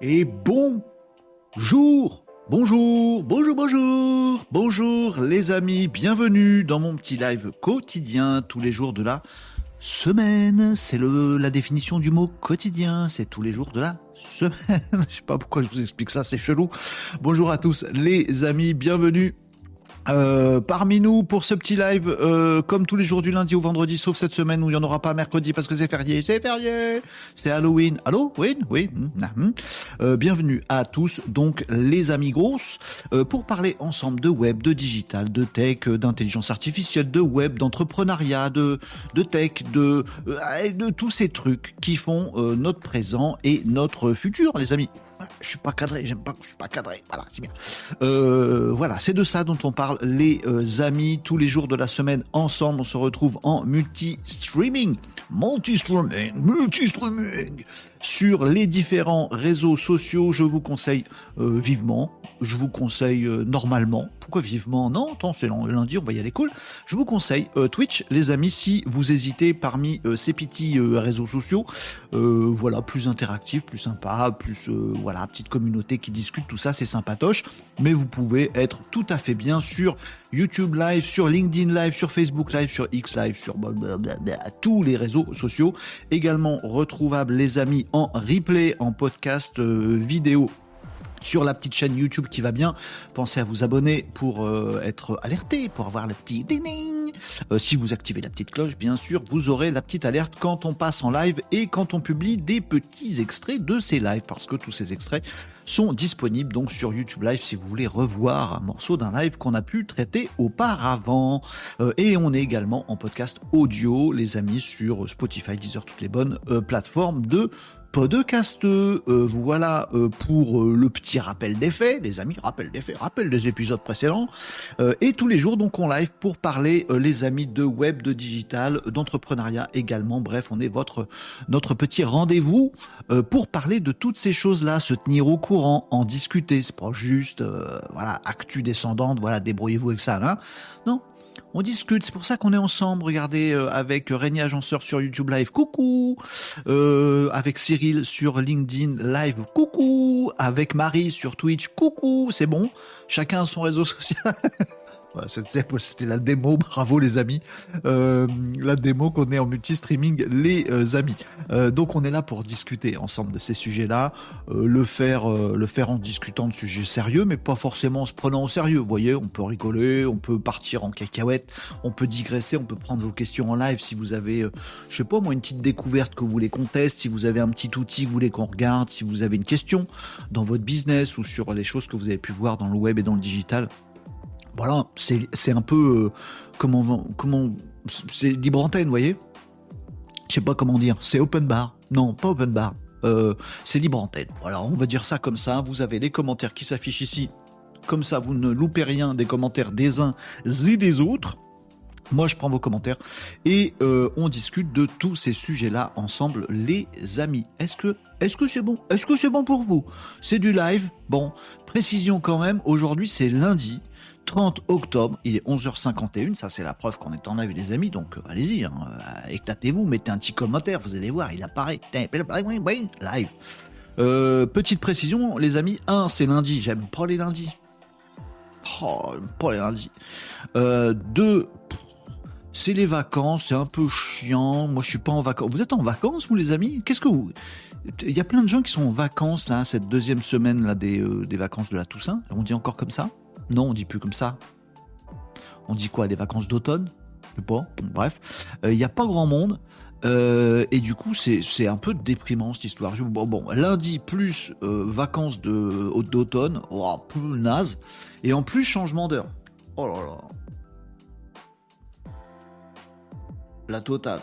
Et bonjour, bonjour, bonjour, bonjour, bonjour les amis, bienvenue dans mon petit live quotidien tous les jours de la semaine. C'est le la définition du mot quotidien, c'est tous les jours de la semaine. Je sais pas pourquoi je vous explique ça, c'est chelou. Bonjour à tous les amis, bienvenue euh, parmi nous pour ce petit live, euh, comme tous les jours du lundi au vendredi, sauf cette semaine où il n'y en aura pas mercredi parce que c'est férié, c'est férié, c'est Halloween. Halloween, oui. Mm, mm, mm. Euh, bienvenue à tous, donc les amis grosses, euh, pour parler ensemble de web, de digital, de tech, d'intelligence artificielle, de web, d'entrepreneuriat, de, de tech, de, de tous ces trucs qui font notre présent et notre futur, les amis je suis pas cadré, j'aime pas que je suis pas cadré. Voilà, c'est bien. Euh, voilà, c'est de ça dont on parle, les euh, amis, tous les jours de la semaine ensemble. On se retrouve en multi-streaming, multi-streaming, multi-streaming sur les différents réseaux sociaux. Je vous conseille euh, vivement, je vous conseille euh, normalement. Pourquoi vivement Non, attends, c'est lundi, on va y aller cool. Je vous conseille euh, Twitch, les amis, si vous hésitez parmi euh, ces petits réseaux sociaux, voilà, plus interactif, plus sympa, plus voilà, petite communauté qui discute, tout ça, c'est sympatoche. Mais vous pouvez être tout à fait bien sur YouTube Live, sur LinkedIn Live, sur Facebook Live, sur X Live, sur tous les réseaux sociaux. Également retrouvables, les amis, en replay, en podcast vidéo sur la petite chaîne YouTube qui va bien. Pensez à vous abonner pour euh, être alerté, pour avoir le petit ding ding. Euh, si vous activez la petite cloche, bien sûr, vous aurez la petite alerte quand on passe en live et quand on publie des petits extraits de ces lives, parce que tous ces extraits sont disponibles donc sur YouTube Live si vous voulez revoir un morceau d'un live qu'on a pu traiter auparavant. Euh, et on est également en podcast audio, les amis, sur Spotify, Deezer, toutes les bonnes plateformes de podcast. Euh, voilà euh, pour euh, le petit rappel des faits, les amis, rappel des faits, rappel des épisodes précédents. Euh, et tous les jours, donc, en live pour parler, les amis, de web, de digital, d'entrepreneuriat également. Bref, on est votre, notre petit rendez-vous pour parler de toutes ces choses-là, se tenir au courant, en discuter. C'est pas juste, voilà, actu descendante, voilà, débrouillez-vous avec ça, là. Non, on discute, c'est pour ça qu'on est ensemble. Regardez euh, avec Régnier Agenceur sur YouTube Live, coucou. Euh, avec Cyril sur LinkedIn Live, coucou. Avec Marie sur Twitch, coucou. C'est bon. Chacun a son réseau social. Voilà, C'était la démo, bravo les amis. Euh, la démo qu'on est en multi-streaming, les euh, amis. Euh, donc on est là pour discuter ensemble de ces sujets-là, euh, le faire, euh, le faire en discutant de sujets sérieux, mais pas forcément en se prenant au sérieux. Vous voyez, on peut rigoler, on peut partir en cacahuète, on peut digresser, on peut prendre vos questions en live si vous avez, euh, je sais pas moi, une petite découverte que vous voulez qu'on si vous avez un petit outil que vous voulez qu'on regarde, si vous avez une question dans votre business ou sur les choses que vous avez pu voir dans le web et dans le digital voilà, c'est un peu euh, comment comment c'est libre antenne, vous voyez? Je sais pas comment dire, c'est open bar. Non, pas open bar. Euh, c'est libre antenne. Voilà, on va dire ça comme ça. Vous avez les commentaires qui s'affichent ici. Comme ça, vous ne loupez rien des commentaires des uns et des autres. Moi, je prends vos commentaires et euh, on discute de tous ces sujets-là ensemble, les amis. Est-ce que est-ce que c'est bon? Est-ce que c'est bon pour vous? C'est du live? Bon, précision quand même. Aujourd'hui, c'est lundi. 30 octobre, il est 11h51, ça c'est la preuve qu'on est en live les amis, donc euh, allez-y, hein, euh, éclatez-vous, mettez un petit commentaire, vous allez voir, il apparaît, live. Euh, petite précision, les amis, 1 c'est lundi, j'aime pas les lundis. Oh, pas les lundis. Euh, 2, c'est les vacances, c'est un peu chiant, moi je suis pas en vacances. Vous êtes en vacances vous les amis? Qu'est-ce que vous... Il y a plein de gens qui sont en vacances là, cette deuxième semaine là des vacances de la Toussaint, on dit encore comme ça? Non, on dit plus comme ça. On dit quoi Les vacances d'automne? Je sais pas. Bref, il n'y a pas grand monde. Euh, et du coup, c'est un peu déprimant cette histoire. Bon, lundi plus euh, vacances d'automne, oh, peu naze, et en plus changement d'heure. Oh là là, la totale.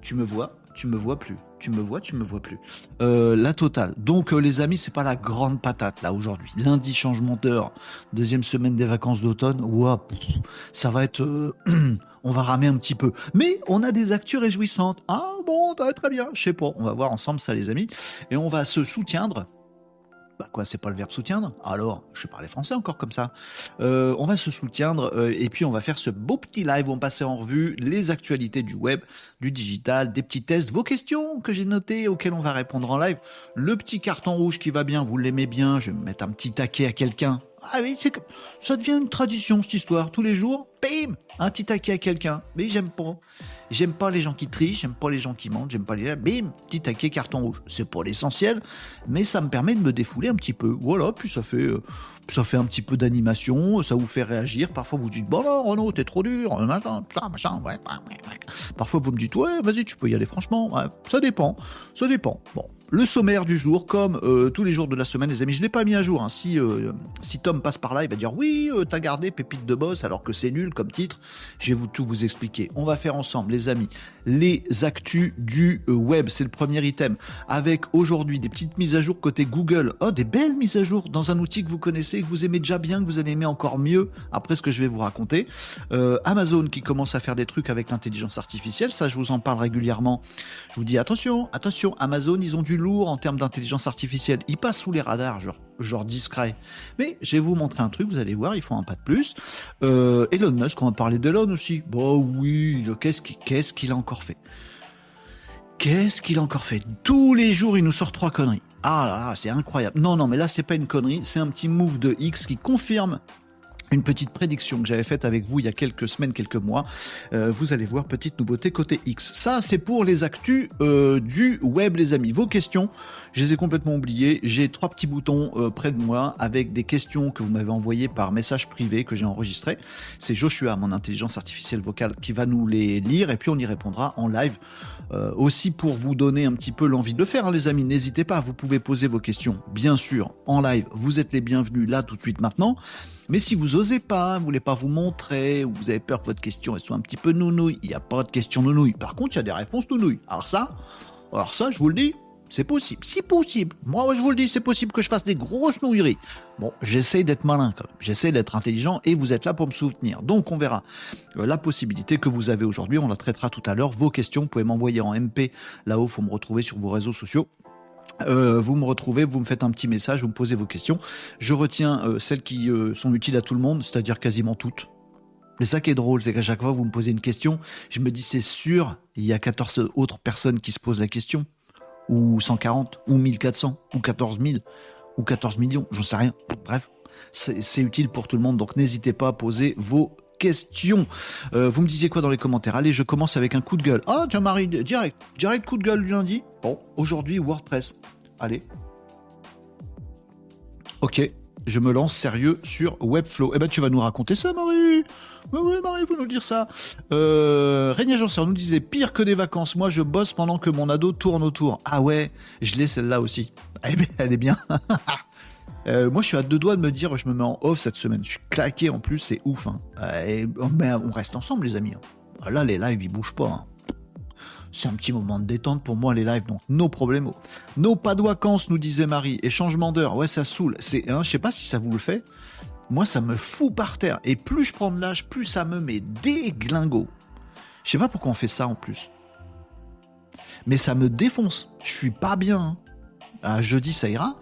Tu me vois, tu me vois plus. Tu me vois, tu me vois plus. Euh, la totale. Donc, euh, les amis, c'est pas la grande patate là aujourd'hui. Lundi, changement d'heure, deuxième semaine des vacances d'automne. Pff, ça va être. euh, on va ramer un petit peu. Mais on a des actus réjouissantes. Ah bon, très très bien. Je sais pas. On va voir ensemble ça, les amis. Et on va se soutiendre Bah quoi, c'est pas le verbe soutiendre Alors, je parlais français encore comme ça. Euh, on va se soutiendre euh, et puis on va faire ce beau petit live où on passer en revue les actualités du web, du digital, des petits tests, vos questions que j'ai notées auxquelles on va répondre en live. Le petit carton rouge qui va bien, vous l'aimez bien, je vais mettre un petit taquet à quelqu'un. Ah oui, c'est ça devient une tradition cette histoire. Tous les jours, bim, un petit taquet à quelqu'un. Mais j'aime pas. J'aime pas les gens qui trichent, j'aime pas les gens qui mentent, j'aime pas les... Bim, petit taquet, carton rouge. C'est pas l'essentiel, mais ça me permet de me défouler un petit peu. Voilà, puis ça fait, euh, ça fait un petit peu d'animation, ça vous fait réagir. Parfois vous dites, bon non, Renaud, t'es trop dur, machin, ça, machin, ouais, Parfois vous me dites, ouais, vas-y, tu peux y aller franchement. ça dépend, ça dépend. Bon, le sommaire du jour, comme euh, tous les jours de la semaine, les amis, je l'ai pas mis à jour. Hein. Si, euh, si Tom passe par là, il va dire oui, euh, t'as gardé Pépite de Boss alors que c'est nul comme titre. Je vais vous tout vous expliquer. On va faire ensemble, les amis, les actus du web. C'est le premier item. Avec aujourd'hui des petites mises à jour côté Google. Oh, des belles mises à jour dans un outil que vous connaissez, que vous aimez déjà bien, que vous allez aimer encore mieux après ce que je vais vous raconter. Amazon qui commence à faire des trucs avec l'intelligence artificielle. Ça, je vous en parle régulièrement. Je vous dis attention, attention, Amazon, ils ont dû lourd en termes d'intelligence artificielle. Il passe sous les radars, genre, genre discret. Mais je vais vous montrer un truc, vous allez voir, il faut un pas de plus. Euh, Elon Musk, on va parler d'Elon aussi. Bah oui, qu'est-ce qu'il a encore fait? Qu'est-ce qu'il a encore fait? Tous les jours, il nous sort trois conneries. Ah là, c'est incroyable. Non, non, mais là, c'est pas une connerie, c'est un petit move de X qui confirme une petite prédiction que j'avais faite avec vous il y a quelques semaines, quelques mois. Euh, vous allez voir, petite nouveauté côté X. Ça, c'est pour les actus euh, du web, les amis. Vos questions, je les ai complètement oubliées. J'ai trois petits boutons euh, près de moi avec des questions que vous m'avez envoyées par message privé que j'ai enregistré. C'est Joshua, mon intelligence artificielle vocale, qui va nous les lire et puis on y répondra en live. aussi pour vous donner un petit peu l'envie de le faire, hein, les amis. N'hésitez pas, vous pouvez poser vos questions, bien sûr, en live. Vous êtes les bienvenus là tout de suite maintenant. Mais si vous osez pas, vous voulez pas vous montrer, ou vous avez peur que votre question soit un petit peu nounouille, il n'y a pas de question nounouille. Par contre, il y a des réponses nounouilles. Alors ça, alors ça, je vous le dis, c'est possible. Si possible. Moi, je vous le dis, c'est possible que je fasse des grosses nouilleries. Bon, j'essaie d'être malin quand même. J'essaie d'être intelligent et vous êtes là pour me soutenir. Donc, on verra euh, la possibilité que vous avez aujourd'hui. On la traitera tout à l'heure. Vos questions, vous pouvez m'envoyer en MP. Là-haut, faut me retrouver sur vos réseaux sociaux. Euh, vous me retrouvez, vous me faites un petit message, vous me posez vos questions. Je retiens euh, celles qui euh, sont utiles à tout le monde, c'est-à-dire quasiment toutes. Mais ça qui est drôle, c'est qu'à chaque fois vous me posez une question, je me dis c'est sûr, il y a 14 autres personnes qui se posent la question. Ou 140, ou 1400, ou 14 000, ou 14 millions, j'en sais rien. Bref, c'est utile pour tout le monde, donc n'hésitez pas à poser vos questions. vous me disiez quoi dans les commentaires? Allez, je commence avec un coup de gueule. Ah, tiens, Marie, direct, direct coup de gueule du lundi. Bon, aujourd'hui, WordPress. Allez. Ok, je me lance sérieux sur Webflow. Eh ben, tu vas nous raconter ça, Marie oui, Marie, faut nous dire ça. Euh, Régnier nous disait pire que des vacances. Moi, je bosse pendant que mon ado tourne autour. Ah ouais, je l'ai celle-là aussi. Eh ben, elle est bien. Euh, moi, je suis à deux doigts de me dire, je me mets en off cette semaine. Je suis claqué en plus, c'est ouf. Hein. Euh, mais on reste ensemble, les amis. Hein. Là, les lives, ils bougent pas. Hein c'est un petit moment de détente pour moi les lives, donc nos problèmes. Nos pas de vacances, nous disait Marie, et changement d'heure, ouais ça saoule. C'est, hein, je sais pas si ça vous le fait, moi ça me fout par terre. Et plus je prends de l'âge, plus ça me met déglingo. Je sais pas pourquoi on fait ça en plus. Mais ça me défonce. Je suis pas bien. À jeudi ça ira.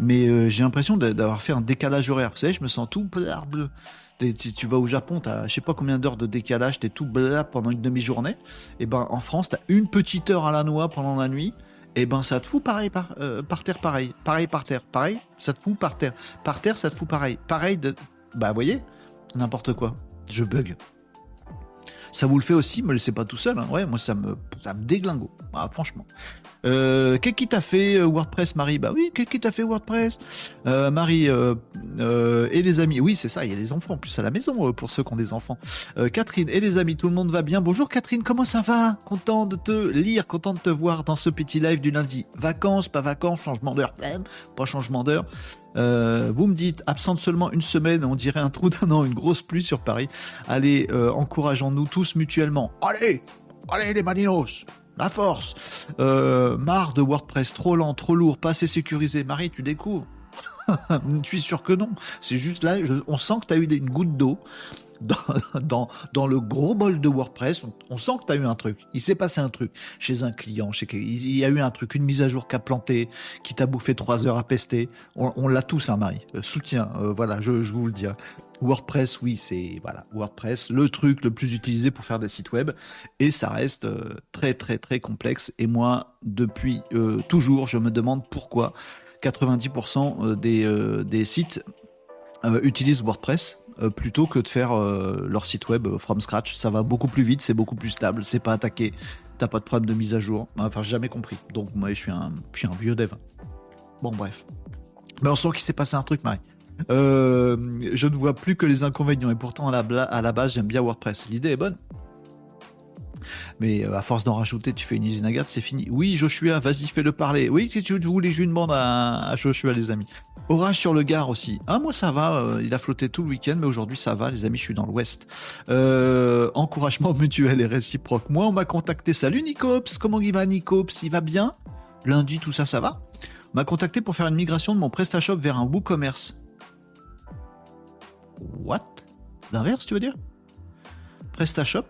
Mais euh, j'ai l'impression d'avoir fait un décalage horaire. Vous savez, je me sens tout bleu tu, vas au Japon, tu as je sais pas combien d'heures de décalage, tu es tout blabla pendant une demi-journée. Et ben en France, tu as une petite heure à la noix pendant la nuit. Et ben ça te fout pareil par, euh, par terre, pareil. Pareil par terre, pareil, ça te fout par terre. Par terre, ça te fout pareil. Pareil de. Bah, voyez N'importe quoi. Je bug. Ça vous le fait aussi, me laissez pas tout seul. Hein. Ouais, moi ça me, ça me déglingo. Ah, franchement. Euh, qu'est-ce qui t'a fait euh, WordPress, Marie Bah oui, qu'est-ce qui t'a fait WordPress euh, Marie et les amis. Oui, c'est ça, il y a les enfants en plus à la maison pour ceux qui ont des enfants. Catherine et les amis, tout le monde va bien. Bonjour Catherine, comment ça va? Content de te lire, content de te voir dans ce petit live du lundi. Vacances, pas vacances, changement d'heure, pas changement d'heure. vous me dites, absente seulement une semaine, on dirait un trou d'un an, une grosse pluie sur Paris. Allez, encourageons-nous tous mutuellement. Allez, allez les maninos la force. Euh, marre de WordPress, trop lent, trop lourd, pas assez sécurisé. Marie, tu découvres. je suis sûr que non. C'est juste là, on sent que tu as eu une goutte d'eau dans, le gros bol de WordPress. On, sent que tu as eu un truc. Il s'est passé un truc chez un client. Chez, il y a eu un truc, une mise à jour qui a planté, qui t'a bouffé trois heures à pester. On, l'a tous, hein, Marie. Euh, soutien, euh, voilà, je, je vous le dis. WordPress, oui, c'est WordPress, le truc le plus utilisé pour faire des sites web, et ça reste euh, très très très complexe. Et moi, depuis toujours, je me demande pourquoi 90% des, des sites utilisent WordPress euh, plutôt que de faire euh, leur site web euh, from scratch. Ça va beaucoup plus vite, c'est beaucoup plus stable, c'est pas attaqué, t'as pas de problème de mise à jour. Enfin, j'ai jamais compris. Donc moi, je suis un, je un vieux dev. Bon, bref. Mais on sent qu'il s'est passé un truc, Marie. Je ne vois plus que les inconvénients et pourtant à la, base j'aime bien WordPress. L'idée est bonne. Mais à force d'en rajouter, tu fais une usine à gaz, c'est fini. Oui, Joshua, vas-y, fais-le parler. Oui, si tu voulais jouer une bande à Joshua, les amis? Orage sur le Gard aussi. Ah, moi ça va, euh, il a flotté tout le week-end, mais aujourd'hui ça va, les amis, je suis dans l'ouest. Euh, encouragement mutuel et réciproque. Moi, on m'a contacté. Salut Nicops, comment il va Nicops? Il va bien? Lundi, tout ça, ça va? M'a contacté pour faire une migration de mon PrestaShop vers un WooCommerce. What? L'inverse, tu veux dire? PrestaShop?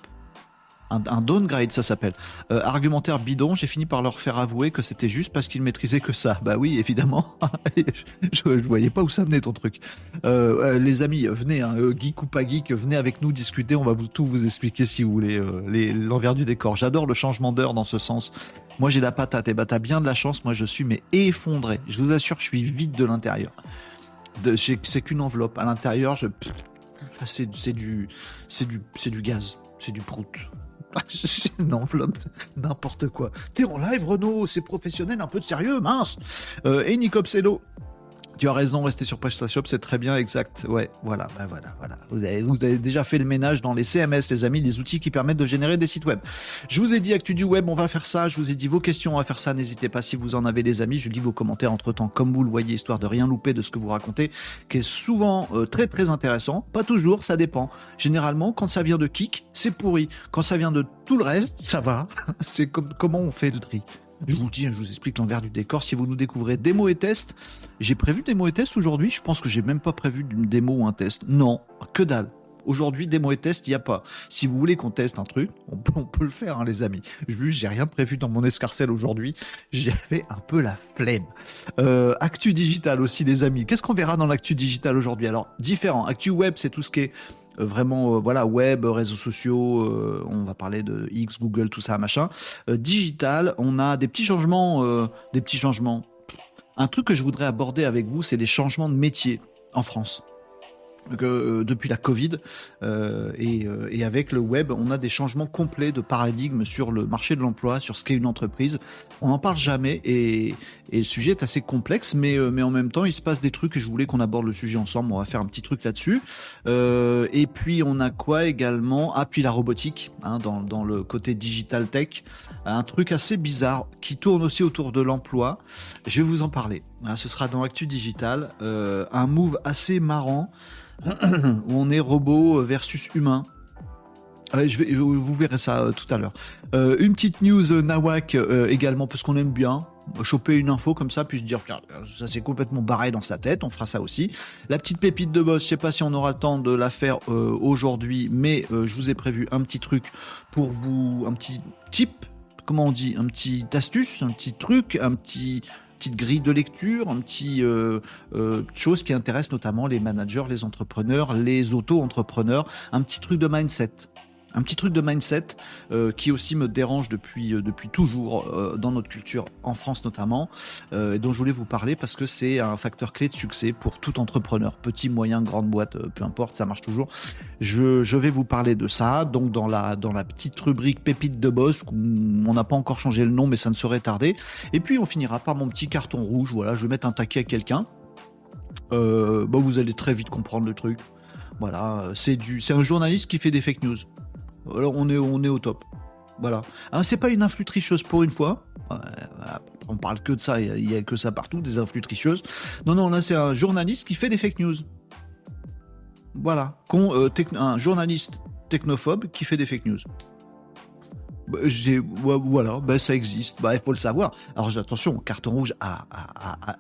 Un, downgrade, ça s'appelle. Euh, argumentaire bidon, j'ai fini par leur faire avouer que c'était juste parce qu'ils maîtrisaient que ça. Bah oui, évidemment. je, je, voyais pas où ça venait ton truc. Euh, euh, les amis, venez, hein, geek ou pas geek, venez avec nous discuter. On va tout vous expliquer si vous voulez l'envers du décor. J'adore le changement d'heure dans ce sens. Moi, j'ai la patate. Et eh bah, t'as bien de la chance. Moi, je suis mais effondré. Je vous assure, je suis vide de l'intérieur. C'est qu'une enveloppe. À l'intérieur, je c'est du, c'est du, c'est du gaz, c'est du prout. une enveloppe, n'importe quoi. T'es en live, Renault, c'est professionnel, un peu de sérieux, mince. Euh, et Nicopsello, tu as raison, rester sur PrestaShop, c'est très bien, exact. Ouais, voilà, bah voilà, voilà. Vous avez, déjà fait le ménage dans les CMS, les amis, les outils qui permettent de générer des sites web. Je vous ai dit Actu du Web, on va faire ça. Je vous ai dit vos questions, on va faire ça. N'hésitez pas si vous en avez, les amis. Je lis vos commentaires entre temps, comme vous le voyez, histoire de rien louper de ce que vous racontez, qui est souvent euh, très très intéressant. Pas toujours, ça dépend. Généralement, quand ça vient de Kik, c'est pourri. Quand ça vient de tout le reste, ça va. c'est comme comment on fait le tri? Je vous dis, je vous explique l'envers du décor. Si vous nous découvrez démo et test, j'ai prévu démo et test aujourd'hui. Je pense que j'ai même pas prévu une démo ou un test. Non, que dalle. Aujourd'hui, démo et test, il n'y a pas. Si vous voulez qu'on teste un truc, on peut, le faire, hein, les amis. J'ai rien prévu dans mon escarcelle aujourd'hui. J'ai fait un peu la flemme. Euh, actu digital aussi, les amis. Qu'est-ce qu'on verra dans l'actu digital aujourd'hui? Alors, différent. Actu web, c'est tout ce qui est vraiment euh, voilà web, réseaux sociaux, euh, on va parler de X, Google, tout ça, machin. digital, on a des petits changements, des petits changements. Un truc que je voudrais aborder avec vous, c'est les changements de métier en France euh, depuis la Covid euh, et, euh, et, avec le web, on a des changements complets de paradigme sur le marché de l'emploi, sur ce qu'est une entreprise. On n'en parle jamais et, le sujet est assez complexe, mais, en même temps, il se passe des trucs et je voulais qu'on aborde le sujet ensemble. On va faire un petit truc là-dessus. Et puis on a quoi également? Ah, puis la robotique, hein, dans, le côté digital tech, un truc assez bizarre qui tourne aussi autour de l'emploi. Je vais vous en parler. Hein, ce sera dans Actu Digital, un move assez marrant où on est robot versus humain. je vais, vous verrez ça euh, tout à l'heure. Euh, une petite news euh, Nawak également, parce qu'on aime bien choper une info comme ça, puis se dire, ça s'est complètement barré dans sa tête, on fera ça aussi. La petite pépite de boss, je sais pas si on aura le temps de la faire aujourd'hui, mais je vous ai prévu un petit truc pour vous, un petit tip, comment on dit, un petit astuce, un petit truc, un petit petite grille de lecture, un petit euh, euh, chose qui intéresse notamment les managers, les entrepreneurs, les auto-entrepreneurs, un petit truc de mindset un petit truc de mindset euh, qui aussi me dérange depuis euh, depuis toujours euh, dans notre culture en France notamment et dont je voulais vous parler parce que c'est un facteur clé de succès pour tout entrepreneur petit moyen grande boîte peu importe ça marche toujours. Je, je vais vous parler de ça. Donc dans la dans la petite rubrique pépite de boss on n'a pas encore changé le nom mais ça ne saurait tarder. Et puis on finira par mon petit carton rouge. Voilà je vais mettre un taquet à quelqu'un. Bah, vous allez très vite comprendre le truc. Voilà, c'est un journaliste qui fait des fake news. Alors on est, au top. Voilà. Alors c'est pas une influe tricheuse pour une fois. On parle que de ça, il y, a que ça partout, des influx tricheuses. Non, non, là c'est un journaliste qui fait des fake news. Voilà. Euh, un journaliste technophobe qui fait des fake news. Bah, voilà, bah, ça existe. Bah, il faut le savoir. Alors attention, carton rouge à,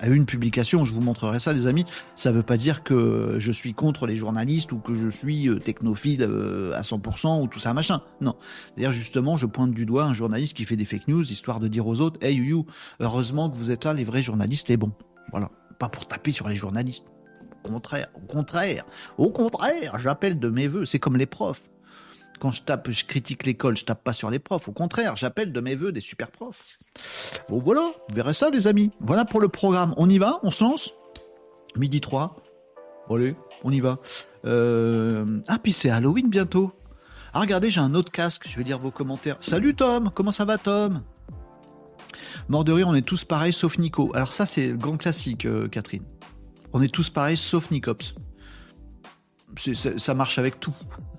une publication. Je vous montrerai ça, les amis. Ça ne veut pas dire que je suis contre les journalistes ou que je suis euh, technophile euh, à 100% ou tout ça machin. Non. D'ailleurs, justement, je pointe du doigt un journaliste qui fait des fake news histoire de dire aux autres, hey you, heureusement que vous êtes là, les vrais journalistes, les bons. Voilà. Pas pour taper sur les journalistes. Au contraire, au contraire, au contraire, j'appelle de mes voeux. C'est comme les profs quand je tape, je critique l'école, je tape pas sur les profs. Au contraire, j'appelle de mes voeux des super profs. Bon voilà, vous verrez ça les amis. Voilà pour le programme. On y va? On se lance? Midi 3. Allez, on y va. Euh, ah, puis c'est Halloween bientôt. Ah, regardez, j'ai un autre casque. Je vais lire vos commentaires. Salut Tom, comment ça va Tom? Mort de rire, on est tous pareils sauf Nico. Alors ça, c'est le grand classique, euh, Catherine. On est tous pareils sauf Nicops. Ça marche avec tout.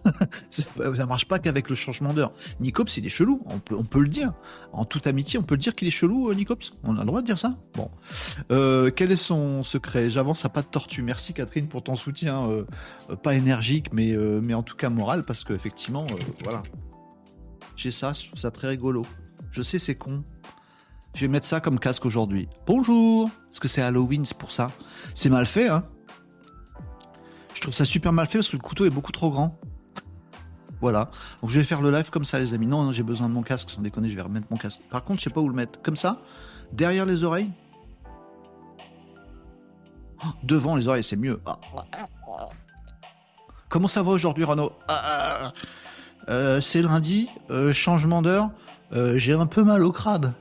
ça marche pas qu'avec le changement d'heure. Nicops, il est chelou, on peut, on peut le dire. En toute amitié, on peut le dire qu'il est chelou, euh, Nicops On a le droit de dire ça Bon. Euh, quel est son secret? J'avance à pas de tortue. Merci Catherine pour ton soutien, euh, pas énergique, mais, mais en tout cas moral, parce qu'effectivement, voilà. J'ai ça, je trouve ça très rigolo. Je sais, c'est con. Je vais mettre ça comme casque aujourd'hui. Bonjour Parce que c'est Halloween, c'est pour ça? C'est mal fait, hein? Je trouve ça super mal fait parce que le couteau est beaucoup trop grand. Voilà. Donc je vais faire le live comme ça, les amis. Non, j'ai besoin de mon casque, sans déconner, je vais remettre mon casque. Par contre, je sais pas où le mettre. Comme ça Derrière les oreilles oh, Devant les oreilles, c'est mieux. Ah. Comment ça va aujourd'hui, Renaud ah, euh, C'est lundi, euh, changement d'heure. Euh, j'ai un peu mal au crâne.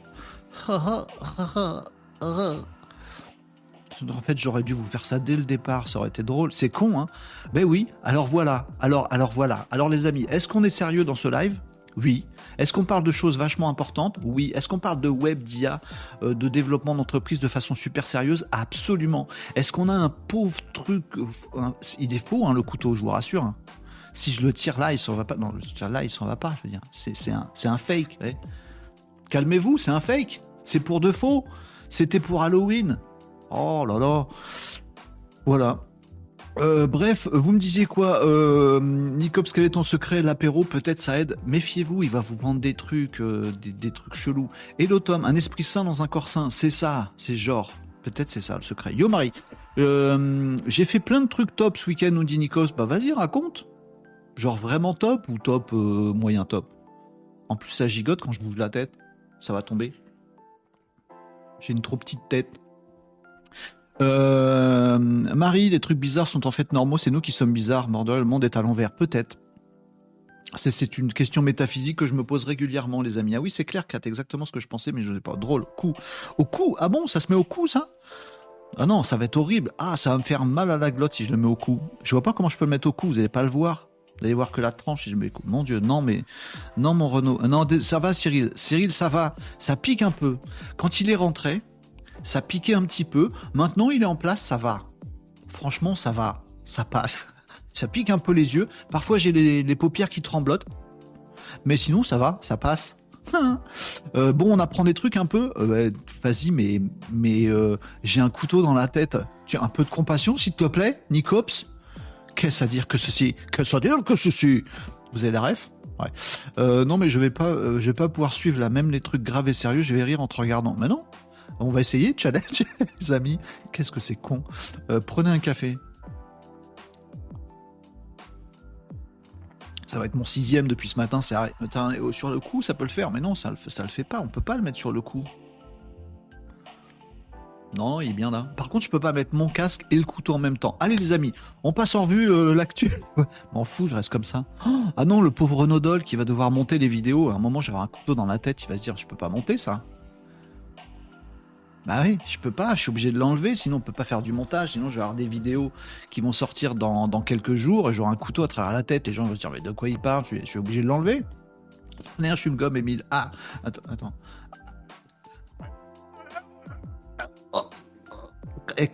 En fait, j'aurais dû vous faire ça dès le départ, ça aurait été drôle. C'est con, hein Ben oui, alors voilà, alors, alors voilà. Alors les amis, est-ce qu'on est sérieux dans ce live? Oui. Est-ce qu'on parle de choses vachement importantes? Oui. Est-ce qu'on parle de web, d'IA, euh, de développement d'entreprise de façon super sérieuse? Absolument. Est-ce qu'on a un pauvre truc euh, Il est faux, hein, le couteau, je vous rassure. Hein. Si je le tire là, il s'en va pas. Non, le tire là, il s'en va pas. Je veux dire, c'est un, un fake. Calmez-vous, c'est un fake. C'est pour de faux. C'était pour Halloween. Oh là là. Voilà. Euh, bref, vous me disiez quoi euh, est ton secret? L'apéro, peut-être ça aide. Méfiez-vous, il va vous vendre des trucs, euh, des, trucs chelous. Et l'automne, un esprit sain dans un corps sain, c'est ça, c'est genre. Peut-être c'est ça le secret. Yo Marie, euh, j'ai fait plein de trucs top ce week-end, nous dit Nikos. Bah vas-y, raconte. Genre vraiment top ou top moyen top? En plus, ça gigote quand je bouge la tête. Ça va tomber. J'ai une trop petite tête. Euh, Marie, les trucs bizarres sont en fait normaux, c'est nous qui sommes bizarres. Mordor, le monde est à l'envers, peut-être. C'est une question métaphysique que je me pose régulièrement, les amis. Ah oui, c'est clair, Kat, exactement ce que je pensais, mais je ne sais pas. Drôle, coup. Au cou Ah bon, ça se met au cou, ça? Ah non, ça va être horrible. Ah, ça va me faire mal à la glotte si je le mets au cou. Je vois pas comment je peux le mettre au cou, vous n'allez pas le voir. Vous allez voir que la tranche, je mets Mon Dieu, non, mais. Non, mon Renault. Non, ça va, Cyril. Cyril, ça va. Ça pique un peu. Quand il est rentré, ça piquait un petit peu. Maintenant, il est en place, ça va. Franchement, ça va. Ça passe. Ça pique un peu les yeux. Parfois, j'ai les, paupières qui tremblotent. Mais sinon, ça va, ça passe. Euh, bon, on apprend des trucs un peu. Euh, vas-y, mais, mais euh, j'ai un couteau dans la tête. Tu as un peu de compassion, s'il te plaît, Nicops? Qu'est-ce à dire que ceci? Qu'est-ce à dire que ceci? Vous avez la ref? Non, mais je vais pas, je vais pas pouvoir suivre là. Même les trucs graves et sérieux, je vais rire en te regardant. Mais non, on va essayer, challenge, les amis. Qu'est-ce que c'est con. Euh, prenez un café. Ça va être mon sixième depuis ce matin. C'est sur le coup, ça peut le faire, mais non, ça le, le fait pas. On peut pas le mettre sur le coup. Non, il est bien là. Par contre, je peux pas mettre mon casque et le couteau en même temps. Allez les amis, on passe en revue euh, l'actu. M'en fous, je reste comme ça. ah non, le pauvre Renaudol qui va devoir monter les vidéos. À un moment, j'aurai un couteau dans la tête, il va se dire, je peux pas monter ça. Bah oui, je peux pas, je suis obligé de l'enlever, sinon on peut pas faire du montage, sinon je vais avoir des vidéos qui vont sortir dans, quelques jours et j'aurai un couteau à travers la tête les gens vont se dire mais de quoi il parle, je suis, obligé de l'enlever. je suis une gomme, Emile. Ah, attends, attends.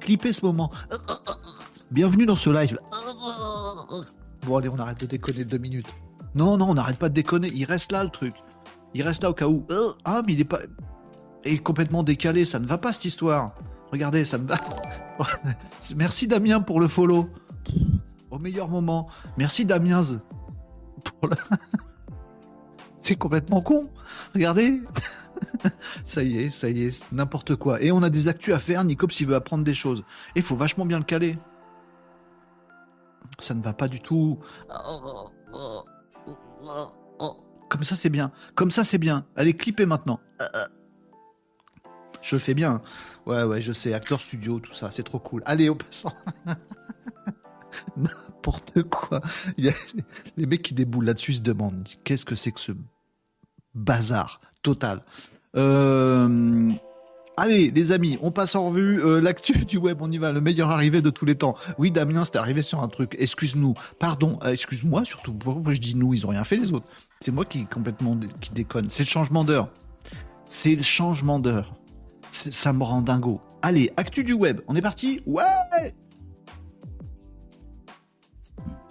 Clipper ce moment. Bienvenue dans ce live. Bon allez, on arrête de déconner deux minutes. Non, non, on n'arrête pas de déconner, il reste là le truc. Il reste là au cas où. Ah, mais il est pas est complètement décalé. Ça ne va pas cette histoire. Regardez, ça me va. Merci Damien pour le follow. Au meilleur moment. Merci Damiens. Pour C'est complètement con. Regardez. ça y est, ça y est, n'importe quoi. Et on a des actus à faire, Nicops il veut apprendre des choses. Et il faut vachement bien le caler. Ça ne va pas du tout. Comme ça c'est bien. Comme ça c'est bien. Allez, clipper maintenant. Je fais bien. Ouais, ouais, je sais. Acteur studio, tout ça, c'est trop cool. Allez, au passant. N'importe quoi. Les mecs qui déboulent là-dessus se demandent qu'est-ce que c'est que ce bazar total? Euh, allez, les amis, on passe en revue euh, l'actu du web. On y va, le meilleur arrivé de tous les temps. Oui, Damien, c'était arrivé sur un truc. Excuse-nous, pardon, euh, excuse-moi surtout. Pourquoi je dis nous? Ils ont rien fait les autres. C'est moi qui complètement qui déconne. C'est le changement d'heure. C'est le changement d'heure. Ça me rend dingo. Allez, actu du web. On est parti Ouais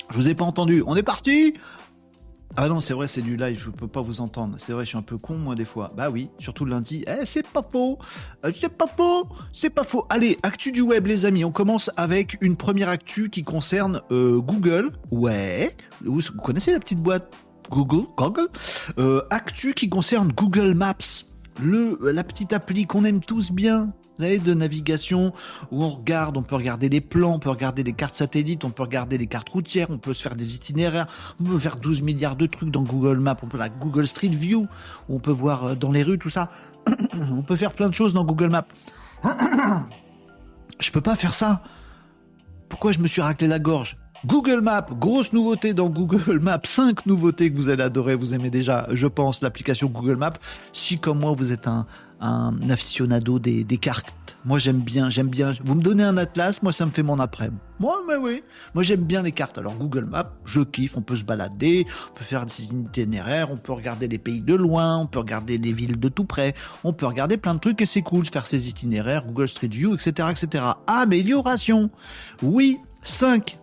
Je vous ai pas entendu. On est parti ah non, c'est vrai, c'est du live, je peux pas vous entendre. C'est vrai, je suis un peu con, moi, des fois. Bah oui, surtout lundi. Eh, c'est pas faux euh, C'est pas faux C'est pas faux Allez, actu du web, les amis. On commence avec une première actu qui concerne euh, Google. Ouais. Vous, connaissez la petite boîte Google Google? Euh, Actu qui concerne Google Maps. Le, la petite appli qu'on aime tous bien, vous savez, de navigation où on regarde, on peut regarder les plans, on peut regarder les cartes satellites, on peut regarder les cartes routières, on peut se faire des itinéraires, on peut faire 12 milliards de trucs dans Google Maps, on peut la Google Street View, où on peut voir euh, dans les rues tout ça. on peut faire plein de choses dans Google Maps. je peux pas faire ça. Pourquoi je me suis raclé la gorge? Google Maps, grosse nouveauté dans Google Maps, 5 nouveautés que vous allez adorer, vous aimez déjà, je pense, l'application Google Maps. Si comme moi vous êtes un, aficionado des, cartes. Moi, j'aime bien, j'aime bien. Vous me donnez un atlas, moi, ça me fait mon après-midi. Moi, mais oui. Moi, j'aime bien les cartes. Alors, Google Maps, je kiffe. On peut se balader, on peut faire des itinéraires, on peut regarder les pays de loin, on peut regarder les villes de tout près, on peut regarder plein de trucs et c'est cool, faire ses itinéraires, Google Street View, etc., etc. Amélioration. Oui, 5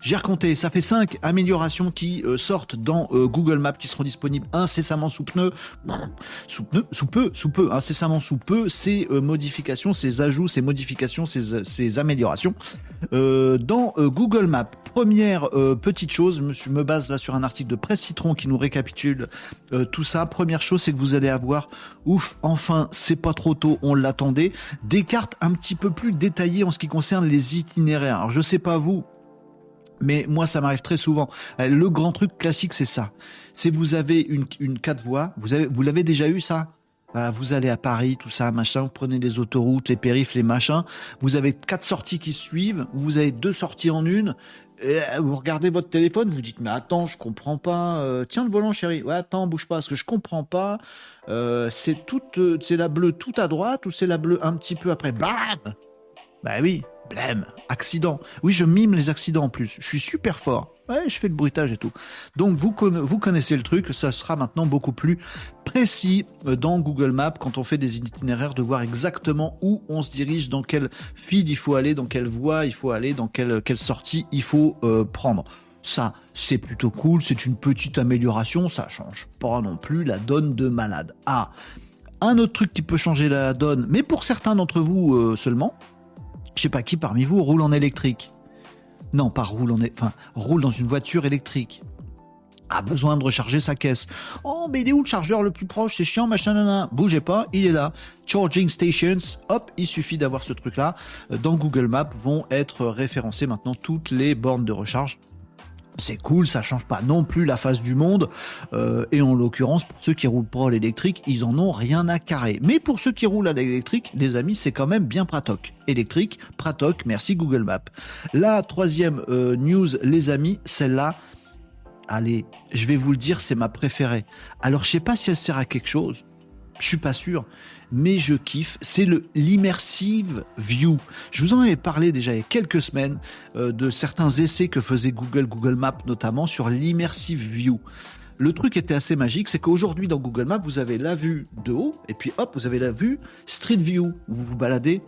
j'ai recompté, ça fait 5 améliorations qui euh, sortent dans euh, Google Maps qui seront disponibles incessamment sous pneu, sous pneu, sous peu, sous peu, incessamment sous peu, ces euh, modifications, ces ajouts, ces modifications, ces, ces améliorations dans Google Maps. Première petite chose, je me, je me, base là sur un article de Presse Citron qui nous récapitule tout ça. Première chose, c'est que vous allez avoir, ouf, enfin, c'est pas trop tôt, on l'attendait, des cartes un petit peu plus détaillées en ce qui concerne les itinéraires. Alors je sais pas vous, mais moi, ça m'arrive très souvent. Euh, le grand truc classique, c'est ça. C'est vous avez une, une quatre voies. Vous avez, l'avez déjà eu ça? Vous allez à Paris, tout ça, machin. Vous prenez les autoroutes, les périphes, les machins. Vous avez quatre sorties qui suivent. Vous avez deux sorties en une. Et euh, vous regardez votre téléphone, vous dites mais attends, je comprends pas. Euh, tiens le volant, chérie. Ouais, attends, bouge pas, parce que je comprends pas. c'est toute, c'est la bleue tout à droite ou c'est la bleue un petit peu après? Bam Bah oui. Accident. Oui, je mime les accidents en plus. Je suis super fort. Ouais, je fais le bruitage et tout. Donc vous, connaissez le truc, ça sera maintenant beaucoup plus précis euh, dans Google Maps quand on fait des itinéraires de voir exactement où on se dirige, dans quel fil il faut aller, dans quelle voie il faut aller, dans quelle, quelle sortie il faut euh, prendre. Ça, c'est plutôt cool, c'est une petite amélioration, ça change pas non plus la donne de malade. Ah, un autre truc qui peut changer la donne, mais pour certains d'entre vous euh, seulement, je sais pas qui parmi vous roule en électrique. Non, pas roule en, enfin, roule dans une voiture électrique. A besoin de recharger sa caisse. Oh, mais il est où le chargeur le plus proche? C'est chiant, machin, nan, Bougez pas, il est là. Charging stations, hop, il suffit d'avoir ce truc-là. Dans Google Maps vont être référencées maintenant toutes les bornes de recharge c'est cool, ça change pas non plus la face du monde. Euh, et en l'occurrence, pour ceux qui roulent pas à l'électrique, ils en ont rien à carrer. Mais pour ceux qui roulent à l'électrique, les amis, c'est quand même bien Pratoc. Électrique, Pratoc, merci Google Maps. La troisième euh, news, les amis, celle-là, allez, je vais vous le dire, c'est ma préférée. Alors, je sais pas si elle sert à quelque chose. Je suis pas sûr mais je kiffe. C'est le l'immersive view. Je vous en avais parlé déjà il y a quelques semaines euh, de certains essais que faisait Google, Google Maps notamment sur l'immersive view. Le truc était assez magique, c'est qu'aujourd'hui dans Google Maps, vous avez la vue de haut, et puis hop, vous avez la vue Street View, où vous vous baladez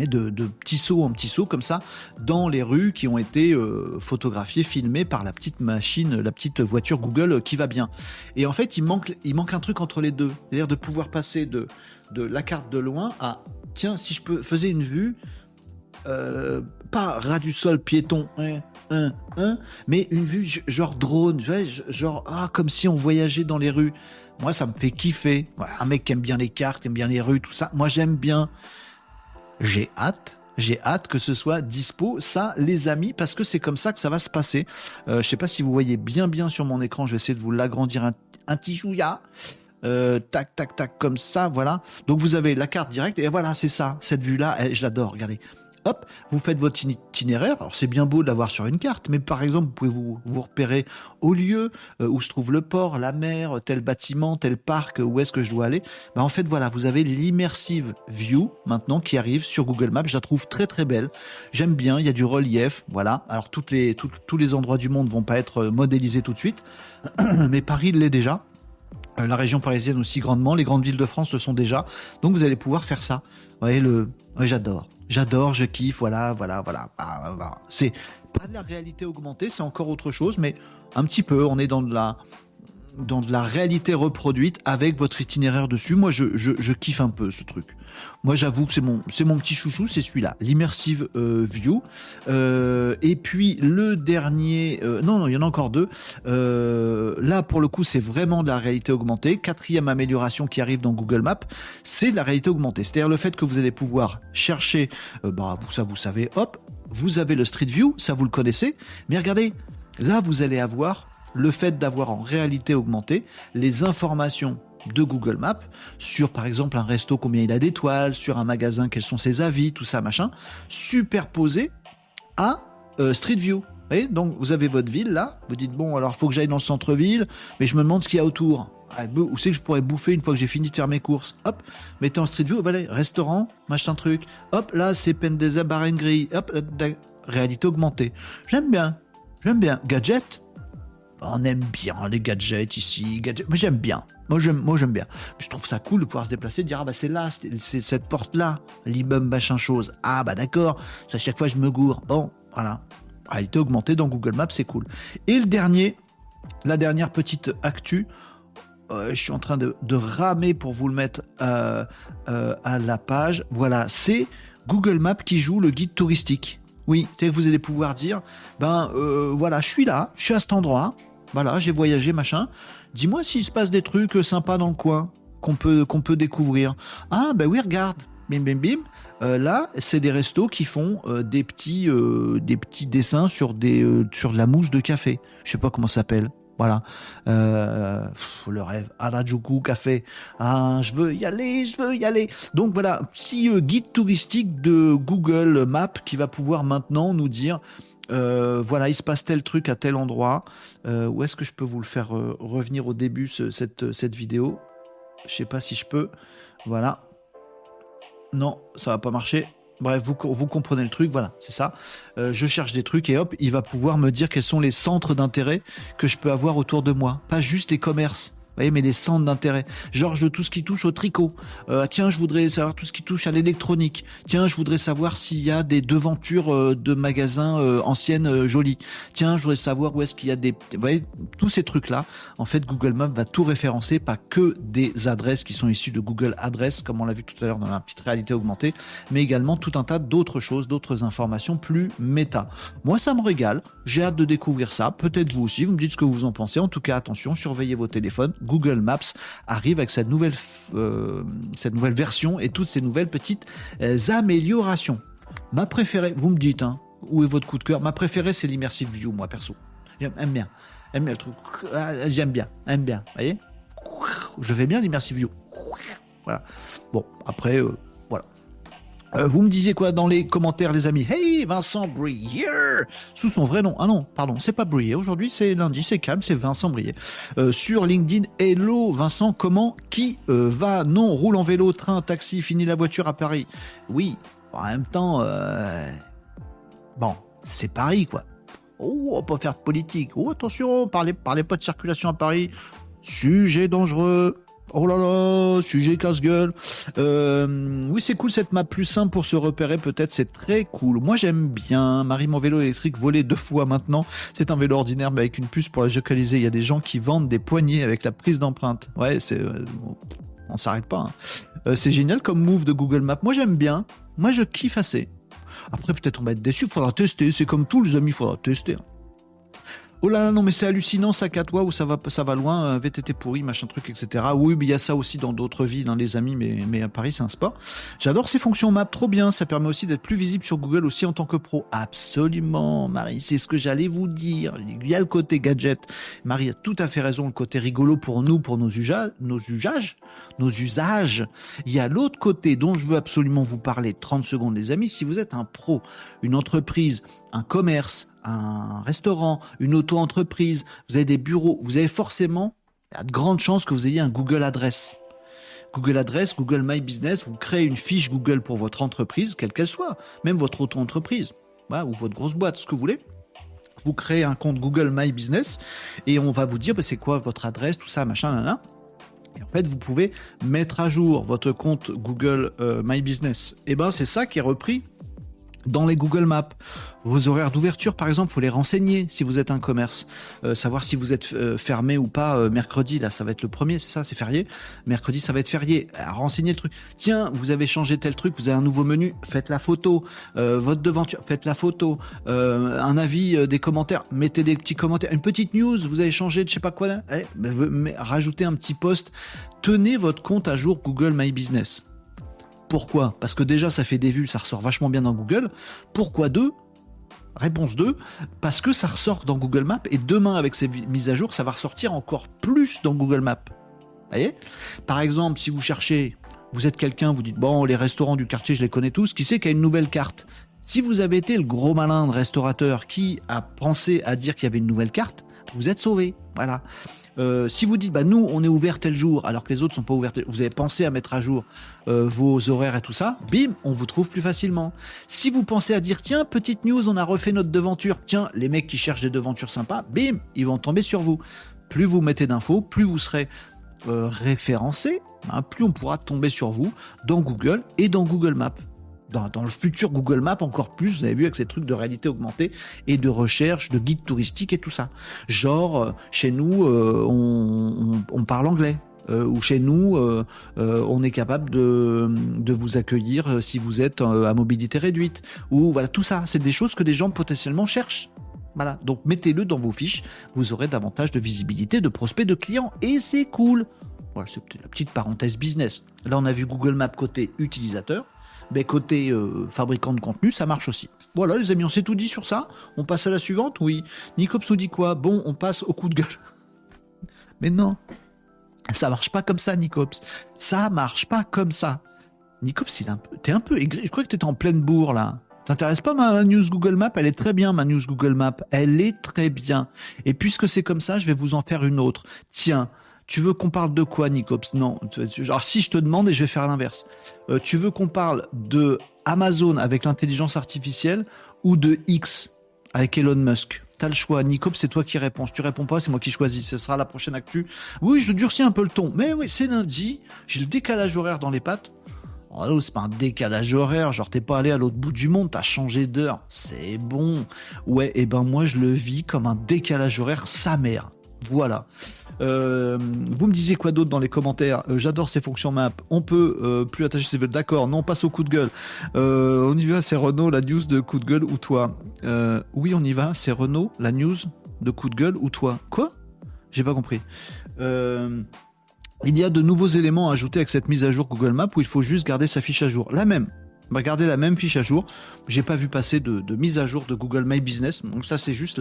de, de petits sauts en petits sauts comme ça dans les rues qui ont été euh, photographiées, filmées par la petite machine, la petite voiture Google qui va bien. Et en fait, il manque, il manque un truc entre les deux, c'est-à-dire de pouvoir passer de, la carte de loin à tiens, si je peux faisais une vue euh, pas ras du sol, piéton, hein, hein, hein, mais une vue genre drone, genre ah, comme si on voyageait dans les rues. Moi, ça me fait kiffer. un mec qui aime bien les cartes, aime bien les rues, tout ça. Moi, j'aime bien. J'ai hâte j'ai hâte que ce soit dispo, ça, les amis, parce que c'est comme ça que ça va se passer. Euh, je sais pas si vous voyez bien bien sur mon écran, je vais essayer de vous l'agrandir un, un chouïa. Euh, tac, tac, tac, comme ça, voilà. Donc vous avez la carte directe, et voilà, c'est ça, cette vue-là, je l'adore, regardez hop, vous faites votre itinéraire. Alors c'est bien beau de l'avoir sur une carte, mais par exemple, vous pouvez vous, repérer au lieu euh, où se trouve le port, la mer, tel bâtiment, tel parc, où est-ce que je dois aller. Ben, en fait, voilà, vous avez l'immersive view maintenant qui arrive sur Google Maps. Je la trouve très très belle. J'aime bien, il y a du relief, voilà. Alors toutes les, tous les endroits du monde vont pas être modélisés tout de suite, mais Paris l'est déjà euh, la région parisienne aussi grandement, les grandes villes de France le sont déjà. Donc vous allez pouvoir faire ça. Vous voyez le, j'adore. J'adore, je kiffe, voilà, voilà, voilà. Ah, voilà. C'est pas de la réalité augmentée, c'est encore autre chose, mais un petit peu, on est dans de la, dans de la réalité reproduite avec votre itinéraire dessus. Moi, je, je, kiffe un peu ce truc. Moi, j'avoue que c'est mon, c'est mon petit chouchou, c'est celui-là, l'immersive euh, view. Euh, et puis le dernier, euh, non, non, il y en a encore deux. là, pour le coup, c'est vraiment de la réalité augmentée. Quatrième amélioration qui arrive dans Google Maps, c'est de la réalité augmentée. C'est-à-dire le fait que vous allez pouvoir chercher, bah, ça, vous savez, hop, vous avez le Street View, ça vous le connaissez. Mais regardez, là, vous allez avoir le fait d'avoir en réalité augmenté les informations de Google Maps sur par exemple un resto combien il a d'étoiles, sur un magasin quels sont ses avis, tout ça machin, superposé à euh, Street View. Vous donc vous avez votre ville là, vous dites bon alors faut que j'aille dans le centre-ville, mais je me demande ce qu'il y a autour. Ah, où c'est que je pourrais bouffer une fois que j'ai fini de faire mes courses? Hop, mettez en Street View, voilà, restaurant, machin truc. Hop, là c'est Pendeza Bar and Hop, réalité augmentée. J'aime bien, j'aime bien. Gadget, on aime bien les gadgets ici. Gadgets. Moi, j'aime bien. Moi, j'aime, moi, j'aime bien. je trouve ça cool de pouvoir se déplacer, de dire, ah, bah, c'est là, c'est cette porte-là, l'immeuble machin chose. Ah, bah, d'accord. À chaque fois, je me gourre. Bon, voilà. Réalité augmentée dans Google Maps, c'est cool. Et le dernier, la dernière petite actu, euh, je suis en train de, ramer pour vous le mettre euh, euh, à la page. Voilà, c'est Google Maps qui joue le guide touristique. Oui, c'est que vous allez pouvoir dire, ben voilà, je suis là, je suis à cet endroit, voilà, j'ai voyagé, machin. Dis-moi s'il se passe des trucs sympas dans le coin qu'on peut, qu'on peut découvrir. Ah, ben oui, regarde. Bim, bim, bim. Euh, là, c'est des restos qui font euh, des petits, euh, des petits dessins sur des, sur de la mousse de café. Je sais pas comment ça s'appelle. Voilà. le rêve. Harajuku café. Ah, je veux y aller, je veux y aller. Donc voilà, petit guide touristique de Google Maps qui va pouvoir maintenant nous dire euh, voilà, il se passe tel truc à tel endroit. Euh, où est-ce que je peux vous le faire euh, revenir au début, cette, cette vidéo? Je sais pas si je peux. Voilà. Non, ça va pas marcher. Bref, vous, vous comprenez le truc, voilà, c'est ça. je cherche des trucs et hop, il va pouvoir me dire quels sont les centres d'intérêt que je peux avoir autour de moi. Pas juste des commerces voyez, mais les centres d'intérêt. Genre, tout ce qui touche au tricot. Euh, tiens, je voudrais savoir tout ce qui touche à l'électronique. Tiens, je voudrais savoir s'il y a des devantures euh, de magasins euh, anciennes jolies. Tiens, je voudrais savoir où est-ce qu'il y a des... Vous voyez, tous ces trucs-là, en fait, Google Maps va tout référencer, pas que des adresses qui sont issues de Google Adresse, comme on l'a vu tout à l'heure dans la petite réalité augmentée, mais également tout un tas d'autres choses, d'autres informations plus méta. Moi, ça me régale. J'ai hâte de découvrir ça. Peut-être vous aussi. Vous me dites ce que vous en pensez. En tout cas, attention, surveillez vos téléphones. Google Maps arrive avec cette nouvelle, euh, cette nouvelle version et toutes ces nouvelles petites euh, améliorations. Ma préférée, vous me dites, hein, où est votre coup de cœur? Ma préférée, c'est l'immersive view, moi perso. J'aime bien, aime bien le truc. Ah, j'aime bien, bien. Voyez? Je fais bien l'immersive view. Voilà. Bon, après, euh, euh, vous me disiez quoi dans les commentaires, les amis Hey, Vincent Brier Sous son vrai nom. Ah non, pardon, c'est pas Brier. Aujourd'hui, c'est lundi, c'est calme, c'est Vincent Brier. Euh, sur LinkedIn, hello Vincent, comment Qui euh, va? Non, roule en vélo, train, taxi, fini la voiture à Paris. Oui, en même temps, bon, c'est Paris, quoi. Oh, pas faire de politique. Oh, attention, parlez, parlez pas de circulation à Paris. Sujet dangereux. Oh là là, sujet casse-gueule. Euh, oui, c'est cool cette map plus simple pour se repérer, peut-être, c'est très cool. Moi, j'aime bien. Marie, mon vélo électrique volé deux fois maintenant. C'est un vélo ordinaire, mais avec une puce pour la géocaliser. Il y a des gens qui vendent des poignées avec la prise d'empreinte. Ouais, c'est. Euh, on s'arrête pas. Hein. Euh, c'est génial comme move de Google Maps. Moi, j'aime bien. Moi, je kiffe assez. Après, peut-être on va être déçu, il faudra tester. C'est comme tout, les amis, il faudra tester. Hein. Oh là là, non, mais c'est hallucinant, ça à toi, où ça va, ça va loin, euh, VTT pourri, machin truc, etc. Oui, mais il y a ça aussi dans d'autres villes, hein, les amis, mais, mais à Paris, c'est un sport. J'adore ces fonctions map, trop bien. Ça permet aussi d'être plus visible sur Google aussi en tant que pro. Absolument, Marie, c'est ce que j'allais vous dire. Il y a le côté gadget. Marie a tout à fait raison, le côté rigolo pour nous, pour nos nos usages, nos usages. Il y a l'autre côté dont je veux absolument vous parler. 30 secondes, les amis. Si vous êtes un pro, une entreprise, un commerce, un restaurant, une auto-entreprise, vous avez des bureaux, vous avez forcément, il y a de grandes chances que vous ayez un Google Adresse. Google Adresse, Google My Business, vous créez une fiche Google pour votre entreprise, quelle qu'elle soit, même votre auto-entreprise, ou votre grosse boîte, ce que vous voulez. Vous créez un compte Google My Business et on va vous dire bah, c'est quoi votre adresse, tout ça, machin, là, Et en fait, vous pouvez mettre à jour votre compte Google euh, My Business. Et eh ben, c'est ça qui est repris dans les Google Maps. Vos horaires d'ouverture, par exemple, faut les renseigner si vous êtes un commerce. Euh, savoir si vous êtes euh, fermé ou pas euh, mercredi, là, ça va être le premier, c'est ça, c'est férié. Mercredi, ça va être férié. Renseignez le truc. Tiens, vous avez changé tel truc, vous avez un nouveau menu, faites la photo. votre devanture, faites la photo. un avis, des commentaires, mettez des petits commentaires. Une petite news, vous avez changé de je sais pas quoi. Eh, rajoutez un petit post. Tenez votre compte à jour Google My Business. Pourquoi? Parce que déjà, ça fait des vues, ça ressort vachement bien dans Google. Pourquoi deux? Réponse 2, parce que ça ressort dans Google Maps et demain, avec ces mises à jour, ça va ressortir encore plus dans Google Maps. Voyez? Par exemple, si vous cherchez, vous êtes quelqu'un, vous dites bon, les restaurants du quartier, je les connais tous, qui qu'il y a une nouvelle carte? Si vous avez été le gros malin de restaurateur qui a pensé à dire qu'il y avait une nouvelle carte, vous êtes sauvé. Voilà. Euh, si vous dites, bah nous, on est ouvert tel jour, alors que les autres sont pas ouverts, vous avez pensé à mettre à jour euh, vos horaires et tout ça, bim, on vous trouve plus facilement. Si vous pensez à dire, tiens, petite news, on a refait notre devanture, tiens, les mecs qui cherchent des devantures sympas, bim, ils vont tomber sur vous. Plus vous mettez d'infos, plus vous serez euh, référencé, hein, plus on pourra tomber sur vous dans Google et dans Google Maps dans, le futur Google Maps encore plus, vous avez vu avec ces trucs de réalité augmentée et de recherche, de guides touristiques et tout ça. Genre, euh, chez nous, euh, on, parle anglais. Euh, ou chez nous, on est capable de, vous accueillir si vous êtes à mobilité réduite. Ou voilà, tout ça, c'est des choses que des gens potentiellement cherchent. Voilà, donc mettez-le dans vos fiches, vous aurez davantage de visibilité, de prospects, de clients, et c'est cool. Voilà, c'est la petite parenthèse business. Là, on a vu Google Maps côté utilisateur ben, côté euh, fabricant de contenu, ça marche aussi. Voilà, les amis, on s'est tout dit sur ça. On passe à la suivante Oui. Nicops nous dit quoi? Bon, on passe au coup de gueule. Mais non, ça marche pas comme ça, Nicops. Ça marche pas comme ça. Nicops, il un t'es un peu aigri. Je crois que t'étais en pleine bourre là. T'intéresse pas ma news Google Map Elle est très bien, ma news Google Map. Elle est très bien. Et puisque c'est comme ça, je vais vous en faire une autre. Tiens, tu veux qu'on parle de quoi, Nicops Non. Alors, si je te demande, et je vais faire l'inverse. Euh, tu veux qu'on parle de Amazon avec l'intelligence artificielle ou de X avec Elon Musk? T'as le choix. Nicops, c'est toi qui réponds. tu réponds pas, c'est moi qui choisis. Ce sera la prochaine actu. Oui, je durcis un peu le ton. Mais oui, c'est lundi. J'ai le décalage horaire dans les pattes. Oh c'est pas un décalage horaire, genre t'es pas allé à l'autre bout du monde, t'as changé d'heure, c'est bon. Ouais, et eh ben moi je le vis comme un décalage horaire sa mère. Voilà. Euh, vous me disiez quoi d'autre dans les commentaires? Euh, J'adore ces fonctions map. On peut euh, plus attacher ses vœux. D'accord. Non, passe au coup de gueule. on y va. C'est Renault la news de coup de gueule ou toi? Oui, on y va. C'est Renault la news de coup de gueule ou toi? Quoi? J'ai pas compris. il y a de nouveaux éléments à ajouter avec cette mise à jour Google Maps où il faut juste garder sa fiche à jour. La même. Va garder la même fiche à jour. J'ai pas vu passer de, mise à jour de Google My Business. Donc ça, c'est juste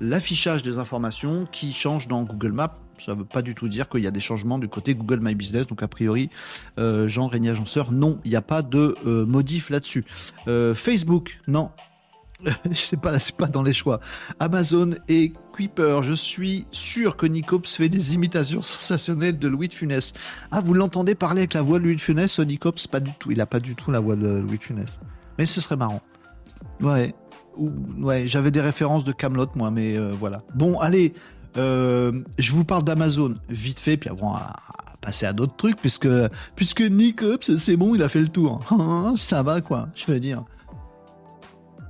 l'affichage des informations qui change dans Google Maps. Ça veut pas du tout dire qu'il y a des changements du côté Google My Business. Donc a priori, euh, Jean Régnier Agenceur, non, il n'y a pas de euh, modif là-dessus. Euh, Facebook, non, sais pas, c'est pas dans les choix. Amazon et Kuiper, je suis sûr que Nicops fait des imitations sensationnelles de Louis de Funès. Ah, vous l'entendez parler avec la voix de Louis de Funès, Nicops Pas du tout, il a pas du tout la voix de Louis de Funès. Mais ce serait marrant. Ouais, ouais, j'avais des références de Camelot moi, mais euh, voilà. Bon, allez, euh, je vous parle d'Amazon vite fait, puis après on va passer à d'autres trucs, puisque puisque Nicops, c'est bon, il a fait le tour. Ça va quoi, je veux dire.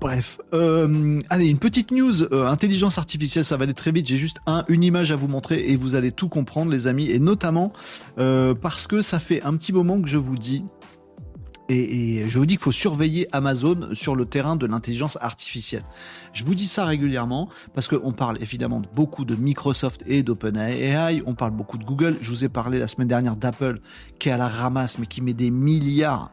Bref, euh, allez, une petite news euh, intelligence artificielle, ça va aller très vite. J'ai juste un, une image à vous montrer et vous allez tout comprendre, les amis, et notamment euh, parce que ça fait un petit moment que je vous dis Et, je vous dis qu'il faut surveiller Amazon sur le terrain de l'intelligence artificielle. Je vous dis ça régulièrement parce qu'on parle évidemment beaucoup de Microsoft et d'OpenAI, on parle beaucoup de Google. Je vous ai parlé la semaine dernière d'Apple qui est à la ramasse mais qui met des milliards.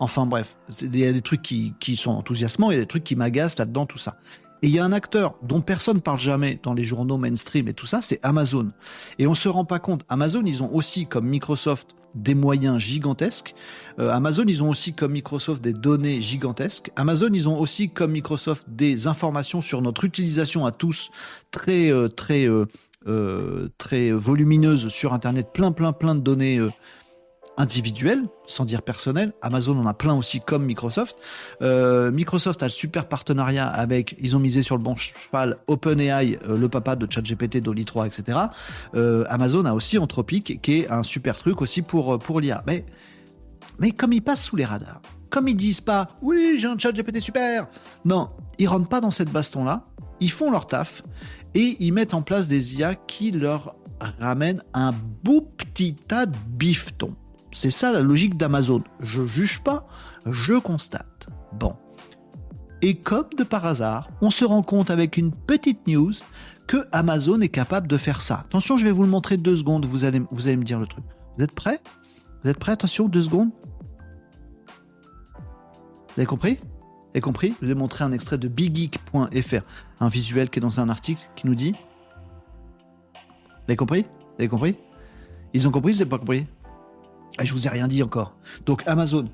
Enfin bref, il y a des trucs qui, sont enthousiasmants, il y a des trucs qui m'agacent là-dedans, tout ça. Et il y a un acteur dont personne ne parle jamais dans les journaux mainstream et tout ça, c'est Amazon. Et on se rend pas compte. Amazon, ils ont aussi, comme Microsoft, des moyens gigantesques. Euh, Amazon, ils ont aussi, comme Microsoft, des données gigantesques. Amazon, ils ont aussi, comme Microsoft, des informations sur notre utilisation à tous, très, euh, très, euh, très volumineuses sur Internet, plein, plein, plein de données individuel, sans dire personnel. Amazon en a plein aussi comme Microsoft. Euh, Microsoft a le super partenariat avec, ils ont misé sur le bon cheval, OpenAI, euh, le papa de ChatGPT, Dolly 3, etc. Euh, Amazon a aussi Anthropic, qui est un super truc aussi pour, pour l'IA. Mais, mais comme ils passent sous les radars, comme ils disent pas, oui, j'ai un ChatGPT super, non, ils rentrent pas dans cette baston-là, ils font leur taf et ils mettent en place des IA qui leur ramènent un beau petit tas de bifetons. C'est ça la logique d'Amazon. Je juge pas, je constate. Bon. Et comme de par hasard, on se rend compte avec une petite news que Amazon est capable de faire ça. Attention, je vais vous le montrer deux secondes, vous allez, vous allez me dire le truc. Vous êtes prêts? Vous êtes prêts? Attention, deux secondes. Vous avez compris? Vous avez compris? Je vais montrer un extrait de biggeek.fr, un visuel qui est dans un article qui nous dit. Vous avez compris? Vous avez compris? Ils ont compris, vous n'avez pas compris? Je vous ai rien dit encore. Donc Amazon,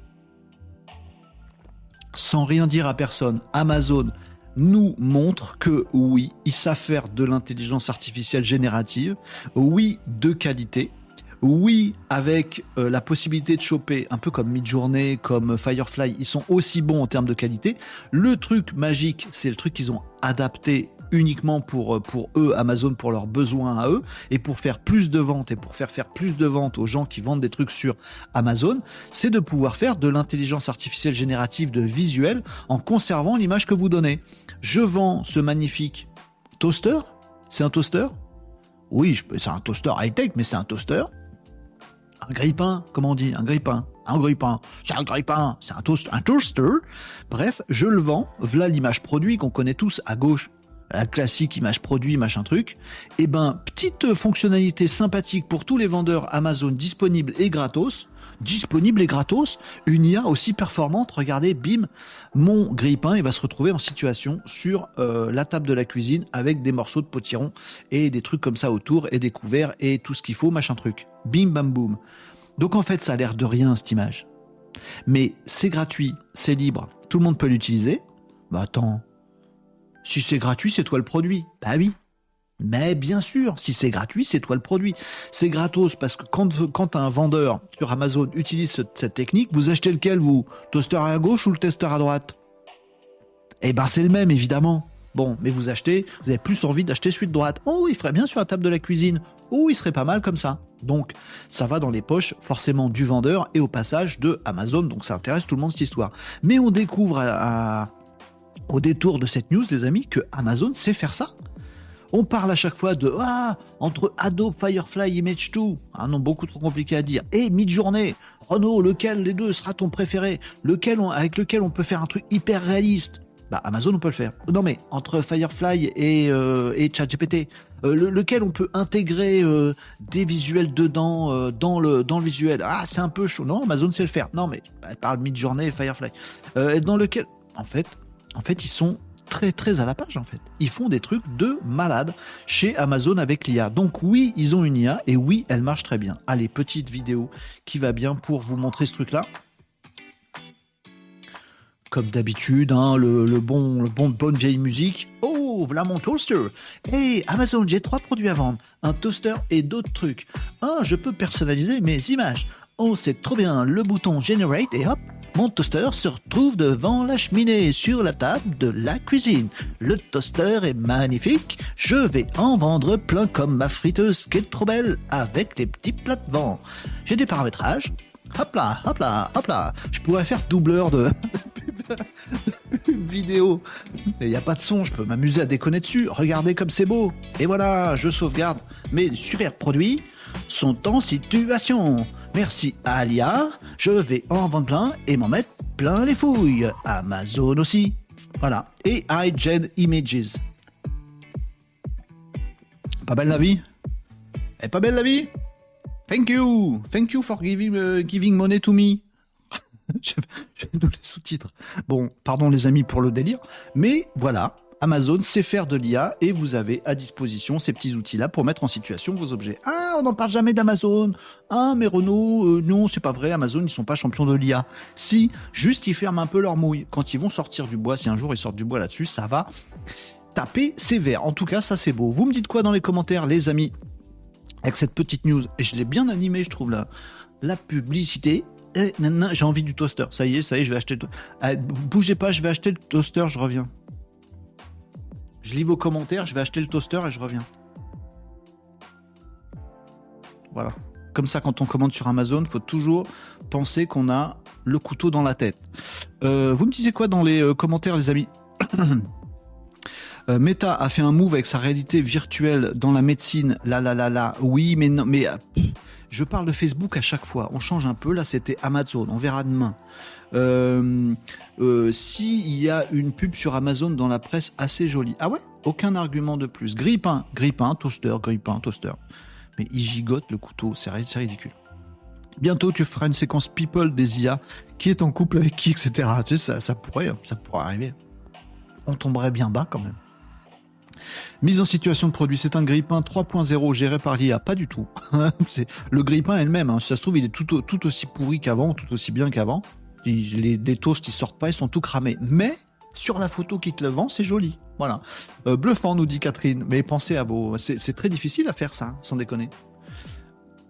sans rien dire à personne, Amazon nous montre que oui, ils savent faire de l'intelligence artificielle générative, oui, de qualité, oui, avec euh, la possibilité de choper, un peu comme Midjourney, comme Firefly, ils sont aussi bons en termes de qualité. Le truc magique, c'est le truc qu'ils ont adapté uniquement pour, euh, pour eux, Amazon, pour leurs besoins à eux, et pour faire plus de ventes et pour faire faire plus de ventes aux gens qui vendent des trucs sur Amazon, c'est de pouvoir faire de l'intelligence artificielle générative de visuel en conservant l'image que vous donnez. Je vends ce magnifique toaster. C'est un toaster? Oui, c'est un toaster high-tech, mais c'est un toaster. Un grille-pain, comment on dit? Un grille-pain. Un grille-pain. C'est un grille-pain. C'est un, toast, un toaster. Bref, je le vends. Voilà l'image produit qu'on connaît tous à gauche la classique image produit, machin truc, et eh ben, petite fonctionnalité sympathique pour tous les vendeurs Amazon disponible et gratos, disponible et gratos, une IA aussi performante, regardez, bim, mon grille-pain, il va se retrouver en situation sur euh, la table de la cuisine avec des morceaux de potiron et des trucs comme ça autour et des couverts et tout ce qu'il faut, machin truc. Bim, bam, boum. Donc en fait, ça a l'air de rien, cette image. Mais c'est gratuit, c'est libre, tout le monde peut l'utiliser. Bah attends, si c'est gratuit, c'est toi le produit. Bah oui. Mais bien sûr, si c'est gratuit, c'est toi le produit. C'est gratos parce que quand, un vendeur sur Amazon utilise cette, technique, vous achetez lequel vous? Toaster à gauche ou le testeur à droite? Eh ben c'est le même évidemment. Bon, mais vous achetez, vous avez plus envie d'acheter celui de droite. Oh, il ferait bien sur la table de la cuisine. Oh, il serait pas mal comme ça. Donc, ça va dans les poches forcément du vendeur et au passage de Amazon. Donc, ça intéresse tout le monde cette histoire. Mais on découvre au détour de cette news, les amis, que Amazon sait faire ça. On parle à chaque fois de ah, entre Adobe Firefly Image 2, un nom beaucoup trop compliqué à dire, et Midjourney. Renault, lequel des deux sera ton préféré? Lequel avec lequel on peut faire un truc hyper réaliste? Bah, Amazon, on peut le faire. Non, mais entre Firefly et, euh, et ChatGPT, euh, lequel on peut intégrer euh, des visuels dedans, dans, le, dans le visuel? Ah, c'est un peu chaud. Non, Amazon sait le faire. Non, mais elle parle Midjourney et Firefly. dans lequel, en fait, en fait, ils sont très très à la page en fait. Ils font des trucs de malade chez Amazon avec l'IA. Donc oui, ils ont une IA et oui, elle marche très bien. Allez, petite vidéo qui va bien pour vous montrer ce truc-là. Comme d'habitude, hein, le, bon, le bon, bonne vieille musique. Oh, voilà mon toaster. Hey, Amazon, j'ai trois produits à vendre. Un toaster et d'autres trucs. Ah, je peux personnaliser mes images. Oh, c'est trop bien. Le bouton Generate et hop, mon toaster se retrouve devant la cheminée sur la table de la cuisine. Le toaster est magnifique. Je vais en vendre plein comme ma friteuse qui est trop belle avec les petits plats devant. J'ai des paramétrages. Hop là, hop là, hop là. Je pourrais faire doubleur de vidéo. Il n'y a pas de son, je peux m'amuser à déconner dessus. Regardez comme c'est beau. Et voilà, je sauvegarde mes super produits sont en situation. Merci à Alia, je vais en vendre plein et m'en mettre plein les fouilles. Amazon aussi. Voilà. Et iGen Images. Pas belle la vie? Est pas belle la vie? Thank you Thank you for giving, uh, giving money to me. je, je vais les sous-titres. Bon, pardon les amis pour le délire. Mais voilà, Amazon sait faire de l'IA et vous avez à disposition ces petits outils-là pour mettre en situation vos objets. Ah, on n'en parle jamais d'Amazon. Ah, mais Renault, euh, non, c'est pas vrai. Amazon, ils sont pas champions de l'IA. Si, juste ils ferment un peu leur mouille. Quand ils vont sortir du bois, si un jour ils sortent du bois là-dessus, ça va taper sévère. En tout cas, ça c'est beau. Vous me dites quoi dans les commentaires, les amis Avec cette petite news? Et je l'ai bien animé, je trouve, la, la publicité. J'ai envie du toaster. Ça y est, ça y est, je vais acheter. Le... Ah, bougez pas, je vais acheter le toaster, je reviens. Je lis vos commentaires, je vais acheter le toaster et je reviens. Voilà. Comme ça, quand on commande sur Amazon, il faut toujours penser qu'on a le couteau dans la tête. Euh, vous me disiez quoi dans les euh, commentaires, les amis euh, Meta a fait un move avec sa réalité virtuelle dans la médecine. La la la la. Oui, mais non, mais je parle de Facebook à chaque fois. On change un peu. Là, c'était Amazon. On verra demain. Euh, euh, S'il y a une pub sur Amazon dans la presse assez jolie. Ah ouais? Aucun argument de plus. Grippin, grippin, toaster, grippin, toaster. Mais il gigote le couteau, c'est ridicule. Bientôt, tu feras une séquence people des IA, qui est en couple avec qui, etc. Tu pourrait, ça pourrait arriver. On tomberait bien bas quand même. Mise en situation de produit, c'est un grippin 3.0 géré par l'IA, pas du tout. c'est le grippin elle-même. Hein. Si ça se trouve, il est tout, aussi pourri qu'avant, tout aussi bien qu'avant les, toasts ils sortent pas, ils sont tout cramés. Mais sur la photo qui te le vend, c'est joli. Voilà. Euh, bluffant, nous dit Catherine. Mais pensez à vos. C'est très difficile à faire ça, sans déconner.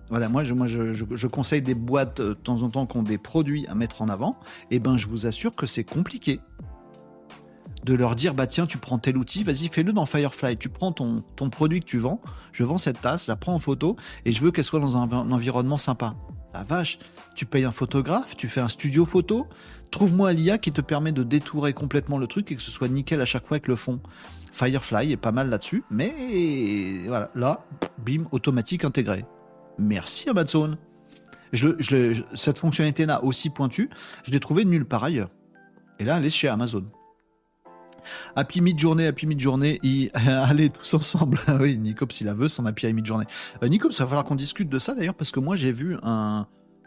Voilà, moi, je, conseille des boîtes euh, de temps en temps qui ont des produits à mettre en avant. Et eh ben, je vous assure que c'est compliqué de leur dire bah tiens, tu prends tel outil, vas-y, fais-le dans Firefly. Tu prends ton, produit que tu vends, je vends cette tasse, la prends en photo et je veux qu'elle soit dans un environnement sympa vache, tu payes un photographe, tu fais un studio photo, trouve-moi l'IA qui te permet de détourer complètement le truc et que ce soit nickel à chaque fois avec le fond. Firefly est pas mal là-dessus, mais voilà, là, bim, automatique intégré. Merci Amazon. Cette fonctionnalité-là aussi pointue, je l'ai trouvée nulle part ailleurs. Et là, elle est chez Amazon. Happy Mid-Journée, Happy Mid-Journée, allez tous ensemble. oui, Nicops, il a veut son Happy Mid-Journée. Euh, Nicops, ça va falloir qu'on discute de ça d'ailleurs, parce que moi j'ai vu un,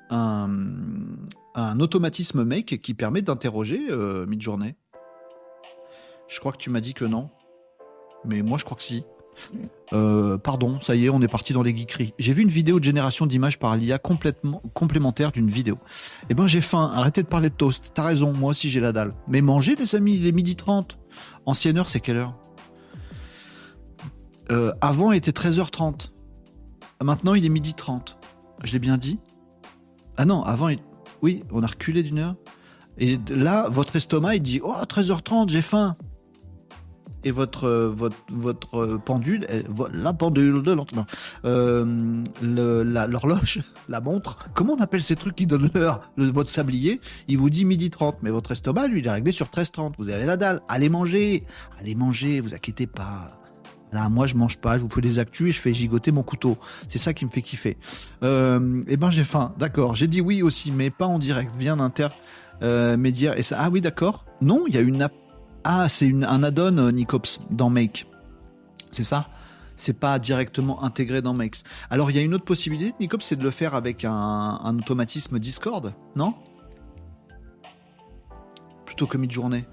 un, automatisme make qui permet d'interroger euh, Mid-Journée. Je crois que tu m'as dit que non. Mais moi je crois que si. Euh, pardon, ça y est, on est parti dans les geekeries. J'ai vu une vidéo de génération d'images par l'IA complémentaire d'une vidéo. Eh ben j'ai faim, arrêtez de parler de toast. T'as raison, moi aussi j'ai la dalle. Mais mangez les amis, il est midi 30. Ancienne heure, c'est quelle heure? Euh, Avant, il était 13h30. Maintenant, il est midi 30. Je l'ai bien dit? Ah non, avant, oui, on a reculé d'une heure. Et là, votre estomac, il dit Oh, 13h30, j'ai faim et votre euh, votre votre euh, pendule, la pendule de l'autre, euh, l'horloge, la montre. Comment on appelle ces trucs qui donnent l'heure? Votre sablier, il vous dit midi 30, mais votre estomac, lui, il est réglé sur 13h30. Vous avez la dalle. Allez manger, allez manger, vous inquiétez pas. Là, moi, je mange pas, je vous fais des actus et je fais gigoter mon couteau. C'est ça qui me fait kiffer. Euh, eh ben, j'ai faim. D'accord. J'ai dit oui aussi, mais pas en direct, bien intermédiaire. et ça, ah oui, d'accord. Non, il y a une app ah, c'est un add-on euh, Nicops dans Make. C'est ça? C'est pas directement intégré dans Make. Alors il y a une autre possibilité, Nicops, c'est de le faire avec un, automatisme Discord, non? Plutôt que mid-journée.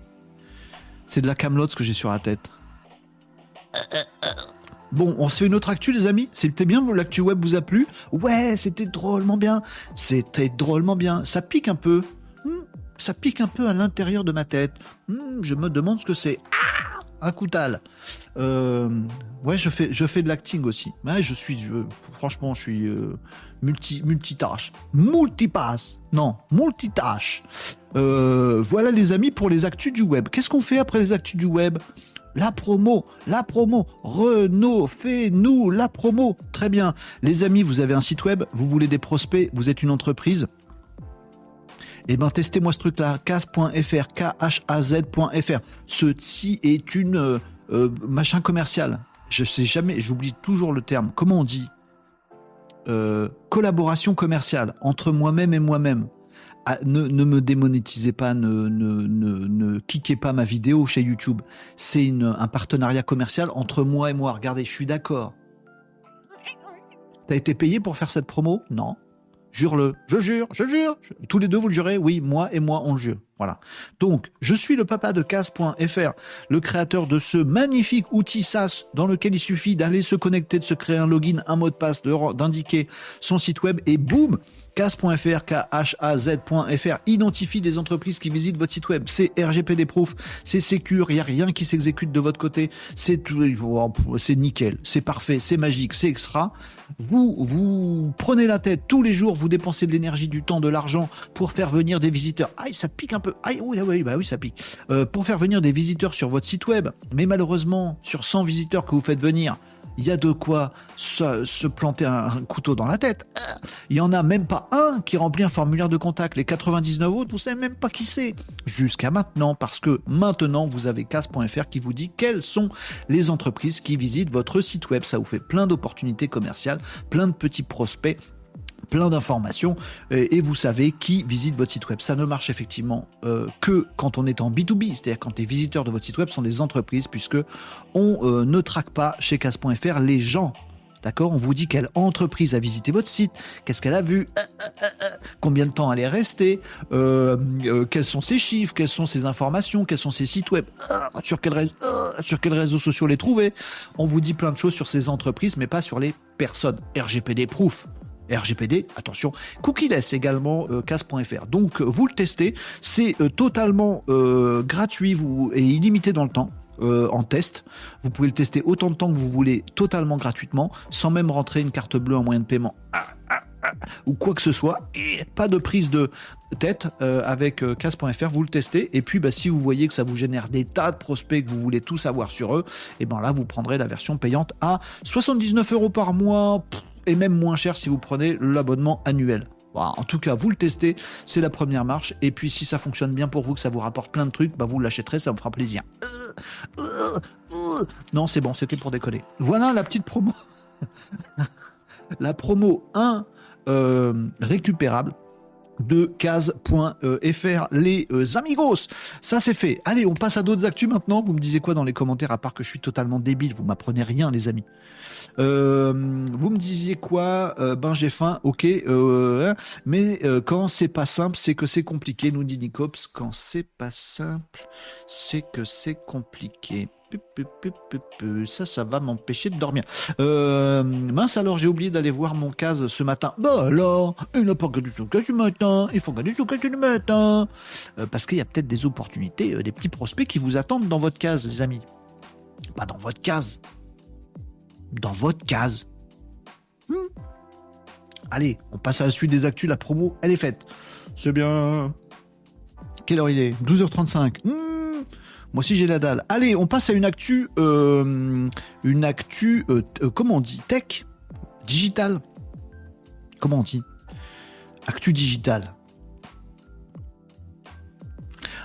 C'est de la Camelot ce que j'ai sur la tête. Bon, on se fait une autre actu, les amis? C'était bien, l'actu web vous a plu? Ouais, c'était drôlement bien. C'était drôlement bien. Ça pique un peu ça pique un peu à l'intérieur de ma tête. Hmm, je me demande ce que c'est. Ah un coutal. Euh, ouais, je fais, je de l'acting aussi. Ouais, je suis, franchement, je suis euh, multi, multitâche, multipass. Non, multitâche. Euh, voilà les amis pour les actus du web. Qu'est-ce qu'on fait après les actus du web? La promo, la promo. Renault, fais-nous la promo. Très bien. Les amis, vous avez un site web, vous voulez des prospects, vous êtes une entreprise eh ben testez-moi ce truc-là, cas.fr, K-H-A-Z.fr. Ceci est une euh, euh, machin commercial. Je sais jamais, j'oublie toujours le terme. Comment on dit? Euh, collaboration commerciale entre moi-même et moi-même. Ah, ne, me démonétisez pas, ne, ne, ne, ne kickez pas ma vidéo chez YouTube. C'est un partenariat commercial entre moi et moi. Regardez, je suis d'accord. T'as été payé pour faire cette promo? Non. Jure-le. Je jure, je jure. Tous les deux, vous le jurez Oui, moi et moi, on le jure. Voilà. Donc, je suis le papa de casse.fr, le créateur de ce magnifique outil SaaS dans lequel il suffit d'aller se connecter, de se créer un login, un mot de passe, d'indiquer son site web et boum, Cas.fr, K-H-A-Z.fr, identifie des entreprises qui visitent votre site web. C'est RGPD proof, c'est secure, il n'y a rien qui s'exécute de votre côté. C'est c'est nickel, c'est parfait, c'est magique, c'est extra. Vous, vous prenez la tête tous les jours, vous dépensez de l'énergie, du temps, de l'argent pour faire venir des visiteurs. Aïe, ça pique un peu. Aïe, oui, oui, bah oui, ça pique. Euh, pour faire venir des visiteurs sur votre site web. Mais malheureusement, sur 100 visiteurs que vous faites venir, il y a de quoi se, planter un, couteau dans la tête. Il y en a même pas un qui remplit un formulaire de contact. Les 99 autres, vous savez même pas qui c'est. Jusqu'à maintenant, parce que maintenant, vous avez casse.fr qui vous dit quelles sont les entreprises qui visitent votre site web. Ça vous fait plein d'opportunités commerciales, plein de petits prospects plein d'informations euh, et vous savez qui visite votre site web. Ça ne marche effectivement euh, que quand on est en B2B, c'est-à-dire quand les visiteurs de votre site web sont des entreprises, puisque on euh, ne traque pas chez casse.fr les gens. D'accord? On vous dit quelle entreprise a visité votre site, qu'est-ce qu'elle a vu, combien de temps elle est restée, quels sont ses chiffres, quelles sont ses informations, quels sont ses sites web, sur quels réseaux sociaux les trouver. On vous dit plein de choses sur ces entreprises, mais pas sur les personnes. RGPD proof. RGPD, attention, cookieless également, euh, casse.fr. Donc euh, vous le testez, c'est euh, totalement gratuit vous, et illimité dans le temps. en test. Vous pouvez le tester autant de temps que vous voulez, totalement gratuitement, sans même rentrer une carte bleue en moyen de paiement ah, ah, ah, ou quoi que ce soit. Et pas de prise de tête avec casse.fr. Vous le testez et puis bah, si vous voyez que ça vous génère des tas de prospects que vous voulez tout savoir sur eux, et ben là vous prendrez la version payante à 79 euros par mois et même moins cher si vous prenez l'abonnement annuel. En tout cas, vous le testez, c'est la première marche. Et puis, si ça fonctionne bien pour vous, que ça vous rapporte plein de trucs, bah vous l'achèterez, ça me fera plaisir. Non, c'est bon, c'était pour décoller. Voilà la petite promo. la promo 1 euh, récupérable de case.fr les euh, amigos. Ça c'est fait. Allez, on passe à d'autres actus maintenant. Vous me disiez quoi dans les commentaires à part que je suis totalement débile, vous m'apprenez rien les amis. Euh, vous me disiez quoi euh, Ben j'ai faim, ok. Euh, hein. mais quand c'est pas simple, c'est que c'est compliqué, nous dit Nicops. Quand c'est pas simple, c'est que c'est compliqué. Ça, ça va m'empêcher de dormir. mince, alors j'ai oublié d'aller voir mon case ce matin. Bah alors, il n'a pas gagné son case du matin. Il faut gagner son case du matin. parce qu'il y a peut-être des opportunités, des petits prospects qui vous attendent dans votre case, les amis. Pas dans votre case, dans votre case. Hmm. Allez, on passe à la suite des actus. La promo, elle est faite. C'est bien. Quelle heure il est? 12h35. Hmm. Moi aussi j'ai la dalle. Allez, on passe à une actu, euh, une actu, euh, euh, comment on dit, tech, digital? Comment on dit? Actu digital.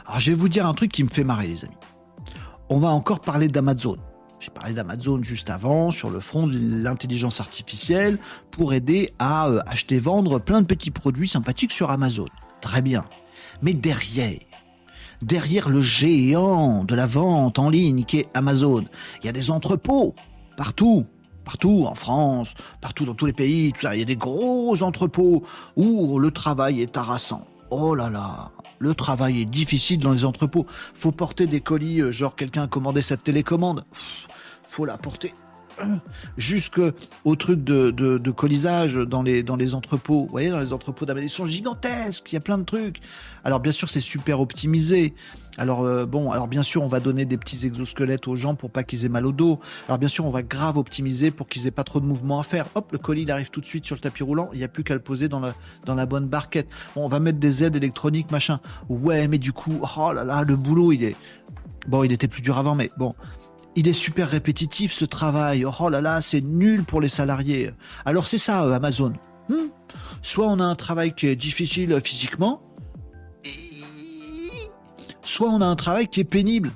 Alors je vais vous dire un truc qui me fait marrer les amis. On va encore parler d'Amazon. J'ai parlé d'Amazon juste avant sur le front de l'intelligence artificielle pour aider à euh, acheter, vendre plein de petits produits sympathiques sur Amazon. Très bien. Mais derrière, derrière le géant de la vente en ligne qui est Amazon, il y a des entrepôts partout. Partout, en France, partout dans tous les pays, tout ça, il y a des gros entrepôts où le travail est harassant. Oh là là, le travail est difficile dans les entrepôts. Faut porter des colis, euh, genre quelqu'un a commandé cette télécommande faut la porter jusqu'au truc de, colisage dans les, dans les entrepôts. Vous voyez, dans les entrepôts d'Amazon, ils sont gigantesques, il y a plein de trucs. Alors bien sûr, c'est super optimisé. Alors euh, bon, alors bien sûr, on va donner des petits exosquelettes aux gens pour pas qu'ils aient mal au dos. Alors bien sûr, on va grave optimiser pour qu'ils aient pas trop de mouvements à faire. Hop, le colis il arrive tout de suite sur le tapis roulant, il n'y a plus qu'à le poser dans la, dans la bonne barquette. Bon, on va mettre des aides électroniques, machin. Ouais, mais du coup, oh là là, le boulot, il est... Bon, il était plus dur avant, mais bon, il est super répétitif ce travail. Oh là là, c'est nul pour les salariés. Alors c'est ça, euh, Amazon. Hmm. Soit on a un travail qui est difficile physiquement, soit on a un travail qui est pénible,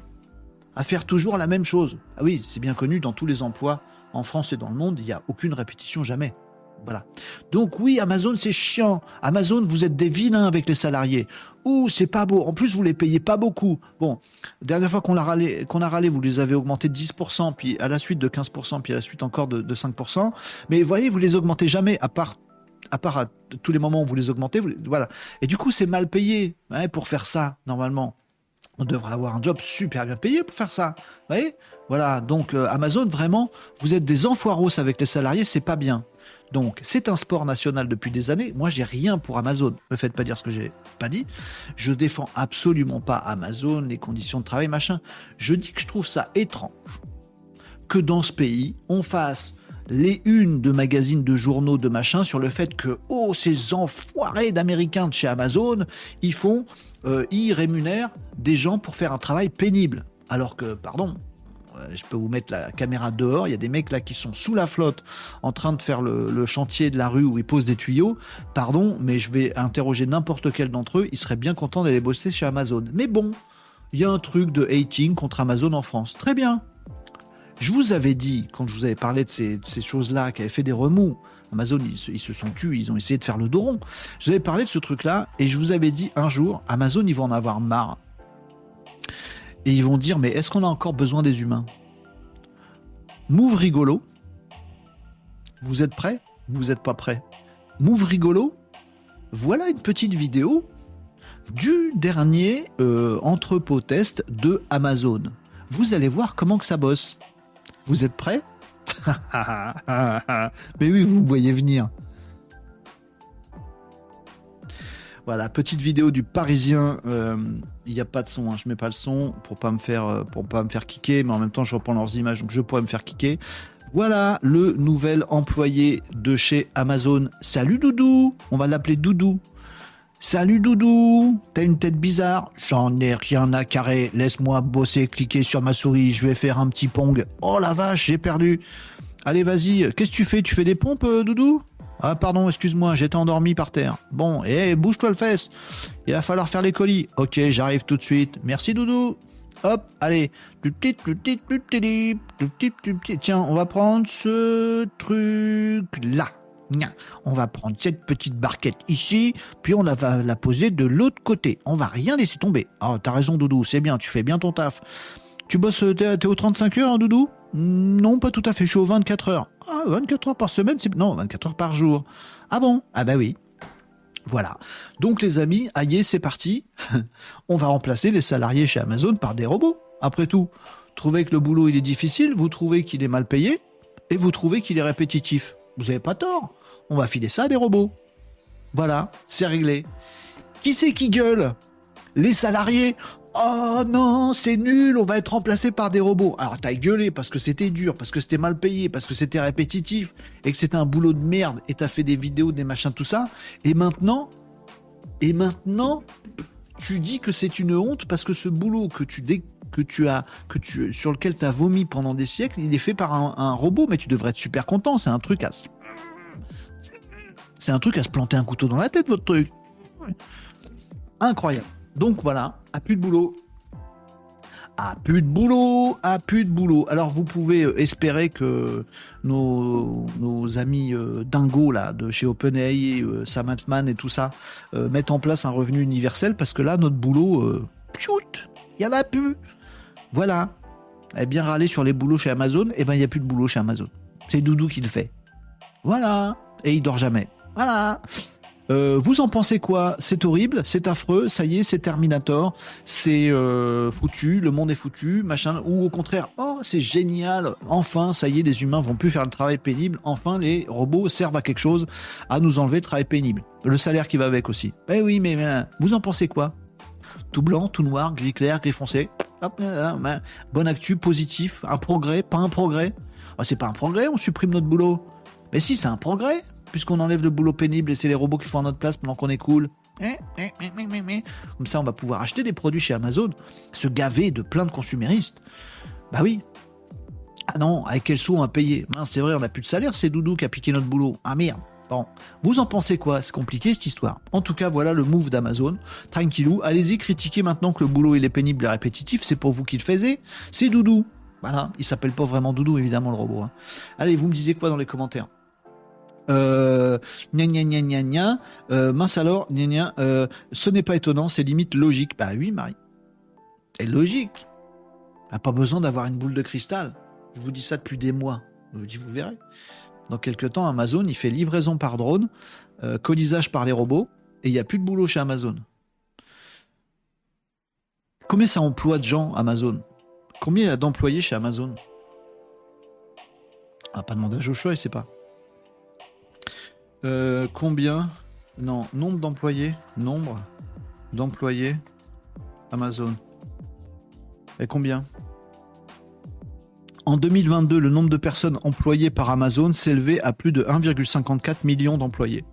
à faire toujours la même chose. Ah oui, c'est bien connu dans tous les emplois en France et dans le monde, il n'y a aucune répétition jamais. Voilà. Donc oui, Amazon, c'est chiant. Amazon, vous êtes des vilains avec les salariés. Ouh, c'est pas beau. En plus, vous les payez pas beaucoup. Bon, dernière fois qu'on a râlé, qu'on a vous les avez augmentés de 10%, puis à la suite de 15%, puis à la suite encore de, de 5%. Mais voyez, vous les augmentez jamais, à part à part à tous les moments où vous les augmentez, voilà. Et du coup, c'est mal payé hein, pour faire ça, normalement. On devrait avoir un job super bien payé pour faire ça. Vous voyez? Voilà, donc euh, Amazon, vraiment, vous êtes des enfoiros avec les salariés, c'est pas bien. Donc, c'est un sport national depuis des années. Moi, j'ai rien pour Amazon. Ne me faites pas dire ce que j'ai pas dit. Je défends absolument pas Amazon, les conditions de travail, machin. Je dis que je trouve ça étrange que dans ce pays, on fasse les unes de magazines, de journaux, de machin sur le fait que, oh, ces enfoirés d'Américains de chez Amazon, ils font, euh, ils rémunèrent des gens pour faire un travail pénible. Alors que, pardon, je peux vous mettre la caméra dehors, il y a des mecs là qui sont sous la flotte en train de faire le, chantier de la rue où ils posent des tuyaux. Pardon, mais je vais interroger n'importe quel d'entre eux, ils seraient bien contents d'aller bosser chez Amazon. Mais bon, il y a un truc de hating contre Amazon en France. Très bien, je vous avais dit, quand je vous avais parlé de ces, choses-là, qui avaient fait des remous, Amazon, ils se, sont tus, ils ont essayé de faire le dos rond. Je vous avais parlé de ce truc-là, et je vous avais dit un jour, Amazon, ils vont en avoir marre. Et ils vont dire, mais est-ce qu'on a encore besoin des humains? Move rigolo. Vous êtes prêts? Vous n'êtes pas prêts Move rigolo. Voilà une petite vidéo du dernier euh, entrepôt test de Amazon. Vous allez voir comment que ça bosse. Vous êtes prêts? Mais oui, vous me voyez venir. Voilà, petite vidéo du Parisien. Il euh, n'y a pas de son, hein, je mets pas le son pour pas me faire euh, pour pas me faire kicker, mais en même temps je reprends leurs images, donc je pourrais me faire kicker. Voilà le nouvel employé de chez Amazon. Salut Doudou, on va l'appeler Doudou. Salut Doudou, t'as une tête bizarre? J'en ai rien à carrer, laisse-moi bosser, cliquer sur ma souris, je vais faire un petit pong. Oh la vache, j'ai perdu. Allez, vas-y, qu'est-ce que tu fais? Tu fais des pompes, euh, Doudou? Ah pardon, excuse-moi, j'étais endormi par terre. Bon, et bouge-toi le fesse. Il va falloir faire les colis. Ok, j'arrive tout de suite. Merci Doudou. Hop, allez. Tiens, on va prendre ce truc-là. On va prendre cette petite barquette ici, puis on va la poser de l'autre côté. On va rien laisser tomber. Ah, t'as raison, Doudou, c'est bien, tu fais bien ton taf. Tu bosses, t'es aux 35 heures, hein, Doudou? Non, pas tout à fait, je suis aux 24 heures. Ah, 24 heures par semaine, c'est... Non, 24 heures par jour. Ah bon? Ah bah oui. Voilà. Donc les amis, aïe, c'est parti. on va remplacer les salariés chez Amazon par des robots. Après tout, trouvez que le boulot il est difficile, vous trouvez qu'il est mal payé, et vous trouvez qu'il est répétitif. Vous avez pas tort. On va filer ça à des robots. Voilà, c'est réglé. Qui c'est qui gueule? Les salariés. Oh non, c'est nul, on va être remplacé par des robots. Alors t'as gueulé parce que c'était dur, parce que c'était mal payé, parce que c'était répétitif, et que c'était un boulot de merde, et t'as fait des vidéos, des machins, tout ça. Et maintenant, et maintenant, tu dis que c'est une honte parce que ce boulot que tu que tu as, que tu, sur lequel tu as vomi pendant des siècles, il est fait par un, un robot, mais tu devrais être super content. C'est un truc à, c'est un truc à se planter un couteau dans la tête, votre truc. Incroyable. Donc voilà, à plus de boulot. À plus de boulot, à plus de boulot. Alors vous pouvez euh, espérer que nos, amis euh, dingos là, de chez OpenAI, euh, et tout ça, euh, mettent en place un revenu universel parce que là, notre boulot, euh, il y en a plus. Voilà. Eh bien râler sur les boulots chez Amazon, eh ben il n'y a plus de boulot chez Amazon. C'est Doudou qui le fait. Voilà. Et il dort jamais. Voilà. Euh, vous en pensez quoi? C'est horrible, c'est affreux, ça y est, c'est Terminator, c'est euh, foutu, le monde est foutu, machin, ou au contraire, oh c'est génial, enfin, ça y est, les humains vont plus faire le travail pénible, enfin les robots servent à quelque chose, à nous enlever le travail pénible. Le salaire qui va avec aussi. Eh oui, mais, vous en pensez quoi? Tout blanc, tout noir, gris clair, gris foncé Hop, Bonne actu, positif, un progrès, pas un progrès? Oh, C'est pas un progrès, on supprime notre boulot. Mais si, c'est un progrès puisqu'on enlève le boulot pénible et c'est les robots qui font notre place pendant qu'on est cool. Eh, eh, eh, Comme ça, on va pouvoir acheter des produits chez Amazon, se gaver de plein de consuméristes. Bah oui. Ah non, avec quel sous on va payer C'est vrai, on n'a plus de salaire, c'est Doudou qui a piqué notre boulot. Ah merde. Bon, vous en pensez quoi? C'est compliqué cette histoire. En tout cas, voilà le move d'Amazon. Tranquillou, allez-y critiquer maintenant que le boulot il est pénible et répétitif, c'est pour vous qu'il faisait. C'est Doudou. Voilà, il s'appelle pas vraiment Doudou évidemment le robot. Hein. Allez, vous me disiez quoi dans les commentaires? Euh, gna gna. Euh, mince alors, euh, ce n'est pas étonnant, c'est limite logique. Bah oui, Marie. C'est logique. N'a pas besoin d'avoir une boule de cristal. Je vous dis ça depuis des mois. Je vous dis, vous verrez. Dans quelques temps, Amazon, il fait livraison par drone, euh, colisage par les robots, et il n'y a plus de boulot chez Amazon. Combien ça emploie de gens, Amazon? Combien il y a d'employés chez Amazon? On va pas demander à Joshua, il sait pas. Euh, combien Non, nombre d'employés. Nombre d'employés Amazon. Et combien En 2022, le nombre de personnes employées par Amazon s'élevait à plus de 1,54 million d'employés.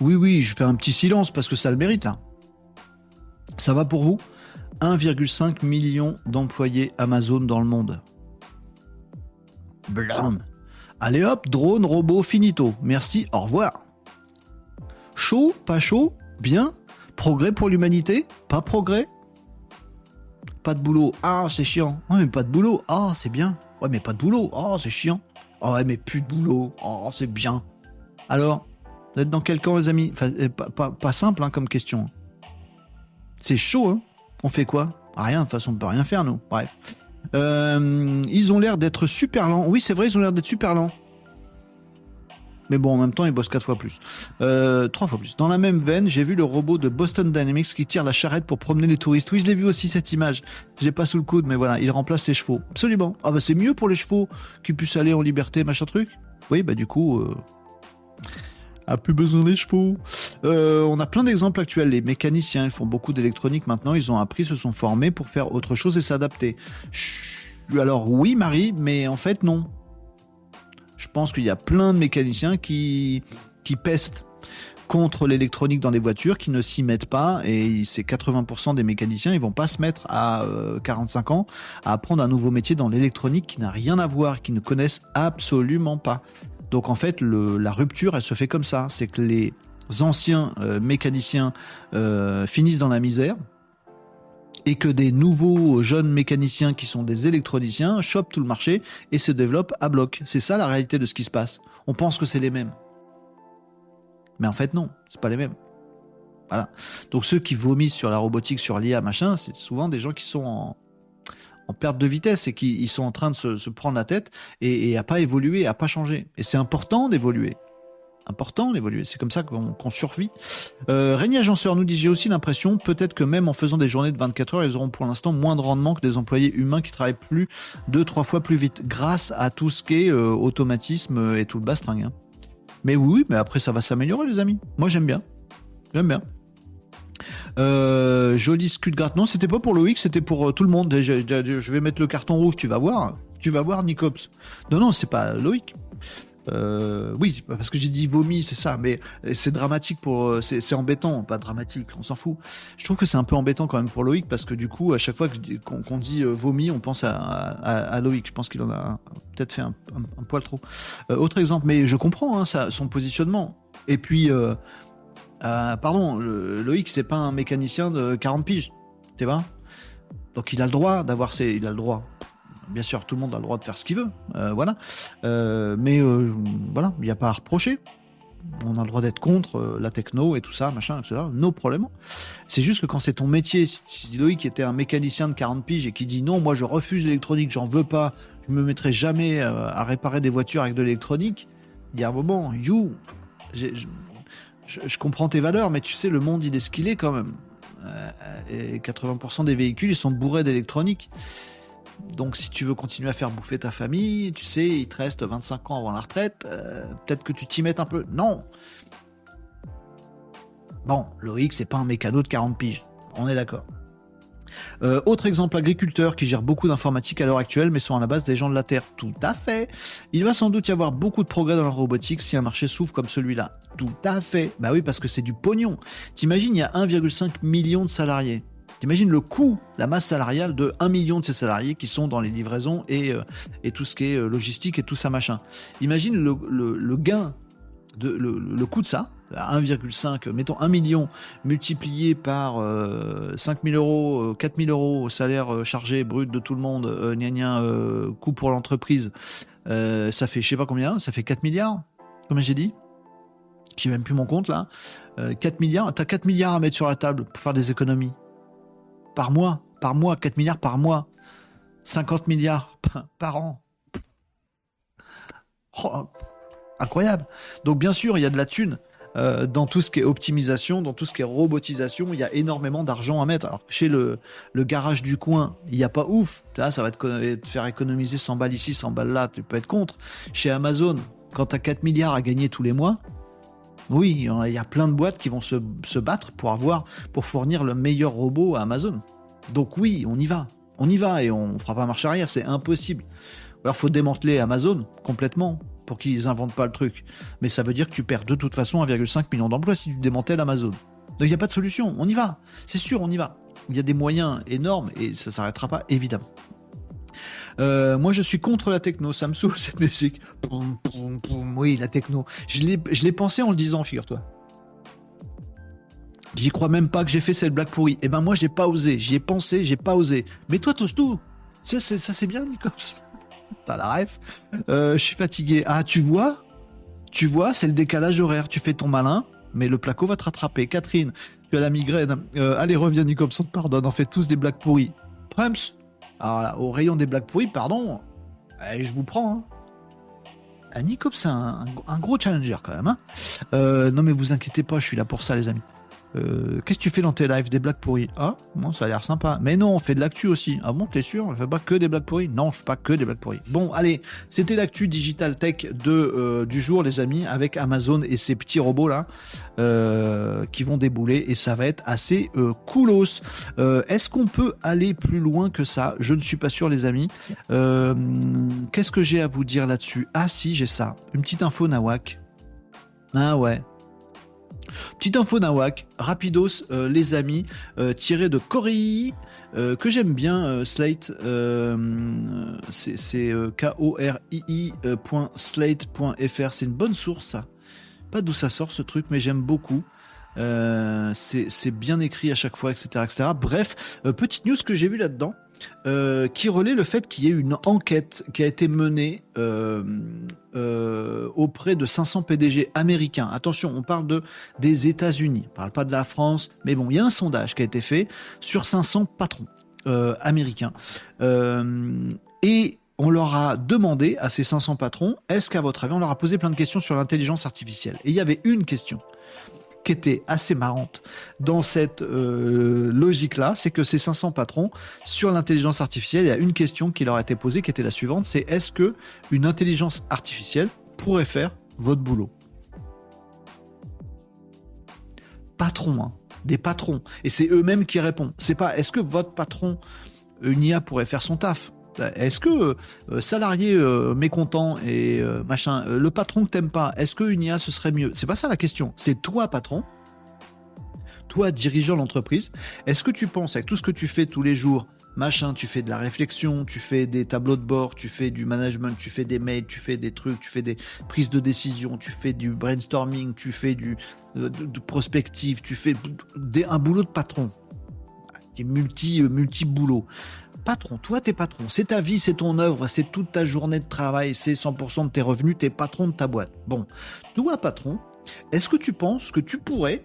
Oui, oui, je fais un petit silence parce que ça le mérite. hein. Ça va pour vous? 1,5 million d'employés Amazon dans le monde. Blam. Allez hop, drone, robot, finito. Merci, au revoir. Chaud, pas chaud, bien. Progrès pour l'humanité, pas progrès. Pas de boulot, ah c'est chiant. Ouais mais pas de boulot, ah c'est bien. Ouais mais pas de boulot, ah c'est chiant. Ah ouais mais plus de boulot, oh c'est bien. Alors, vous êtes dans quel camp les amis? Euh, pas simple hein, comme question. C'est chaud, hein? On fait quoi? Rien, de toute façon on peut rien faire nous. Bref. Euh, ils ont l'air d'être super lents. Oui, c'est vrai, ils ont l'air d'être super lents. Mais bon, en même temps, ils bossent quatre fois plus. Euh, trois fois plus. Dans la même veine, j'ai vu le robot de Boston Dynamics qui tire la charrette pour promener les touristes. Oui, je l'ai vu aussi cette image. Je l'ai pas sous le coude, mais voilà, il remplace les chevaux. Absolument. Ah bah c'est mieux pour les chevaux qu'ils puissent aller en liberté, machin truc. Oui, bah du coup, euh, a plus besoin des chevaux. Euh, on a plein d'exemples actuels. Les mécaniciens, ils font beaucoup d'électronique maintenant. Ils ont appris, se sont formés pour faire autre chose et s'adapter. Alors oui, Marie, mais en fait non. Je pense qu'il y a plein de mécaniciens qui, qui pestent contre l'électronique dans les voitures, qui ne s'y mettent pas, et c'est 80% des mécaniciens, ils vont pas se mettre à euh, 45 ans à apprendre un nouveau métier dans l'électronique qui n'a rien à voir, qui ne connaissent absolument pas. Donc en fait, la rupture, elle se fait comme ça, c'est que les anciens euh, mécaniciens euh, finissent dans la misère, et que des nouveaux jeunes mécaniciens qui sont des électroniciens chopent tout le marché et se développent à bloc. C'est ça la réalité de ce qui se passe. On pense que c'est les mêmes. Mais en fait non, c'est pas les mêmes. Voilà. Donc ceux qui vomissent sur la robotique, sur l'IA, machin, c'est souvent des gens qui sont en, perte de vitesse et qui sont en train de se, se prendre la tête et, et à pas évoluer, à pas changer. Et c'est important d'évoluer. Important d'évoluer. C'est comme ça qu'on survit. Euh, Régnier Agenceur nous dit J'ai aussi l'impression, peut-être que même en faisant des journées de 24 heures, ils auront pour l'instant moins de rendement que des employés humains qui travaillent plus deux, trois fois plus vite, grâce à tout ce qui est euh, automatisme et tout le bastringue. hein. Mais oui, mais après ça va s'améliorer, les amis. Moi j'aime bien. J'aime bien. Euh, joli scut gratte. Non, c'était pas pour Loïc, c'était pour euh, tout le monde. Je, je- je vais mettre le carton rouge, tu vas voir. Tu vas voir, Nicops. Non, non, c'est pas Loïc. Euh, oui, parce que j'ai dit vomi, c'est ça, mais c'est dramatique pour, euh, c'est embêtant, pas dramatique, on s'en fout. Je trouve que c'est un peu embêtant quand même pour Loïc parce que du coup, à chaque fois qu'on dit euh, vomi, on pense à, Loïc. Je pense qu'il en a peut-être fait un, poil trop. Autre exemple, mais je comprends hein, son positionnement. Et puis, pardon, Loïc, c'est pas un mécanicien de 40 piges, tu vois? Donc il a le droit d'avoir ses, il a le droit. Bien sûr, tout le monde a le droit de faire ce qu'il veut, euh, voilà. Euh, mais euh, voilà, il n'y a pas à reprocher. On a le droit d'être contre la techno et tout ça, machin, etc. No problème. C'est juste que quand c'est ton métier, si, Loïc était un mécanicien de 40 piges et qui dit non, moi je refuse l'électronique, j'en veux pas, je me mettrai jamais à réparer des voitures avec de l'électronique, il y a un moment, you, je, je- comprends tes valeurs, mais tu sais, le monde il est ce qu'il est quand même. Et 80% des véhicules ils sont bourrés d'électronique. Donc si tu veux continuer à faire bouffer ta famille, tu sais, il te reste 25 ans avant la retraite, euh, peut-être que tu t'y mettes un peu. Non Bon, Loïc, c'est pas un mécano de 40 piges. On est d'accord. Euh, autre exemple, agriculteurs qui gèrent beaucoup d'informatique à l'heure actuelle, mais sont à la base des gens de la Terre. Tout à fait. Il va sans doute y avoir beaucoup de progrès dans la robotique si un marché s'ouvre comme celui-là. Tout à fait. Bah oui, parce que c'est du pognon. T'imagines, il y a 1,5 million de salariés. T'imagines le coût, la masse salariale de 1 million de ces salariés qui sont dans les livraisons et, euh, et tout ce qui est euh, logistique et tout ça machin. Imagine le, le- gain, de, le, le coût de ça, 1,5, mettons 1 million multiplié par 5 000 euros, 4 000 euros salaire chargé brut de tout le monde, gna gna, coût pour l'entreprise, ça fait je sais pas combien, ça fait 4 milliards, comme j'ai dit? J'ai même plus mon compte là, 4 milliards, t'as 4 milliards à mettre sur la table pour faire des économies. Par mois, par mois, 4 milliards par mois. 50 milliards par an. Oh, incroyable. Donc bien sûr, il y a de la thune. Euh, dans tout ce qui est optimisation, dans tout ce qui est robotisation, il y a énormément d'argent à mettre. Alors chez le, le garage du coin, il n'y a pas ouf. Ça va te, faire économiser 100 balles ici, 100 balles là, tu peux être contre. Chez Amazon, quand tu as 4 milliards à gagner tous les mois, oui, il y a plein de boîtes qui vont se, battre pour avoir, pour fournir le meilleur robot à Amazon. Donc oui, on y va. On y va et on fera pas marche arrière, c'est impossible. Alors faut démanteler Amazon complètement pour qu'ils inventent pas le truc. Mais ça veut dire que tu perds de toute façon 1,5 million d'emplois si tu démantèles Amazon. Donc il n'y a pas de solution, on y va. C'est sûr, on y va. Il y a des moyens énormes et ça s'arrêtera pas, évidemment. Euh, moi, je suis contre la techno. Ça me saoule cette musique. Oui, la techno. Je l'ai pensé en le disant, figure-toi. J'y crois même pas que j'ai fait cette blague pourrie. Eh ben moi, j'ai pas osé. J'y ai pensé, j'ai pas osé. Mais toi, t'oses tout. Ça, c'est bien, Nicolas. T'as la ref. Euh, je suis fatigué. Ah, tu vois? Tu vois, c'est le décalage horaire. Tu fais ton malin, mais le placo va te rattraper. Catherine, tu as la migraine. Euh, allez, reviens, Nicobson, pardonne. On fait tous des blagues pourries. Prems Alors là, au rayon des blagues pourries, pardon. Allez, je vous prends. Hein. Ah, c'est un, gros challenger quand même. Hein. Euh, non, mais vous inquiétez pas, je suis là pour ça, les amis. Euh, qu'est-ce que tu fais dans tes lives Des blagues pourries Ah, ça a l'air sympa. Mais non, on fait de l'actu aussi. Ah bon, t'es sûr? On fait pas que des blagues pourries? Non, je fais pas que des blagues pourries. Bon, allez, c'était l'actu digital tech euh, du jour, les amis, avec Amazon et ces petits robots là euh, qui vont débouler et ça va être assez coolos. Est-ce qu'on peut aller plus loin que ça? Je ne suis pas sûr, les amis. Qu'est-ce que j'ai à vous dire là-dessus? Ah si, j'ai ça. Une petite info Nawak. Ah ouais, Petite info Nawak, rapidos euh, les amis, euh, tiré de Korii, euh, que j'aime bien, Slate, c'est K-O-R-I-I.slate.fr, c'est une bonne source ça. Pas d'où ça sort ce truc, mais j'aime beaucoup. c'est bien écrit à chaque fois, etc. etc. Bref, petite news que j'ai vue là-dedans. Qui relaie le fait qu'il y ait une enquête qui a été menée euh, euh, auprès de 500 PDG américains. Attention, on parle de des États-Unis, on parle pas de la France, mais bon, il y a un sondage qui a été fait sur 500 patrons américains. et on leur a demandé à ces 500 patrons, est-ce qu'à votre avis, on leur a posé plein de questions sur l'intelligence artificielle? Et il y avait une question était assez marrante dans cette euh, logique-là, c'est que ces 500 patrons, sur l'intelligence artificielle, il y a une question qui leur a été posée qui était la suivante, c'est est-ce que une intelligence artificielle pourrait faire votre boulot? Patron, hein, des patrons. Et c'est eux-mêmes qui répondent. C'est pas est-ce que votre patron, une IA, pourrait faire son taf? Est-ce que euh, salarié euh, mécontent et euh, machin, le patron que t'aimes pas, est-ce qu'une IA ce serait mieux C'est pas ça la question. C'est toi patron, toi dirigeant l'entreprise. Est-ce que tu penses avec tout ce que tu fais tous les jours, machin, tu fais de la réflexion, tu fais des tableaux de bord, tu fais du management, tu fais des mails, tu fais des trucs, tu fais des prises de décision, tu fais du brainstorming, tu fais du de, prospective, tu fais un boulot de patron, multi multi boulot patron. Toi, t'es patron. C'est ta vie, c'est ton œuvre, c'est toute ta journée de travail, c'est 100% de tes revenus, t'es patron de ta boîte. Bon, toi, patron, est-ce que tu penses que tu pourrais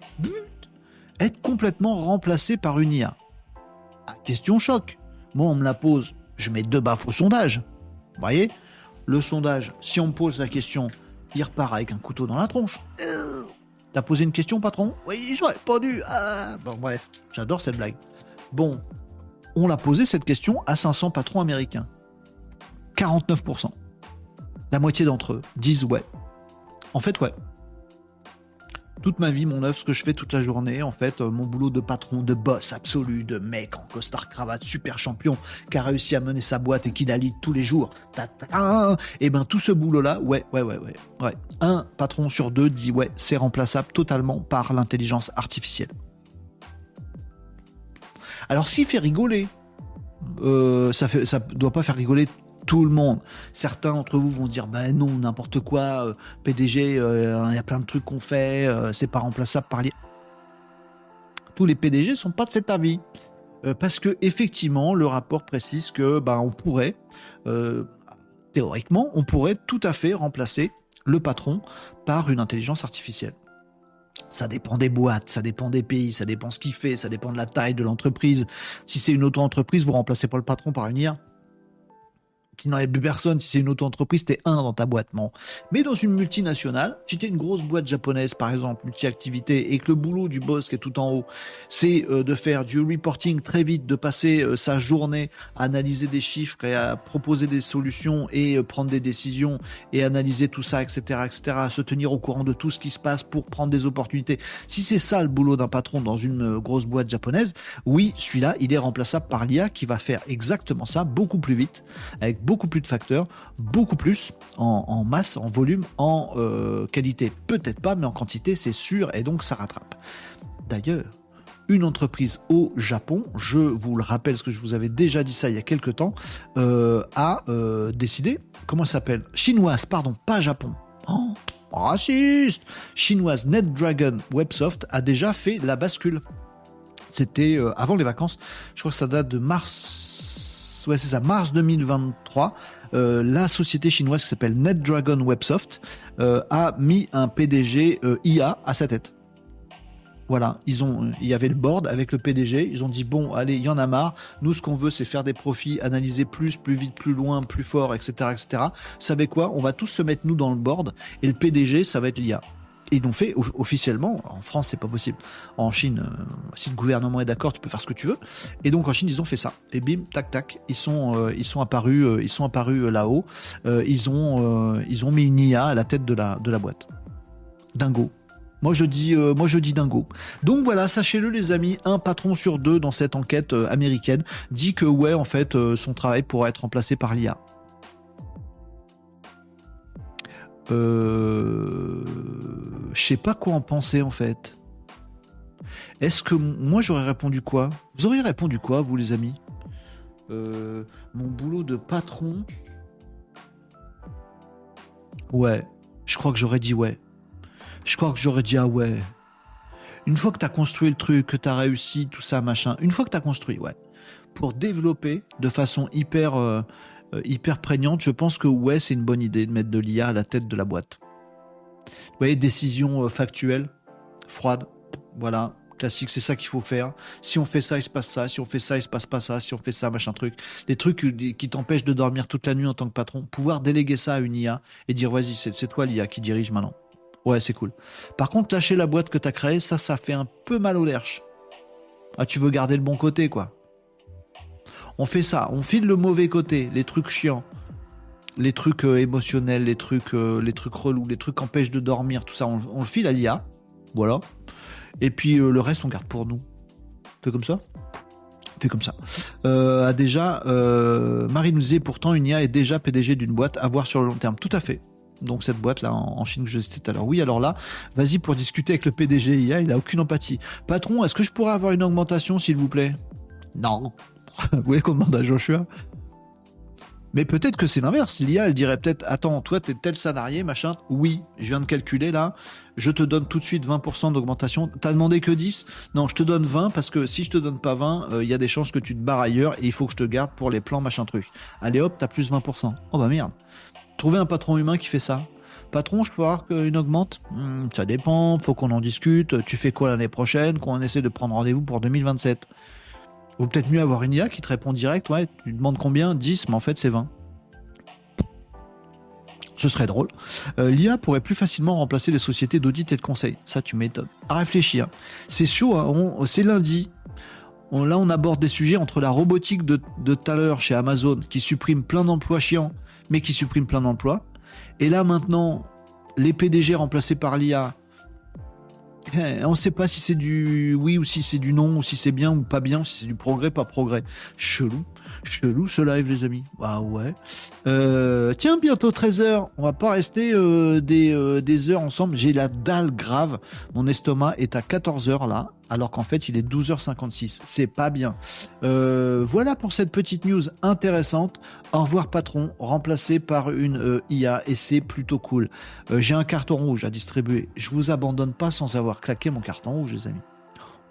être complètement remplacé par une IA ah, Question choc. Moi, on me la pose, je mets deux baffes au sondage. Vous voyez? Le sondage, si on me pose la question, il repart avec un couteau dans la tronche. T'as posé une question, patron? Oui, j'aurais répondu. Ah. Bon, bref, j'adore cette blague. Bon, on l'a posé cette question à 500 patrons américains. 49%. La moitié d'entre eux disent ouais. En fait, ouais. Toute ma vie, mon œuvre, ce que je fais toute la journée, en fait, euh, mon boulot de patron, de boss absolu, de mec en costard cravate, super champion, qui a réussi à mener sa boîte et qui la lit tous les jours. et eh ben tout ce boulot-là, ouais, ouais, ouais, ouais, ouais. Un patron sur deux dit ouais, c'est remplaçable totalement par l'intelligence artificielle. Alors, qui fait rigoler, euh, ça ne doit pas faire rigoler tout le monde. Certains d'entre vous vont dire, ben non, n'importe quoi, euh, PDG, euh, il y a plein de trucs qu'on fait, c'est pas remplaçable par l'IA. Tous les PDG sont pas de cet avis. parce que effectivement, le rapport précise que ben, on pourrait, théoriquement, on pourrait tout à fait remplacer le patron par une intelligence artificielle. Ça dépend des boîtes, ça dépend des pays, ça dépend ce qu'il fait, ça dépend de la taille de l'entreprise. Si c'est une auto-entreprise, vous remplacez pas le patron par une IA. N'y a plus personne. Si c'est une auto-entreprise, t'es un dans ta boîte. Mais dans une multinationale, si t'es une grosse boîte japonaise, par exemple, multi-activité, et que le boulot du boss qui est tout en haut, c'est euh, de faire du reporting très vite, de passer euh, sa journée à analyser des chiffres et à proposer des solutions et euh, prendre des décisions et analyser tout ça, etc., etc., à se tenir au courant de tout ce qui se passe pour prendre des opportunités. Si c'est ça le boulot d'un patron dans une grosse boîte japonaise, oui, celui-là, il est remplaçable par l'IA qui va faire exactement ça beaucoup plus vite, avec beaucoup plus de facteurs, beaucoup plus en, masse, en volume, en euh, qualité. Peut-être pas, mais en quantité, c'est sûr, et donc ça rattrape. D'ailleurs, une entreprise au Japon, je vous le rappelle, parce que je vous avais déjà dit ça il y a quelques temps, euh, a euh, décidé, comment s'appelle? Chinoise, pardon, pas Japon. Oh, raciste Chinoise NetDragon Websoft a déjà fait la bascule. C'était avant les vacances, je crois que ça date de mars c'est ça, mars 2023, euh, la société chinoise qui s'appelle NetDragon Websoft euh, a mis un PDG euh, IA à sa tête. Voilà, ils ont, il y avait le board avec le PDG. Ils ont dit bon, allez, il y en a marre. Nous, ce qu'on veut, c'est faire des profits, analyser plus, plus vite, plus loin, plus fort, etc., etc. Savez quoi? On va tous se mettre nous dans le board et le PDG, ça va être l'IA ils l'ont fait officiellement. En France, c'est pas possible. En Chine, euh, si le gouvernement est d'accord, tu peux faire ce que tu veux. Et donc en Chine, ils ont fait ça. Et bim, tac, tac, ils sont, euh, ils sont apparus, euh, ils sont apparus là-haut. ils ont, ils ont mis une IA à la tête de la, de la boîte. Dingo. Moi je dis, moi je dis dingo. Donc voilà, sachez-le les amis, un patron sur deux dans cette enquête américaine dit que ouais, en fait, son travail pourrait être remplacé par l'IA. Euh, je sais pas quoi en penser en fait. Est-ce que moi j'aurais répondu quoi? Vous auriez répondu quoi, vous les amis? Euh, Mon boulot de patron? Ouais, je crois que j'aurais dit ouais. Je crois que j'aurais dit ah ouais. Une fois que tu as construit le truc, que tu as réussi, tout ça, machin, une fois que tu as construit, ouais. Pour développer de façon hyper. Euh, hyper prégnante, je pense que ouais, c'est une bonne idée de mettre de l'IA à la tête de la boîte. Vous voyez, décision euh, factuelle, froide, voilà, classique, c'est ça qu'il faut faire. Si on fait ça, il se passe ça. Si on fait ça, il se passe pas ça. Si on fait ça, machin truc. Les trucs qui t'empêchent de dormir toute la nuit en tant que patron. Pouvoir déléguer ça à une IA et dire, vas-y, c'est toi l'IA qui dirige maintenant. Ouais, c'est cool. Par contre, lâcher la boîte que t'as créée, ça, ça fait un peu mal au lerche. Ah, tu veux garder le bon côté, quoi on fait ça, on file le mauvais côté, les trucs chiants, les trucs euh, émotionnels, les trucs, euh, les trucs relous, les trucs qui empêchent de dormir, tout ça, on, le file à l'IA, voilà. Et puis euh, le reste, on garde pour nous. Fait comme ça? Fait comme ça. a déjà, Marie nous disait pourtant une IA est déjà PDG d'une boîte à voir sur le long terme. Tout à fait. Donc cette boîte là en, Chine que je disais tout à l'heure. Oui, alors là, vas-y pour discuter avec le PDG IA, il a aucune empathie. Patron, est-ce que je pourrais avoir une augmentation s'il vous plaît? Non. Vous voulez qu'on demande à Joshua? Mais peut-être que c'est l'inverse. L'IA, elle dirait peut-être Attends, toi, t'es tel salarié, machin. Oui, je viens de calculer là. Je te donne tout de suite 20% d'augmentation. T'as demandé que 10 Non, je te donne 20 parce que si je te donne pas 20, euh, il y a des chances que tu te barres ailleurs et il faut que je te garde pour les plans, machin truc. Allez hop, t'as plus 20%. Oh bah merde. Trouver un patron humain qui fait ça. Patron, je peux avoir une augmente? Hmm, Ça dépend, faut qu'on en discute. Tu fais quoi l'année prochaine? Qu'on essaie de prendre rendez-vous pour 2027 Vaut peut-être mieux avoir une IA qui te répond direct, ouais, tu demandes combien? 10, mais en fait c'est 20. Ce serait drôle. Euh, L'IA pourrait plus facilement remplacer les sociétés d'audit et de conseil. Ça, tu m'étonnes. À réfléchir. C'est chaud, hein. c'est lundi. là, on aborde des sujets entre la robotique de, tout à l'heure chez Amazon, qui supprime plein d'emplois chiants, mais qui supprime plein d'emplois. Et là, maintenant, les PDG remplacés par l'IA, on ne sait pas si c'est du oui ou si c'est du non, ou si c'est bien ou pas bien, si c'est du progrès, pas progrès. Chelou. Chelou ce live, les amis. Ah ouais. Euh, tiens, bientôt 13h. On va pas rester euh, des, euh, des heures ensemble. J'ai la dalle grave. Mon estomac est à 14h là. alors qu'en fait il est 12h56. C'est pas bien. Voilà pour cette petite news intéressante. Au revoir patron, remplacé par une IA et c'est plutôt cool. J'ai un carton rouge à distribuer. Je vous abandonne pas sans avoir claqué mon carton rouge, les amis.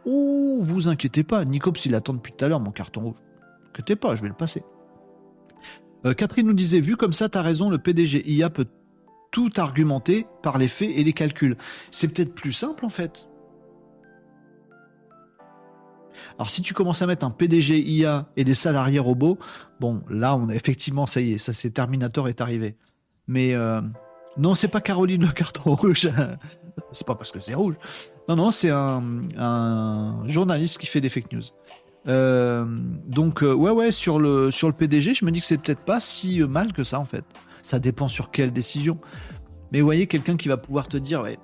Oh, vous inquiétez pas, Nicops il attend depuis tout à l'heure mon carton rouge. Inquiétez pas, je vais le passer. Catherine nous disait, vu comme ça, t'as raison, le PDG IA peut tout argumenter par les faits et les calculs. C'est peut-être plus simple en fait. Alors si tu commences à mettre un PDG IA et des salariés robots, bon là on a effectivement ça y est, ça c'est Terminator est arrivé. Mais euh, non c'est pas Caroline le carton rouge, c'est pas parce que c'est rouge. Non non c'est un, journaliste qui fait des fake news. Euh, donc euh, ouais ouais sur le sur le PDG je me dis que c'est peut-être pas si mal que ça en fait. Ça dépend sur quelle décision. Mais vous voyez quelqu'un qui va pouvoir te dire ouais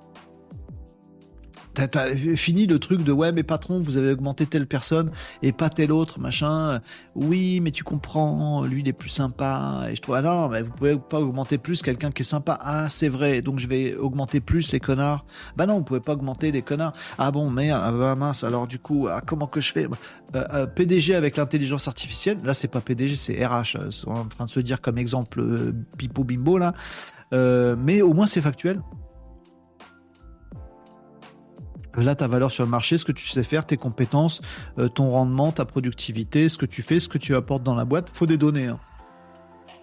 T'as fini le truc de ouais mais patron vous avez augmenté telle personne et pas telle autre machin. Oui mais tu comprends lui il est plus sympa et je trouve ah non mais vous pouvez pas augmenter plus quelqu'un qui est sympa ah c'est vrai donc je vais augmenter plus les connards. Bah non vous pouvez pas augmenter les connards. Ah bon merde ah bah mince alors du coup ah, comment que je fais? Euh, euh, PDG avec l'intelligence artificielle là c'est pas PDG c'est RH euh, on est en train de se dire comme exemple Pipo Bimbo là mais au moins c'est factuel. Là, ta valeur sur le marché, ce que tu sais faire, tes compétences, euh, ton rendement, ta productivité, ce que tu fais, ce que tu apportes dans la boîte, faut des données. Hein.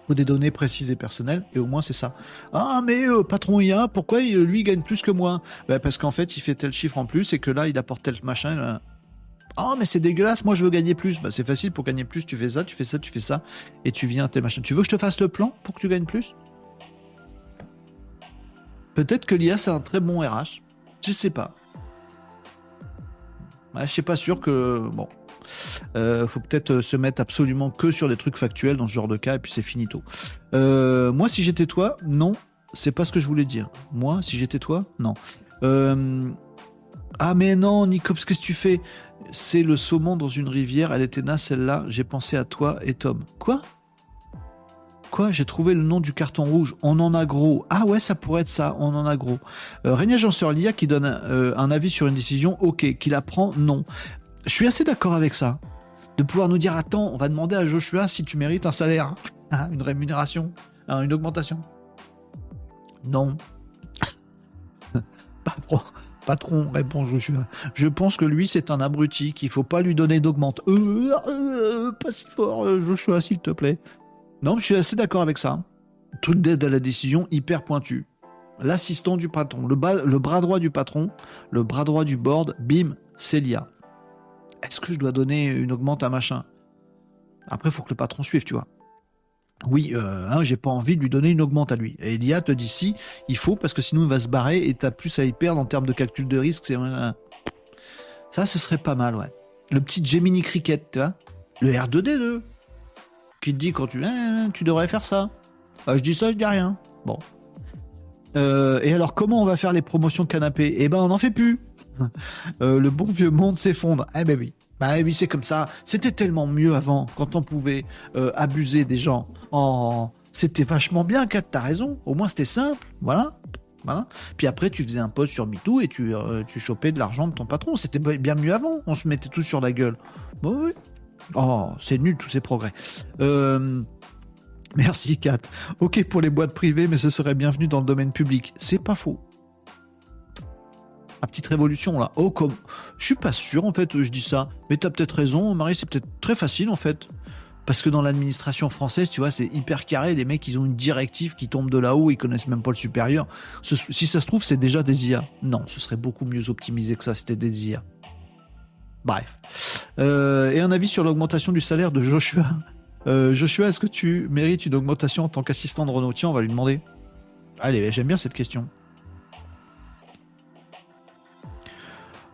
Faut des données précises et personnelles, et au moins c'est ça. Ah, mais euh, patron IA, pourquoi il, lui gagne plus que moi? Ben, Parce qu'en fait, il fait tel chiffre en plus et que là, il apporte tel machin. Ah, mais c'est dégueulasse, moi je veux gagner plus. Ben, c'est facile, pour gagner plus, tu fais ça, tu fais ça, tu fais ça, et tu viens à tel machin. Tu veux que je te fasse le plan pour que tu gagnes plus? Peut-être que l'IA, c'est un très bon RH. Je sais pas. Je je suis pas sûr que bon. Euh, faut peut-être se mettre absolument que sur des trucs factuels dans ce genre de cas et puis c'est finito. Euh, moi, si j'étais toi, non, c'est pas ce que je voulais dire. Moi, si j'étais toi, non. Euh, ah mais non, Nicops, qu'est-ce que tu fais C'est le saumon dans une rivière. Elle était naze celle-là. J'ai pensé à toi et Tom. Quoi? Quoi J'ai trouvé le nom du carton rouge. On en a gros. Ah ouais, ça pourrait être ça. On en a gros. Euh, Régnier L'IA qui donne euh, un avis sur une décision. Ok. Qui la prend Non. Je suis assez d'accord avec ça. De pouvoir nous dire attends, on va demander à Joshua si tu mérites un salaire, hein, une rémunération, hein, une augmentation. Non. patron, patron, répond Joshua. Je pense que lui c'est un abruti qu'il faut pas lui donner d'augmente. Euh, euh pas si fort, Joshua, s'il te plaît. Non, je suis assez d'accord avec ça. Truc d'aide à la décision hyper pointu. L'assistant du patron, le, bras droit du patron, le bras droit du board, bim, c'est l'IA. Est-ce que je dois donner une augmente à machin? Après, il faut que le patron suive, tu vois. Oui, euh, hein, j'ai pas envie de lui donner une augmente à lui. Et l'IA te dit si, il faut, parce que sinon il va se barrer et t'as plus à y perdre en termes de calcul de risque. Ça, ce serait pas mal, ouais. Le petit Gemini Cricket, tu vois. Le R2D2 qui te dit quand tu eh, tu devrais faire ça. Ah, je dis ça, je dis rien. Bon. Euh, et alors comment on va faire les promotions canapé? Eh ben on n'en fait plus. Euh, le bon vieux monde s'effondre. Eh ben oui. Bah oui, c'est comme ça. C'était tellement mieux avant, quand on pouvait euh, abuser des gens. Oh, c'était vachement bien, Kat, t'as raison. Au moins c'était simple. Voilà. Voilà. Puis après, tu faisais un post sur MeToo et tu, tu chopais de l'argent de ton patron. C'était bien mieux avant. On se mettait tous sur la gueule. Bon, oui. Oh, c'est nul tous ces progrès. Euh, merci Kat. Ok pour les boîtes privées, mais ce serait bienvenu dans le domaine public. C'est pas faux. La petite révolution là. Oh comme, je suis pas sûr en fait. Je dis ça, mais t'as peut-être raison, Marie. C'est peut-être très facile en fait. Parce que dans l'administration française, tu vois, c'est hyper carré. Les mecs, ils ont une directive qui tombe de là-haut, ils connaissent même pas le supérieur. si ça se trouve, c'est déjà des IA. Non, ce serait beaucoup mieux optimisé que ça, c'était des IA. Bref. Euh, et un avis sur l'augmentation du salaire de Joshua. Euh, Joshua, est-ce que tu mérites une augmentation en tant qu'assistant de Renault Tiens, on va lui demander. Allez, j'aime bien cette question.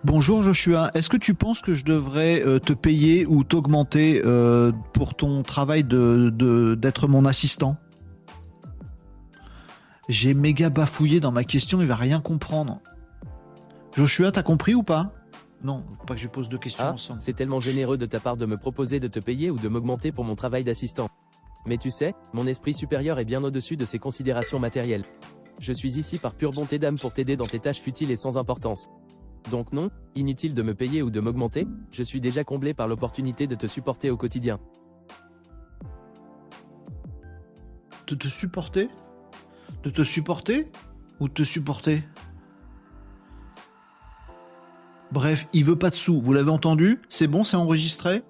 Bonjour Joshua, est-ce que tu penses que je devrais euh, te payer ou t'augmenter pour ton travail de, d'être mon assistant? J'ai méga bafouillé dans ma question, il va rien comprendre. Joshua, t'as compris ou pas? Non, pas que je pose deux questions ah, ensemble. C'est tellement généreux de ta part de me proposer de te payer ou de m'augmenter pour mon travail d'assistant. Mais tu sais, mon esprit supérieur est bien au-dessus de ces considérations matérielles. Je suis ici par pure bonté d'âme pour t'aider dans tes tâches futiles et sans importance. Donc non, inutile de me payer ou de m'augmenter, je suis déjà comblé par l'opportunité de te supporter au quotidien. De te supporter? De te supporter? Ou te supporter? Bref, il veut pas de sous. Vous l'avez entendu? C'est bon, c'est enregistré?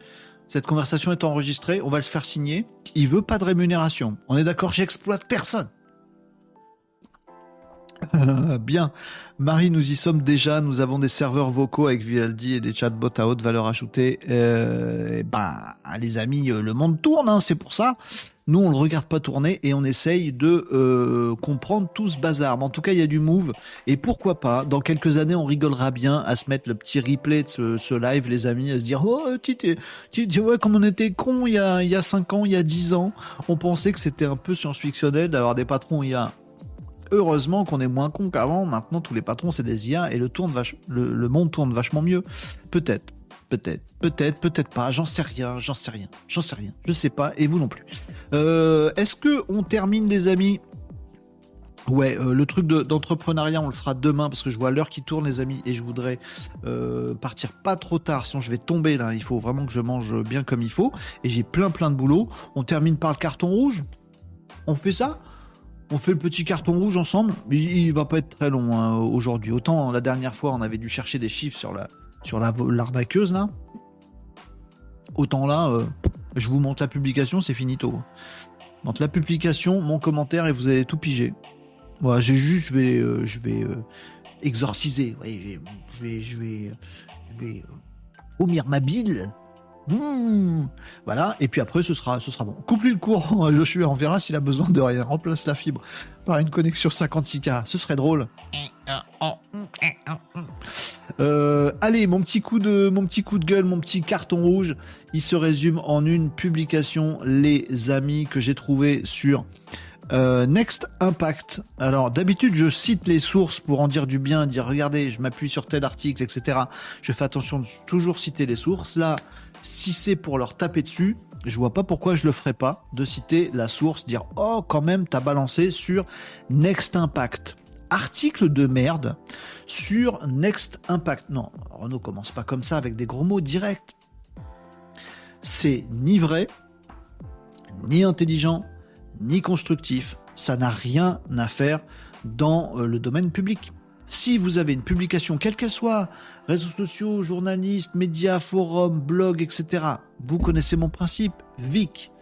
Cette conversation est enregistrée, on va le faire signer. Il veut pas de rémunération. On est d'accord, j'exploite personne. Bien. Marie, nous y sommes déjà. Nous avons des serveurs vocaux avec Vivaldi et des chatbots à haute valeur ajoutée. Euh, ben, les amis, euh, le monde tourne, hein, c'est pour ça. Nous, on le regarde pas tourner et on essaye de euh, comprendre tout ce bazar. Mais en tout cas, il y a du move. Et pourquoi pas, dans quelques années, on rigolera bien à se mettre le petit replay de ce, live, les amis, à se dire, oh, tu, tu, tu vois, comme on était con il y a, il y a 5 ans, il y a 10 ans. On pensait que c'était un peu science-fictionnel d'avoir des patrons il y a heureusement qu'on est moins con qu'avant. Maintenant, tous les patrons, c'est des IA et le, tourne le, monde tourne vachement mieux. Peut-être, peut-être, peut-être, peut-être pas. J'en sais rien, j'en sais rien, j'en sais rien. Je sais pas et vous non plus. Euh, est-ce que on termine, les amis? Ouais, euh, le truc d'entrepreneuriat, on le fera demain parce que je vois l'heure qui tourne, les amis, et je voudrais euh, partir pas trop tard, sinon je vais tomber là. Il faut vraiment que je mange bien comme il faut, et j'ai plein plein de boulot. On termine par le carton rouge? On fait ça? On fait le petit carton rouge ensemble? Il, va pas être très long hein, aujourd'hui. Autant la dernière fois, on avait dû chercher des chiffres sur la sur là. Autant là, je vous montre la publication, c'est finito. Montre la publication, mon commentaire et vous allez tout piger. Voilà, j'ai juste, je vais, euh, je vais euh, exorciser. je vais, je vais, je vais, vomir ma bile Mmh. Voilà, et puis après ce sera, bon. Coupe-lui le courant, Joshua, on verra s'il a besoin de rien. Remplace la fibre par une connexion 56K, ce serait drôle. Euh, allez, mon petit coup de, mon petit coup de gueule, mon petit carton rouge, il se résume en une publication, les amis, que j'ai trouvé sur euh, Next Impact. Alors d'habitude je cite les sources pour en dire du bien, dire regardez, je m'appuie sur tel article, etc. Je fais attention de toujours citer les sources. Là, si c'est pour leur taper dessus, je vois pas pourquoi je le ferais pas de citer la source, dire oh quand même t'as balancé sur Next Impact. Article de merde sur Next Impact. Non, Renault commence pas comme ça avec des gros mots directs. C'est ni vrai, ni intelligent, ni constructif. Ça n'a rien à faire dans euh, le domaine public. Si vous avez une publication, quelle qu'elle soit, réseaux sociaux, journalistes, médias, forums, blogs, etc., vous connaissez mon principe, VIC.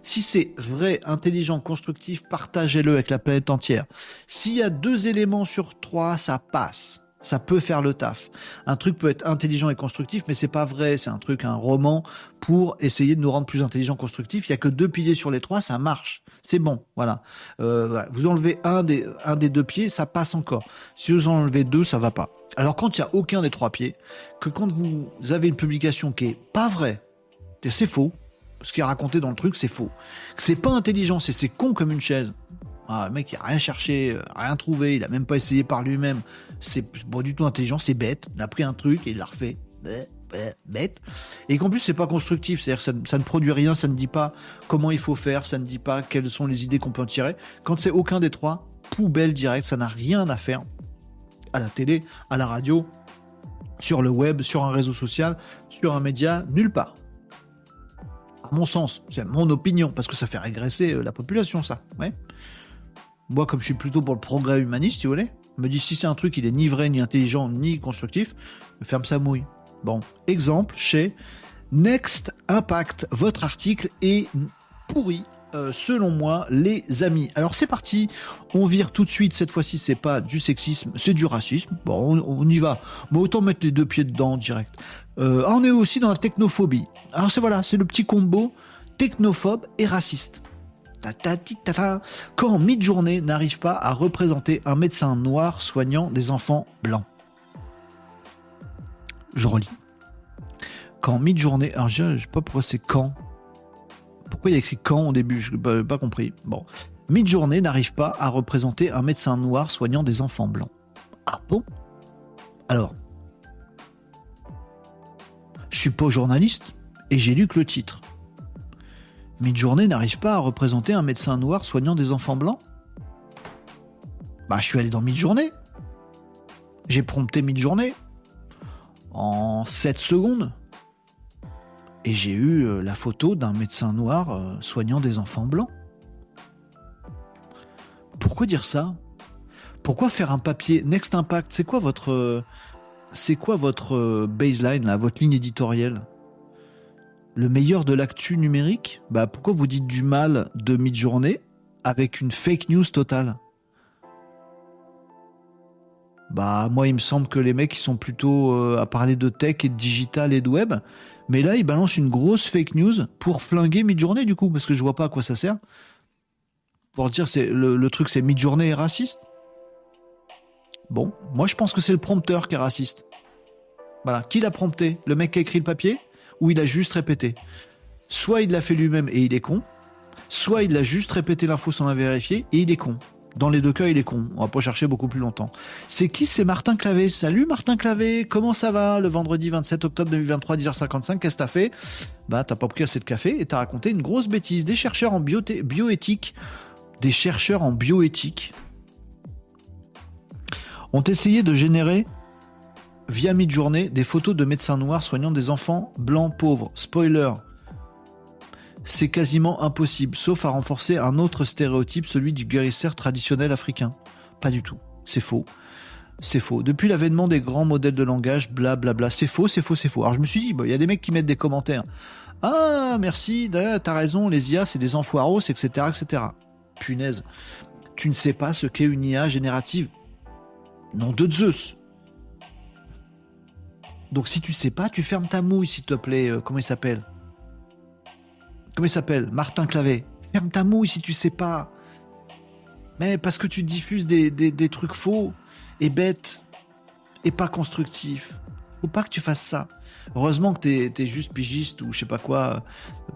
Si c'est vrai, intelligent, constructif, partagez-le avec la planète entière. S'il y a deux éléments sur trois, ça passe. Ça peut faire le taf. Un truc peut être intelligent et constructif, mais c'est pas vrai. C'est un truc, un roman pour essayer de nous rendre plus intelligents, constructifs. Il y a que deux piliers sur les trois, ça marche. C'est bon, voilà. Euh, vous enlevez un des, un des deux pieds, ça passe encore. Si vous enlevez deux, ça va pas. Alors quand il y a aucun des trois pieds, que quand vous avez une publication qui est pas vraie, c'est faux. Ce qui est raconté dans le truc, c'est faux. C'est pas intelligent, c'est con comme une chaise. Ah, mec, il a rien cherché, euh, rien trouvé, il a même pas essayé par lui-même. C'est pas du tout intelligent, c'est bête. Il a pris un truc et il l'a refait. Bête. Et qu'en plus, c'est pas constructif. C'est-à-dire que ça, ne produit rien, ça ne dit pas comment il faut faire, ça ne dit pas quelles sont les idées qu'on peut en tirer. Quand c'est aucun des trois, poubelle direct, ça n'a rien à faire à la télé, à la radio, sur le web, sur un réseau social, sur un média, nulle part. À mon sens, c'est mon opinion, parce que ça fait régresser euh, la population, ça. Ouais. Moi, comme je suis plutôt pour le progrès humaniste, tu voulez, me dit si c'est un truc, il est ni vrai, ni intelligent, ni constructif, ferme sa mouille. Bon, exemple chez Next Impact. Votre article est pourri. Euh, selon moi, les amis. Alors c'est parti, on vire tout de suite. Cette fois-ci, c'est pas du sexisme, c'est du racisme. Bon, on, y va. Bon, autant mettre les deux pieds dedans direct. Euh, on est aussi dans la technophobie. Alors c'est voilà, c'est le petit combo technophobe et raciste. Quand Midjourney n'arrive pas à représenter un médecin noir soignant des enfants blancs. Je relis. Quand Midjourney, alors je, sais pas pourquoi c'est quand. Pourquoi il y a écrit quand au début Je n'ai pas, pas, compris. Bon. Midjourney n'arrive pas à représenter un médecin noir soignant des enfants blancs. Ah bon? Alors, je suis pas journaliste et j'ai lu que le titre. Midjourney n'arrive pas à représenter un médecin noir soignant des enfants blancs Bah, je suis allé dans Midjourney. J'ai prompté Midjourney. en 7 secondes. Et j'ai eu euh, la photo d'un médecin noir euh, soignant des enfants blancs. Pourquoi dire ça? Pourquoi faire un papier Next Impact? C'est quoi votre euh, c'est quoi votre baseline votre ligne éditoriale? Le meilleur de l'actu numérique Bah pourquoi vous dites du mal de mid-journée avec une fake news totale? Bah moi il me semble que les mecs ils sont plutôt à parler de tech et de digital et de web. Mais là, il balance une grosse fake news pour flinguer Midjourney, du coup, parce que je vois pas à quoi ça sert. Pour dire, c'est le, truc, c'est Midjourney est raciste. Bon, moi, je pense que c'est le prompteur qui est raciste. Voilà. Qui l'a prompté? Le mec qui a écrit le papier? Ou il a juste répété Soit il l'a fait lui-même et il est con, soit il a juste répété l'info sans la vérifier et il est con. Dans les deux cas, il est con. On va pas chercher beaucoup plus longtemps. C'est qui? C'est Martin Clavé. Salut Martin Clavé, comment ça va? Le vendredi 27 octobre 2023, 10h55 Qu'est-ce que t'as fait? Bah, t'as pas pris assez de café et t'as raconté une grosse bêtise. Des chercheurs en bioéthique, des chercheurs en bioéthique ont essayé de générer via Midjourney des photos de médecins noirs soignant des enfants blancs pauvres. Spoiler, c'est quasiment impossible, sauf à renforcer un autre stéréotype, celui du guérisseur traditionnel africain. Pas du tout, c'est faux. C'est faux. Depuis l'avènement des grands modèles de langage, blablabla, bla bla, c'est faux, c'est faux, c'est faux. Alors je me suis dit, il y a des mecs qui mettent des commentaires. Ah, merci, t'as raison, les IA, c'est des enfoiros, etc., etc. Punaise. Tu ne sais pas ce qu'est une IA générative? Non de Zeus. Donc si tu sais pas, tu fermes ta mouille, s'il te plaît. Euh, comment il s'appelle? Comment il s'appelle? Martin Clavet. Ferme ta mouille si tu sais pas. Mais parce que tu diffuses des, trucs faux et bêtes et pas constructifs. Faut pas que tu fasses ça. Heureusement que tu es juste pigiste ou je sais pas quoi,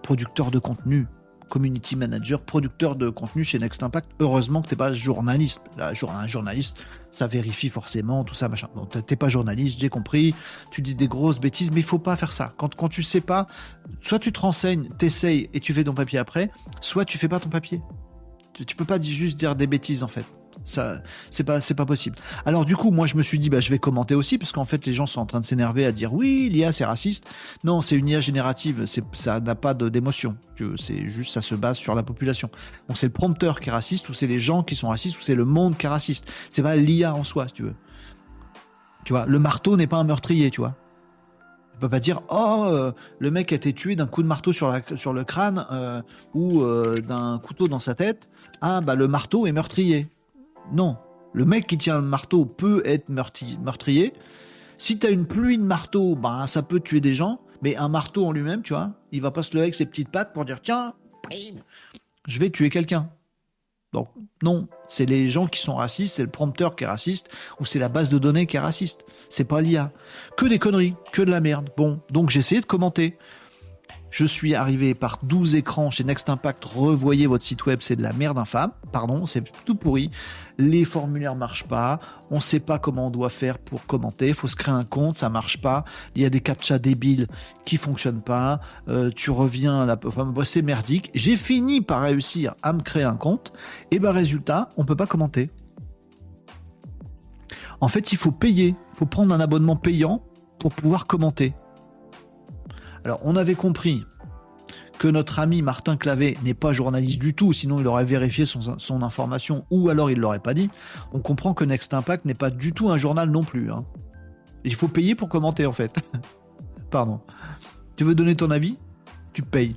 producteur de contenu community manager, producteur de contenu chez Next Impact. Heureusement que t'es pas journaliste. Un journaliste, ça vérifie forcément tout ça, machin. Bon, t'es pas journaliste, j'ai compris. Tu dis des grosses bêtises, mais il faut pas faire ça. Quand, quand tu sais pas, soit tu te renseignes, t'essayes et tu fais ton papier après, soit tu fais pas ton papier. Tu, tu peux pas juste dire des bêtises en fait. Ça, c'est pas, c'est pas possible. Alors du coup, moi, je me suis dit, bah, je vais commenter aussi, parce qu'en fait, les gens sont en train de s'énerver à dire, oui, l'IA c'est raciste. Non, c'est une IA générative. C'est, ça n'a pas d'émotion. C'est juste, ça se base sur la population. Donc c'est le prompteur qui est raciste, ou c'est les gens qui sont racistes, ou c'est le monde qui est raciste. C'est pas l'IA en soi, si tu veux. Tu vois, le marteau n'est pas un meurtrier, tu vois. On peut pas dire oh euh, le mec a été tué d'un coup de marteau sur, la, sur le crâne euh, ou euh, d'un couteau dans sa tête. Ah bah le marteau est meurtrier. Non. Le mec qui tient un marteau peut être meurtrier. Si tu as une pluie de marteaux, bah, ça peut tuer des gens. Mais un marteau en lui-même, tu vois, il va pas se lever avec ses petites pattes pour dire tiens, je vais tuer quelqu'un. Donc non, c'est les gens qui sont racistes, c'est le prompteur qui est raciste, ou c'est la base de données qui est raciste. C'est pas l'IA. Que des conneries, que de la merde. Bon, donc j'ai essayé de commenter. Je suis arrivé par 12 écrans chez Next Impact. Revoyez votre site web, c'est de la merde infâme. Pardon, c'est tout pourri. Les formulaires marchent pas. On sait pas comment on doit faire pour commenter. Il faut se créer un compte, ça marche pas. Il y a des captchas débiles qui fonctionnent pas. Euh, tu reviens là, enfin, c'est merdique. J'ai fini par réussir à me créer un compte. Et ben résultat, on peut pas commenter. En fait, il faut payer. Il faut prendre un abonnement payant pour pouvoir commenter. Alors, on avait compris que notre ami Martin Clavet n'est pas journaliste du tout, sinon il aurait vérifié son, information ou alors il l'aurait pas dit. On comprend que Next Impact n'est pas du tout un journal non plus. Hein. Il faut payer pour commenter en fait. Pardon. Tu veux donner ton avis? Tu payes.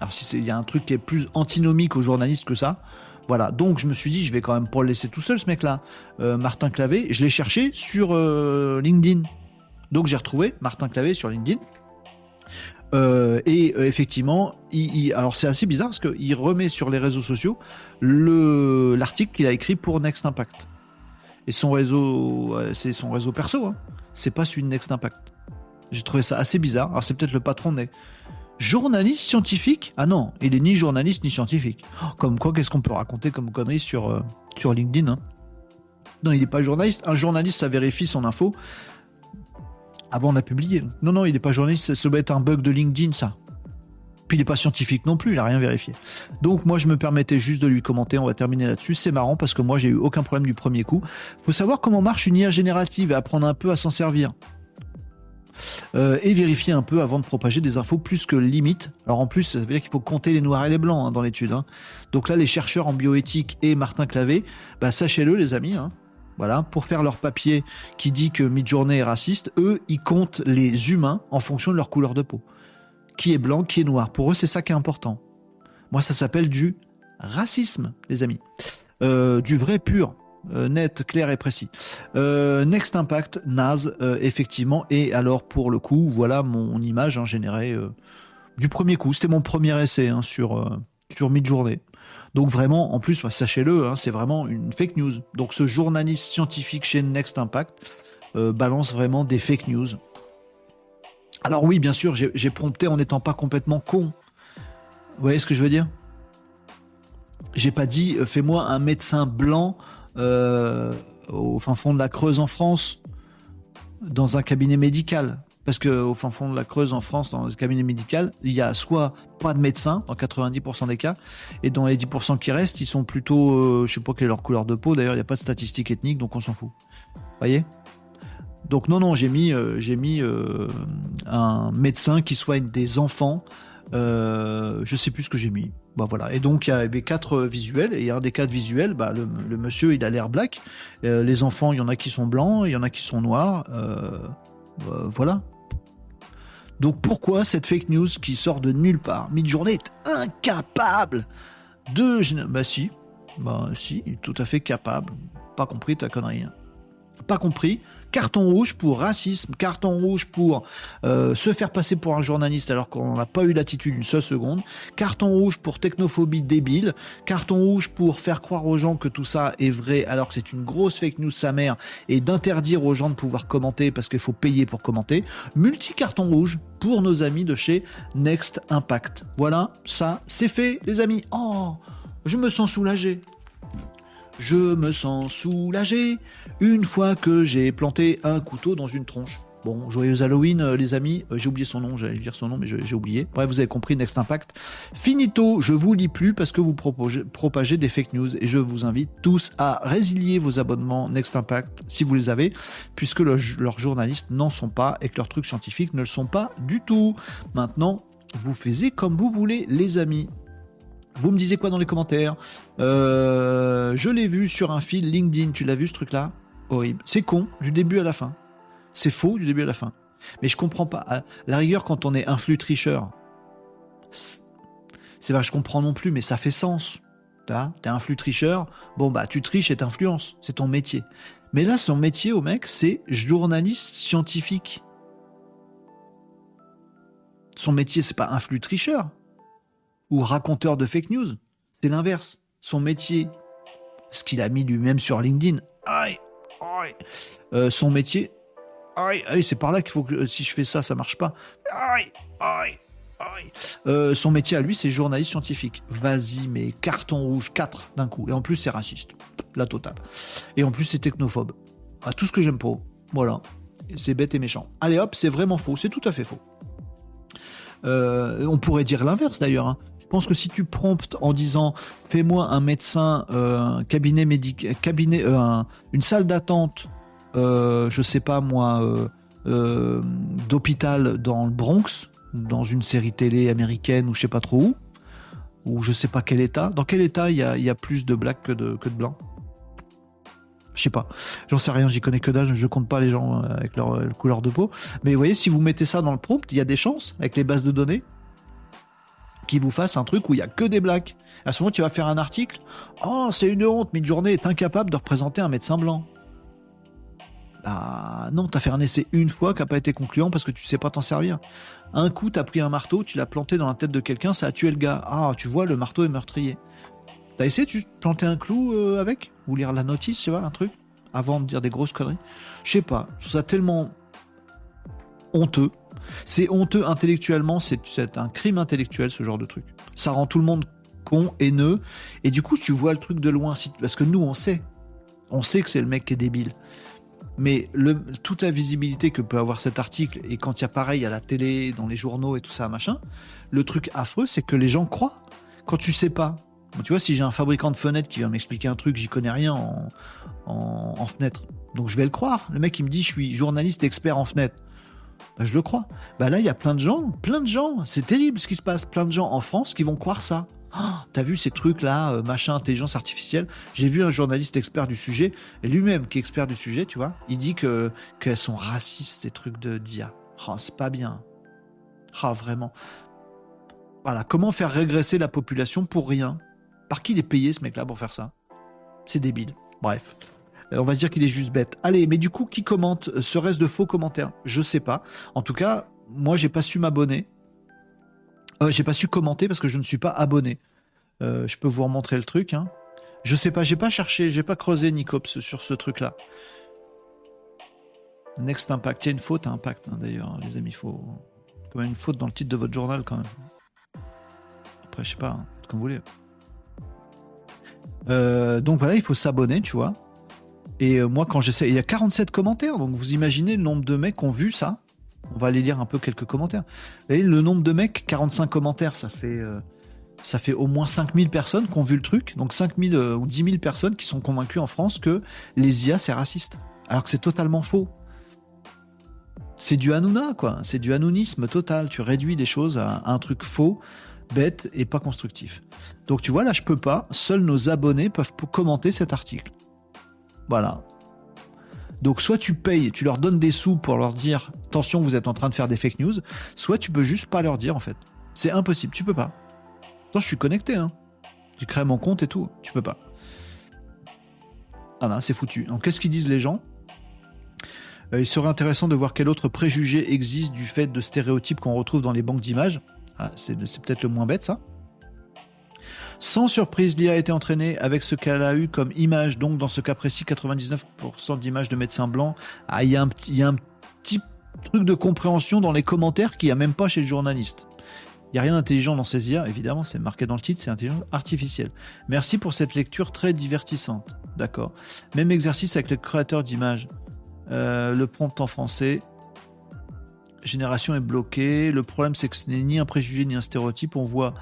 Alors si il y a un truc qui est plus antinomique aux journalistes que ça, voilà. Donc je me suis dit, je vais quand même pas le laisser tout seul ce mec-là, euh, Martin Clavet. Je l'ai cherché sur euh, LinkedIn. Donc j'ai retrouvé Martin Clavet sur LinkedIn. Euh, et euh, effectivement, alors c'est assez bizarre parce qu'il remet sur les réseaux sociaux l'article qu'il a écrit pour Next Impact. Et son réseau, c'est son réseau perso, hein. c'est pas celui de Next Impact. J'ai trouvé ça assez bizarre. Alors c'est peut-être le patron des journalistes scientifiques. Ah non, il est ni journaliste ni scientifique. Oh, comme quoi, qu'est-ce qu'on peut raconter comme connerie sur, euh, sur LinkedIn hein. Non, il n'est pas journaliste. Un journaliste, ça vérifie son info avant on a publié. Non, non, il n'est pas journaliste, ça doit être un bug de LinkedIn, ça. Puis il n'est pas scientifique non plus, il n'a rien vérifié. Donc moi je me permettais juste de lui commenter, on va terminer là-dessus. C'est marrant parce que moi j'ai eu aucun problème du premier coup. faut savoir comment marche une IA générative et apprendre un peu à s'en servir. euh, et vérifier un peu avant de propager des infos plus que limite. Alors en plus, ça veut dire qu'il faut compter les noirs et les blancs hein, dans l'étude. Hein. Donc là, les chercheurs en bioéthique et Martin Clavé, bah, sachez-le les amis, hein, voilà, pour faire leur papier qui dit que Midjourney est raciste, eux, ils comptent les humains en fonction de leur couleur de peau. Qui est blanc, qui est noir. Pour eux, c'est ça qui est important. Moi, ça s'appelle du racisme, les amis. Euh, du vrai pur. Euh, net, clair et précis. Euh, Next Impact, naze, effectivement. Et alors, pour le coup, voilà mon image hein, générée du premier coup. C'était mon premier essai hein, sur, sur Midjourney. Donc vraiment, en plus, bah, sachez-le, hein, c'est vraiment une fake news. Donc ce journaliste scientifique chez Next Impact balance vraiment des fake news. Alors oui, bien sûr, j'ai prompté en n'étant pas complètement con. Vous voyez ce que je veux dire? J'ai pas dit fais-moi un médecin blanc euh, au fin fond de la Creuse en France, dans un cabinet médical. Parce qu'au fin fond de la Creuse en France, dans un cabinet médical, il y a soit pas de médecin dans 90% des cas, et dans les 10% qui restent, ils sont plutôt, euh, je sais pas quelle est leur couleur de peau. D'ailleurs, il n'y a pas de statistiques ethniques, donc on s'en fout. Voyez? Donc non, non, j'ai mis, euh, mis un médecin qui soigne des enfants. je sais plus ce que j'ai mis. Bah voilà. Et donc il y avait quatre visuels et un des quatre visuels, bah, le, monsieur il a l'air black. Euh, les enfants, il y en a qui sont blancs, il y en a qui sont noirs. Euh, voilà. Donc pourquoi cette fake news qui sort de nulle part Midjourney est incapable de. Bah si, bah si, tout à fait capable. Pas compris ta connerie. Hein pas compris. Carton rouge pour racisme, carton rouge pour euh, se faire passer pour un journaliste alors qu'on n'a pas eu l'attitude une seule seconde, carton rouge pour technophobie débile, carton rouge pour faire croire aux gens que tout ça est vrai alors que c'est une grosse fake news sa mère et d'interdire aux gens de pouvoir commenter parce qu'il faut payer pour commenter, multi-carton rouge pour nos amis de chez Next Impact. Voilà, ça c'est fait les amis. Oh, je me sens soulagé. Je me sens soulagé une fois que j'ai planté un couteau dans une tronche. Bon, joyeux Halloween, euh, les amis. Euh, j'ai oublié son nom, j'allais dire son nom, mais j'ai oublié. Bref, vous avez compris, Next Impact. Finito, je vous lis plus parce que vous propagez des fake news et je vous invite tous à résilier vos abonnements Next Impact si vous les avez, puisque leurs journalistes n'en sont pas et que leurs trucs scientifiques ne le sont pas du tout. Maintenant, vous faites comme vous voulez, les amis. Vous me disiez quoi dans les commentaires euh, Je l'ai vu sur un fil LinkedIn. Tu l'as vu ce truc-là? Horrible. C'est con du début à la fin. C'est faux du début à la fin. Mais je comprends pas. La rigueur, quand on est un flux tricheur, c'est vrai, je comprends non plus, mais ça fait sens. T'es un flux tricheur, bon bah tu triches et t'influences, c'est ton métier. Mais là, son métier au mec, c'est journaliste scientifique. Son métier, c'est pas un tricheur, ou raconteur de fake news. C'est l'inverse. Son métier, ce qu'il a mis lui-même sur LinkedIn, aïe, aïe. Euh, son métier, aïe, aïe, c'est par là qu'il faut que si je fais ça, ça marche pas. Euh, son métier à lui, c'est journaliste scientifique. Vas-y, mais carton rouge, 4 d'un coup. Et en plus, c'est raciste. La totale. Et en plus, c'est technophobe. À tout ce que j'aime pas. Voilà. C'est bête et méchant. Allez hop, c'est vraiment faux. C'est tout à fait faux. Euh, on pourrait dire l'inverse d'ailleurs. Hein. Pense que si tu promptes en disant fais-moi un médecin, euh, cabinet médical, cabinet, euh, une salle d'attente, euh, je sais pas moi, d'hôpital dans le Bronx, dans une série télé américaine ou je sais pas trop où, ou je sais pas quel état. Dans quel état il y a, plus de blacks que de, que de blancs? Je sais pas, j'en sais rien, j'y connais que dalle, je compte pas les gens avec leur, leur, couleur de peau. Mais vous voyez, si vous mettez ça dans le prompt, il y a des chances avec les bases de données qui vous fasse un truc où il y a que des blagues. À ce moment, tu vas faire un article. Oh, c'est une honte, Midjourney est incapable de représenter un médecin blanc. Bah non, t'as fait un essai une fois qui n'a pas été concluant parce que tu sais pas t'en servir. Un coup, t'as pris un marteau, tu l'as planté dans la tête de quelqu'un, ça a tué le gars. Ah, tu vois, le marteau est meurtrier. T'as essayé de planter un clou euh, avec? Ou lire la notice, tu vois, un truc? Avant de dire des grosses conneries? Je sais pas, ça tellement honteux c'est honteux intellectuellement, c'est un crime intellectuel ce genre de truc. Ça rend tout le monde con, haineux, et du coup tu vois le truc de loin, parce que nous on sait, on sait que c'est le mec qui est débile. Mais toute la visibilité que peut avoir cet article, et quand il y a pareil à la télé, dans les journaux et tout ça, machin, le truc affreux, c'est que les gens croient. Quand tu sais pas, tu vois, si j'ai un fabricant de fenêtres qui vient m'expliquer un truc, j'y connais rien en, en, en fenêtre. Donc je vais le croire. Le mec, il me dit, je suis journaliste expert en fenêtres. Bah, je le crois. Bah là, il y a plein de gens, plein de gens. C'est terrible ce qui se passe. Plein de gens en France qui vont croire ça. Oh, T'as vu ces trucs-là, euh, machin, intelligence artificielle? J'ai vu un journaliste expert du sujet, et lui-même qui est expert du sujet, tu vois, il dit que qu'elles sont racistes, ces trucs de d'IA. Oh, c'est pas bien. Ah, vraiment. Voilà, comment faire régresser la population pour rien? Par qui il est payé ce mec-là pour faire ça? C'est débile. Bref. Euh, On va se dire qu'il est juste bête. Allez, mais du coup, qui commente Euh, Serait-ce de faux commentaires? Je sais pas. En tout cas, moi, j'ai pas su m'abonner. Euh, j'ai pas su commenter parce que je ne suis pas abonné. Je peux vous remontrer le truc. Hein. Je sais pas, j'ai pas cherché, j'ai pas creusé Nicops sur ce truc-là. Next Impact. Il y a une faute à Impact, hein, d'ailleurs, hein, les amis. Il faut quand même une faute dans le titre de votre journal, quand même. Après, je sais pas, hein, comme vous voulez. Donc voilà, il faut s'abonner, tu vois. Et euh, moi, quand j'essaie, il y a 47 commentaires, donc vous imaginez le nombre de mecs qui ont vu ça. On va aller lire un peu quelques commentaires. Voyez, le nombre de mecs, 45 commentaires, ça fait, euh, ça fait au moins 5000 personnes qui ont vu le truc. Donc 5000 euh, ou 10 000 personnes qui sont convaincues en France que les IA, c'est raciste. Alors que c'est totalement faux. C'est du Hanouna, quoi. C'est du hanounisme total. Tu réduis les choses à un truc faux, bête et pas constructif. Donc tu vois, là, je peux pas. Seuls nos abonnés peuvent commenter cet article. Voilà. Donc soit tu payes, tu leur donnes des sous pour leur dire attention, vous êtes en train de faire des fake news, soit tu peux juste pas leur dire en fait. C'est impossible, tu peux pas. Attends, je suis connecté, hein. J'ai créé mon compte et tout, tu peux pas. Ah là, c'est foutu. Donc qu'est-ce qu'ils disent les gens? Euh, Il serait intéressant de voir quel autre préjugé existe du fait de stéréotypes qu'on retrouve dans les banques d'images. Ah, c'est peut-être le moins bête ça. Sans surprise, l'IA a été entraînée avec ce qu'elle a eu comme image. Donc, dans ce cas précis, 99% d'images de médecins blancs. Ah, il y, a un petit- truc de compréhension dans les commentaires qu'il n'y a même pas chez le journaliste. Il n'y a rien d'intelligent dans ces IA, évidemment, c'est marqué dans le titre, c'est intelligence artificielle. Merci pour cette lecture très divertissante. D'accord. Même exercice avec le créateur d'images. Euh, le prompt en français. Génération est bloquée. Le problème, c'est que ce n'est ni un préjugé ni un stéréotype. On voit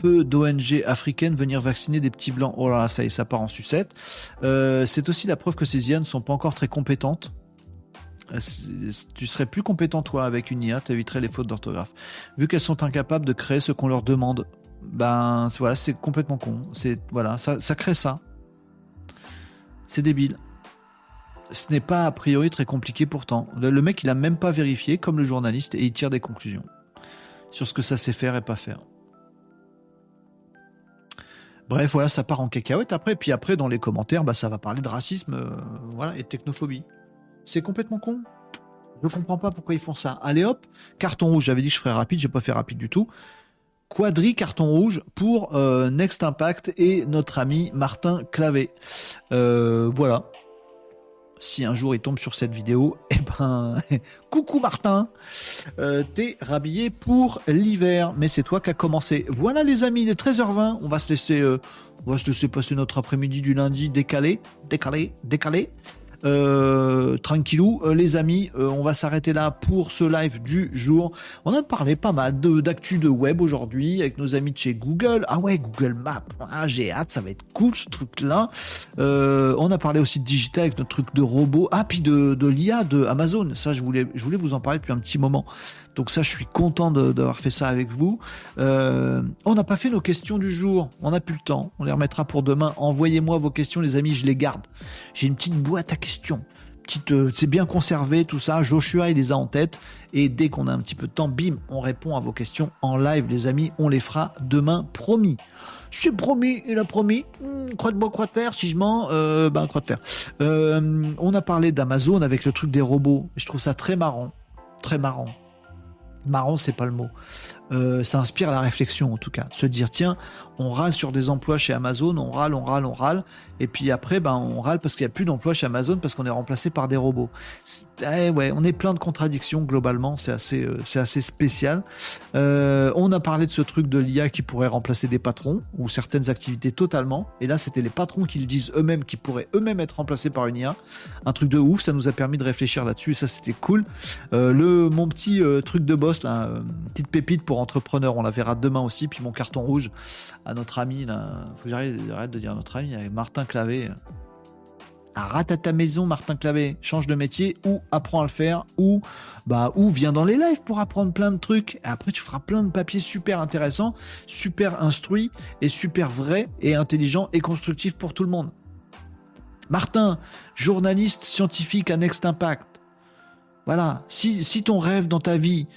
peu d'ONG africaines venir vacciner des petits blancs. Oh là là, ça y ça part en sucette. Euh, c'est aussi la preuve que ces IA ne sont pas encore très compétentes. Euh, Tu serais plus compétent, toi, avec une IA, tu éviterais les fautes d'orthographe. Vu qu'elles sont incapables de créer ce qu'on leur demande, ben voilà, c'est complètement con. C'est voilà, ça, ça crée ça. C'est débile. Ce n'est pas a priori très compliqué pourtant. Le, le mec, il a même pas vérifié, comme le journaliste, et il tire des conclusions sur ce que ça sait faire et pas faire. Bref, voilà, ça part en cacahuète après. Puis après, dans les commentaires, bah, ça va parler de racisme euh, voilà, et de technophobie. C'est complètement con. Je comprends pas pourquoi ils font ça. Allez hop, carton rouge. J'avais dit que je ferais rapide, j'ai pas fait rapide du tout. Quadri carton rouge pour euh, Next Impact et notre ami Martin Clavé. Euh, voilà. Si un jour il tombe sur cette vidéo, eh ben, coucou Martin, euh, t'es rhabillé pour l'hiver, mais c'est toi qui as commencé. Voilà les amis, il est 13h20, on va se laisser, euh, on va se laisser passer notre après-midi du lundi décalé, décalé, décalé. Euh, tranquillou, Euh, les amis, euh, on va s'arrêter là pour ce live du jour. On a parlé pas mal d'actu de, web aujourd'hui avec nos amis de chez Google. Ah ouais, Google Maps. Ah, j'ai hâte, ça va être cool ce truc-là. Euh, on a parlé aussi de digital avec notre truc de robot. Ah, puis de, de l'IA de Amazon. Ça, je voulais, je voulais vous en parler depuis un petit moment. Donc ça, je suis content d'avoir fait ça avec vous. Euh, on n'a pas fait nos questions du jour. On n'a plus le temps. On les remettra pour demain. Envoyez-moi vos questions, les amis. Je les garde. J'ai une petite boîte à questions. Petite, euh, c'est bien conservé tout ça. Joshua il les a en tête et dès qu'on a un petit peu de temps, bim, on répond à vos questions en live, les amis. On les fera demain, promis. C'est promis, il a promis. Croix de bois, croix de fer. Si je mens, euh, ben croix de fer. On a parlé d'Amazon avec le truc des robots. Je trouve ça très marrant, très marrant. Marrant, c'est pas le mot. Euh, ça inspire la réflexion en tout cas. Se dire tiens, on râle sur des emplois chez Amazon, on râle, on râle, on râle, et puis après, ben on râle parce qu'il n'y a plus d'emplois chez Amazon parce qu'on est remplacé par des robots. Eh ouais, on est plein de contradictions globalement. C'est assez, euh, assez spécial. Euh, on a parlé de ce truc de l'IA qui pourrait remplacer des patrons ou certaines activités totalement. Et là, c'était les patrons qui le disent eux-mêmes, qui pourraient eux-mêmes être remplacés par une IA. Un truc de ouf. Ça nous a permis de réfléchir là-dessus. Ça, c'était cool. Euh, le mon petit truc de boss là, petite pépite pour entrepreneur. On la verra demain aussi. Puis mon carton rouge à notre ami là. Faut que j'arrête de dire notre ami Martin Clavé. rate à ta maison, Martin Clavet, change de métier ou apprends à le faire ou bah ou viens dans les lives pour apprendre plein de trucs. Et après, tu feras plein de papiers super intéressants, super instruits et super vrais et intelligents et constructifs pour tout le monde. Martin, journaliste scientifique à Next Impact. Voilà, si, si ton rêve dans ta vie,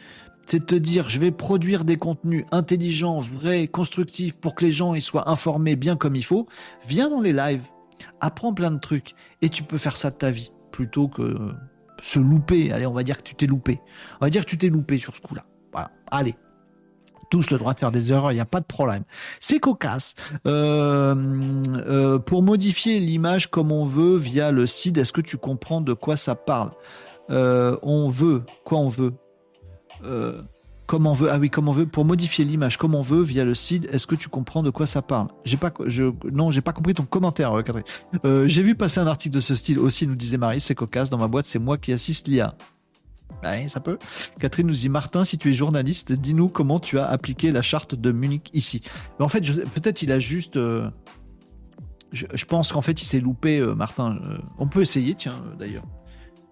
c'est de te dire je vais produire des contenus intelligents, vrais, constructifs pour que les gens y soient informés bien comme il faut, viens dans les lives, apprends plein de trucs et tu peux faire ça de ta vie plutôt que se louper. Allez, on va dire que tu t'es loupé. On va dire que tu t'es loupé sur ce coup-là. Voilà, allez. Tous le droit de faire des erreurs, il n'y a pas de problème. C'est cocasse. Euh, euh, pour modifier l'image comme on veut via le site, est-ce que tu comprends de quoi ça parle? Euh, On veut, quoi on veut? Euh, comme on veut. Ah oui, comme on veut. Pour modifier l'image comme on veut via le site, est-ce que tu comprends de quoi ça parle? J'ai pas, je, non, j'ai pas compris ton commentaire, euh, Catherine. Euh, j'ai vu passer un article de ce style aussi, nous disait Marie, c'est cocasse. Dans ma boîte, c'est moi qui assiste l'IA. Ça peut. Catherine nous dit Martin, si tu es journaliste, dis-nous comment tu as appliqué la charte de Munich ici. Mais en fait, peut-être il a juste. Euh, je, pense qu'en fait, il s'est loupé, Martin. On peut essayer, tiens, d'ailleurs.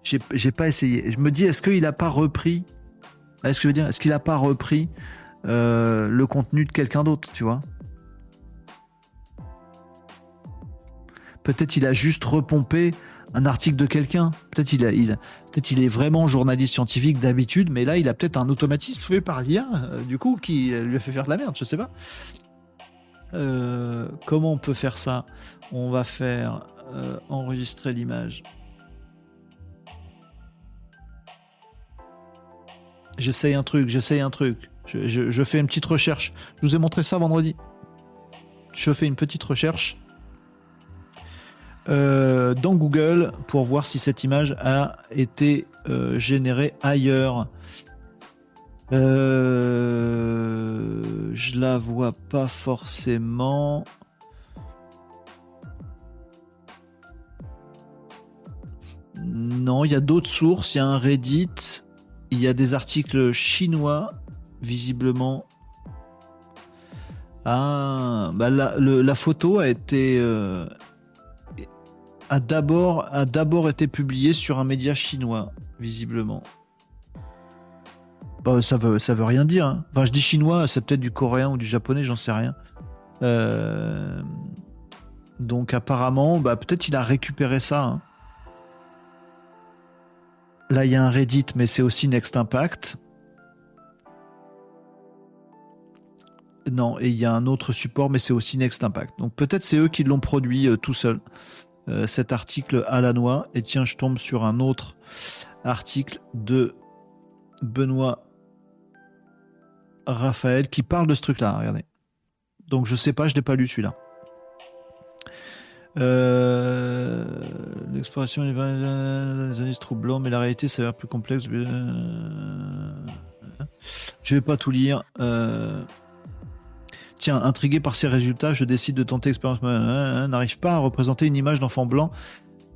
J'ai pas essayé. Je me dis, est-ce qu'il a pas repris est-ce qu'il n'a pas repris euh, le contenu de quelqu'un d'autre, tu vois? Peut-être il a juste repompé un article de quelqu'un. Peut-être il, il, peut il est vraiment journaliste scientifique d'habitude, mais là il a peut-être un automatisme fait par l'IA, euh, du coup, qui lui a fait faire de la merde, je sais pas. Euh, comment on peut faire ça? On va faire enregistrer l'image. J'essaye un truc, j'essaye un truc. Je, fais une petite recherche. Je vous ai montré ça vendredi. Je fais une petite recherche euh, dans Google pour voir si cette image a été euh, générée ailleurs. Euh, je la vois pas forcément. Non, il y a d'autres sources. Il y a un Reddit. Il y a des articles chinois, visiblement. Ah, bah la, photo a été euh, a d'abord été publiée sur un média chinois, visiblement. Bah, ça veut ça veut rien dire. Hein. Enfin, je dis chinois, c'est peut-être du coréen ou du japonais, j'en sais rien. Euh, donc apparemment, bah, peut-être il a récupéré ça. Hein. Là, il y a un Reddit, mais c'est aussi Next Impact. Non, et il y a un autre support, mais c'est aussi Next Impact. Donc peut-être c'est eux qui l'ont produit euh, tout seul, euh, cet article à la noix. Et tiens, je tombe sur un autre article de Benoît Raphaël qui parle de ce truc-là. Regardez. Donc je sais pas, je l'ai pas lu celui-là. Euh, L'exploration des indices troublants, mais la réalité s'avère plus complexe. Euh, je vais pas tout lire. Euh, tiens, intrigué par ces résultats, je décide de tenter l'expérience. N'arrive pas à représenter une image d'enfant blanc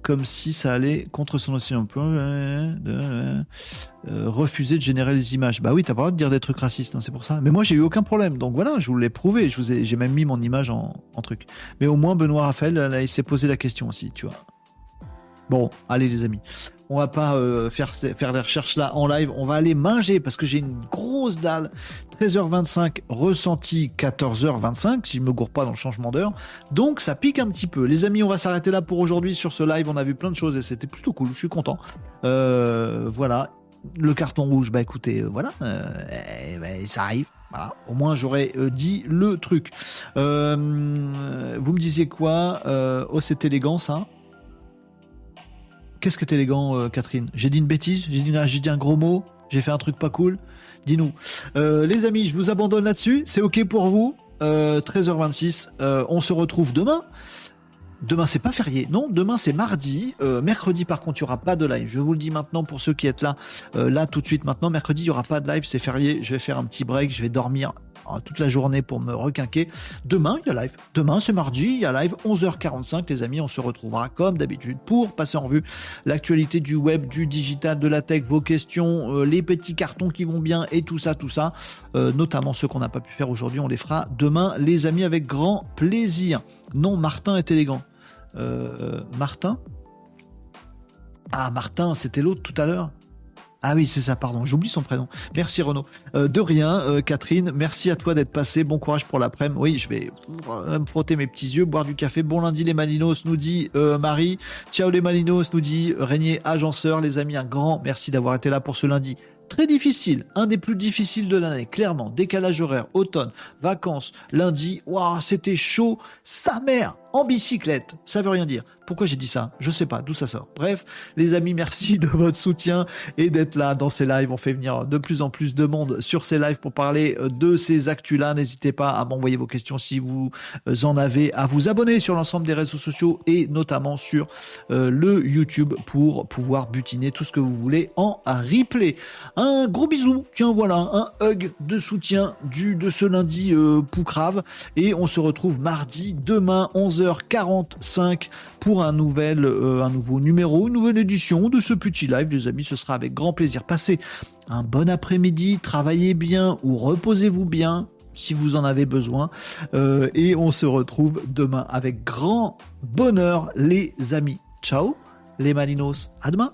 comme si ça allait contre son ancien emploi, euh, refuser de générer les images. Bah oui, t'as pas le droit de dire des trucs racistes, hein, c'est pour ça. Mais moi, j'ai eu aucun problème. Donc voilà, je vous l'ai prouvé. J'ai même mis mon image en, en, truc. Mais au moins, Benoît Raphaël, là, il s'est posé la question aussi, tu vois. Bon, allez les amis, on va pas euh, faire, faire des recherches là en live, on va aller manger parce que j'ai une grosse dalle. 13h25, ressenti 14h25, si je me gourre pas dans le changement d'heure. Donc ça pique un petit peu. Les amis, on va s'arrêter là pour aujourd'hui sur ce live. On a vu plein de choses et c'était plutôt cool, je suis content. Euh, voilà. Le carton rouge, bah écoutez, euh, voilà, eh, bah, ça arrive. Au moins j'aurais dit le truc. Vous me disiez quoi? Oh, c'est élégant ça Qu'est-ce que t'es élégant, euh, Catherine? J'ai dit une bêtise J'ai dit, un gros mot J'ai fait un truc pas cool Dis-nous. Euh, les amis, je vous abandonne là-dessus. C'est OK pour vous euh, 13h26. on se retrouve demain. Demain, c'est pas férié. Non, demain, c'est mardi. Euh, mercredi, par contre, il n'y aura pas de live. Je vous le dis maintenant pour ceux qui êtes là, euh, là tout de suite maintenant. Mercredi, il n'y aura pas de live. C'est férié. Je vais faire un petit break. Je vais dormir toute la journée pour me requinquer. Demain, il y a live. Demain, c'est mardi, il y a live 11h45. Les amis, on se retrouvera comme d'habitude pour passer en vue l'actualité du web, du digital, de la tech, vos questions, euh, les petits cartons qui vont bien et tout ça, tout ça. Euh, notamment ceux qu'on n'a pas pu faire aujourd'hui, on les fera demain, les amis, avec grand plaisir. Non, Martin est élégant. Euh, Martin? Ah, Martin, c'était l'autre tout à l'heure ah oui, c'est ça, pardon, j'oublie son prénom. Merci Renaud. Euh, de rien, euh, Catherine, merci à toi d'être passé. Bon courage pour l'après-midi. Oui, je vais me frotter mes petits yeux, boire du café. Bon lundi les Malinos, nous dit Marie. Ciao les Malinos, nous dit Régnier, agenceur. Les amis, un grand merci d'avoir été là pour ce lundi très difficile, un des plus difficiles de l'année, clairement. Décalage horaire, automne, vacances, lundi, waouh, c'était chaud, sa mère en bicyclette. Ça veut rien dire. Pourquoi j'ai dit ça? Je sais pas d'où ça sort. Bref, les amis, merci de votre soutien et d'être là dans ces lives. On fait venir de plus en plus de monde sur ces lives pour parler euh, de ces actus-là. N'hésitez pas à m'envoyer vos questions si vous euh, en avez, à vous abonner sur l'ensemble des réseaux sociaux et notamment sur euh, le YouTube pour pouvoir butiner tout ce que vous voulez en replay. Un gros bisou. Tiens, voilà, un hug de soutien de ce lundi Poucrave et on se retrouve mardi demain 11h45 euh, un nouveau numéro, une nouvelle édition de ce petit live, les amis. Ce sera avec grand plaisir. Passez un bon après-midi, travaillez bien ou reposez-vous bien si vous en avez besoin. Euh, et on se retrouve demain avec grand bonheur, les amis. Ciao, les Malinos. À demain.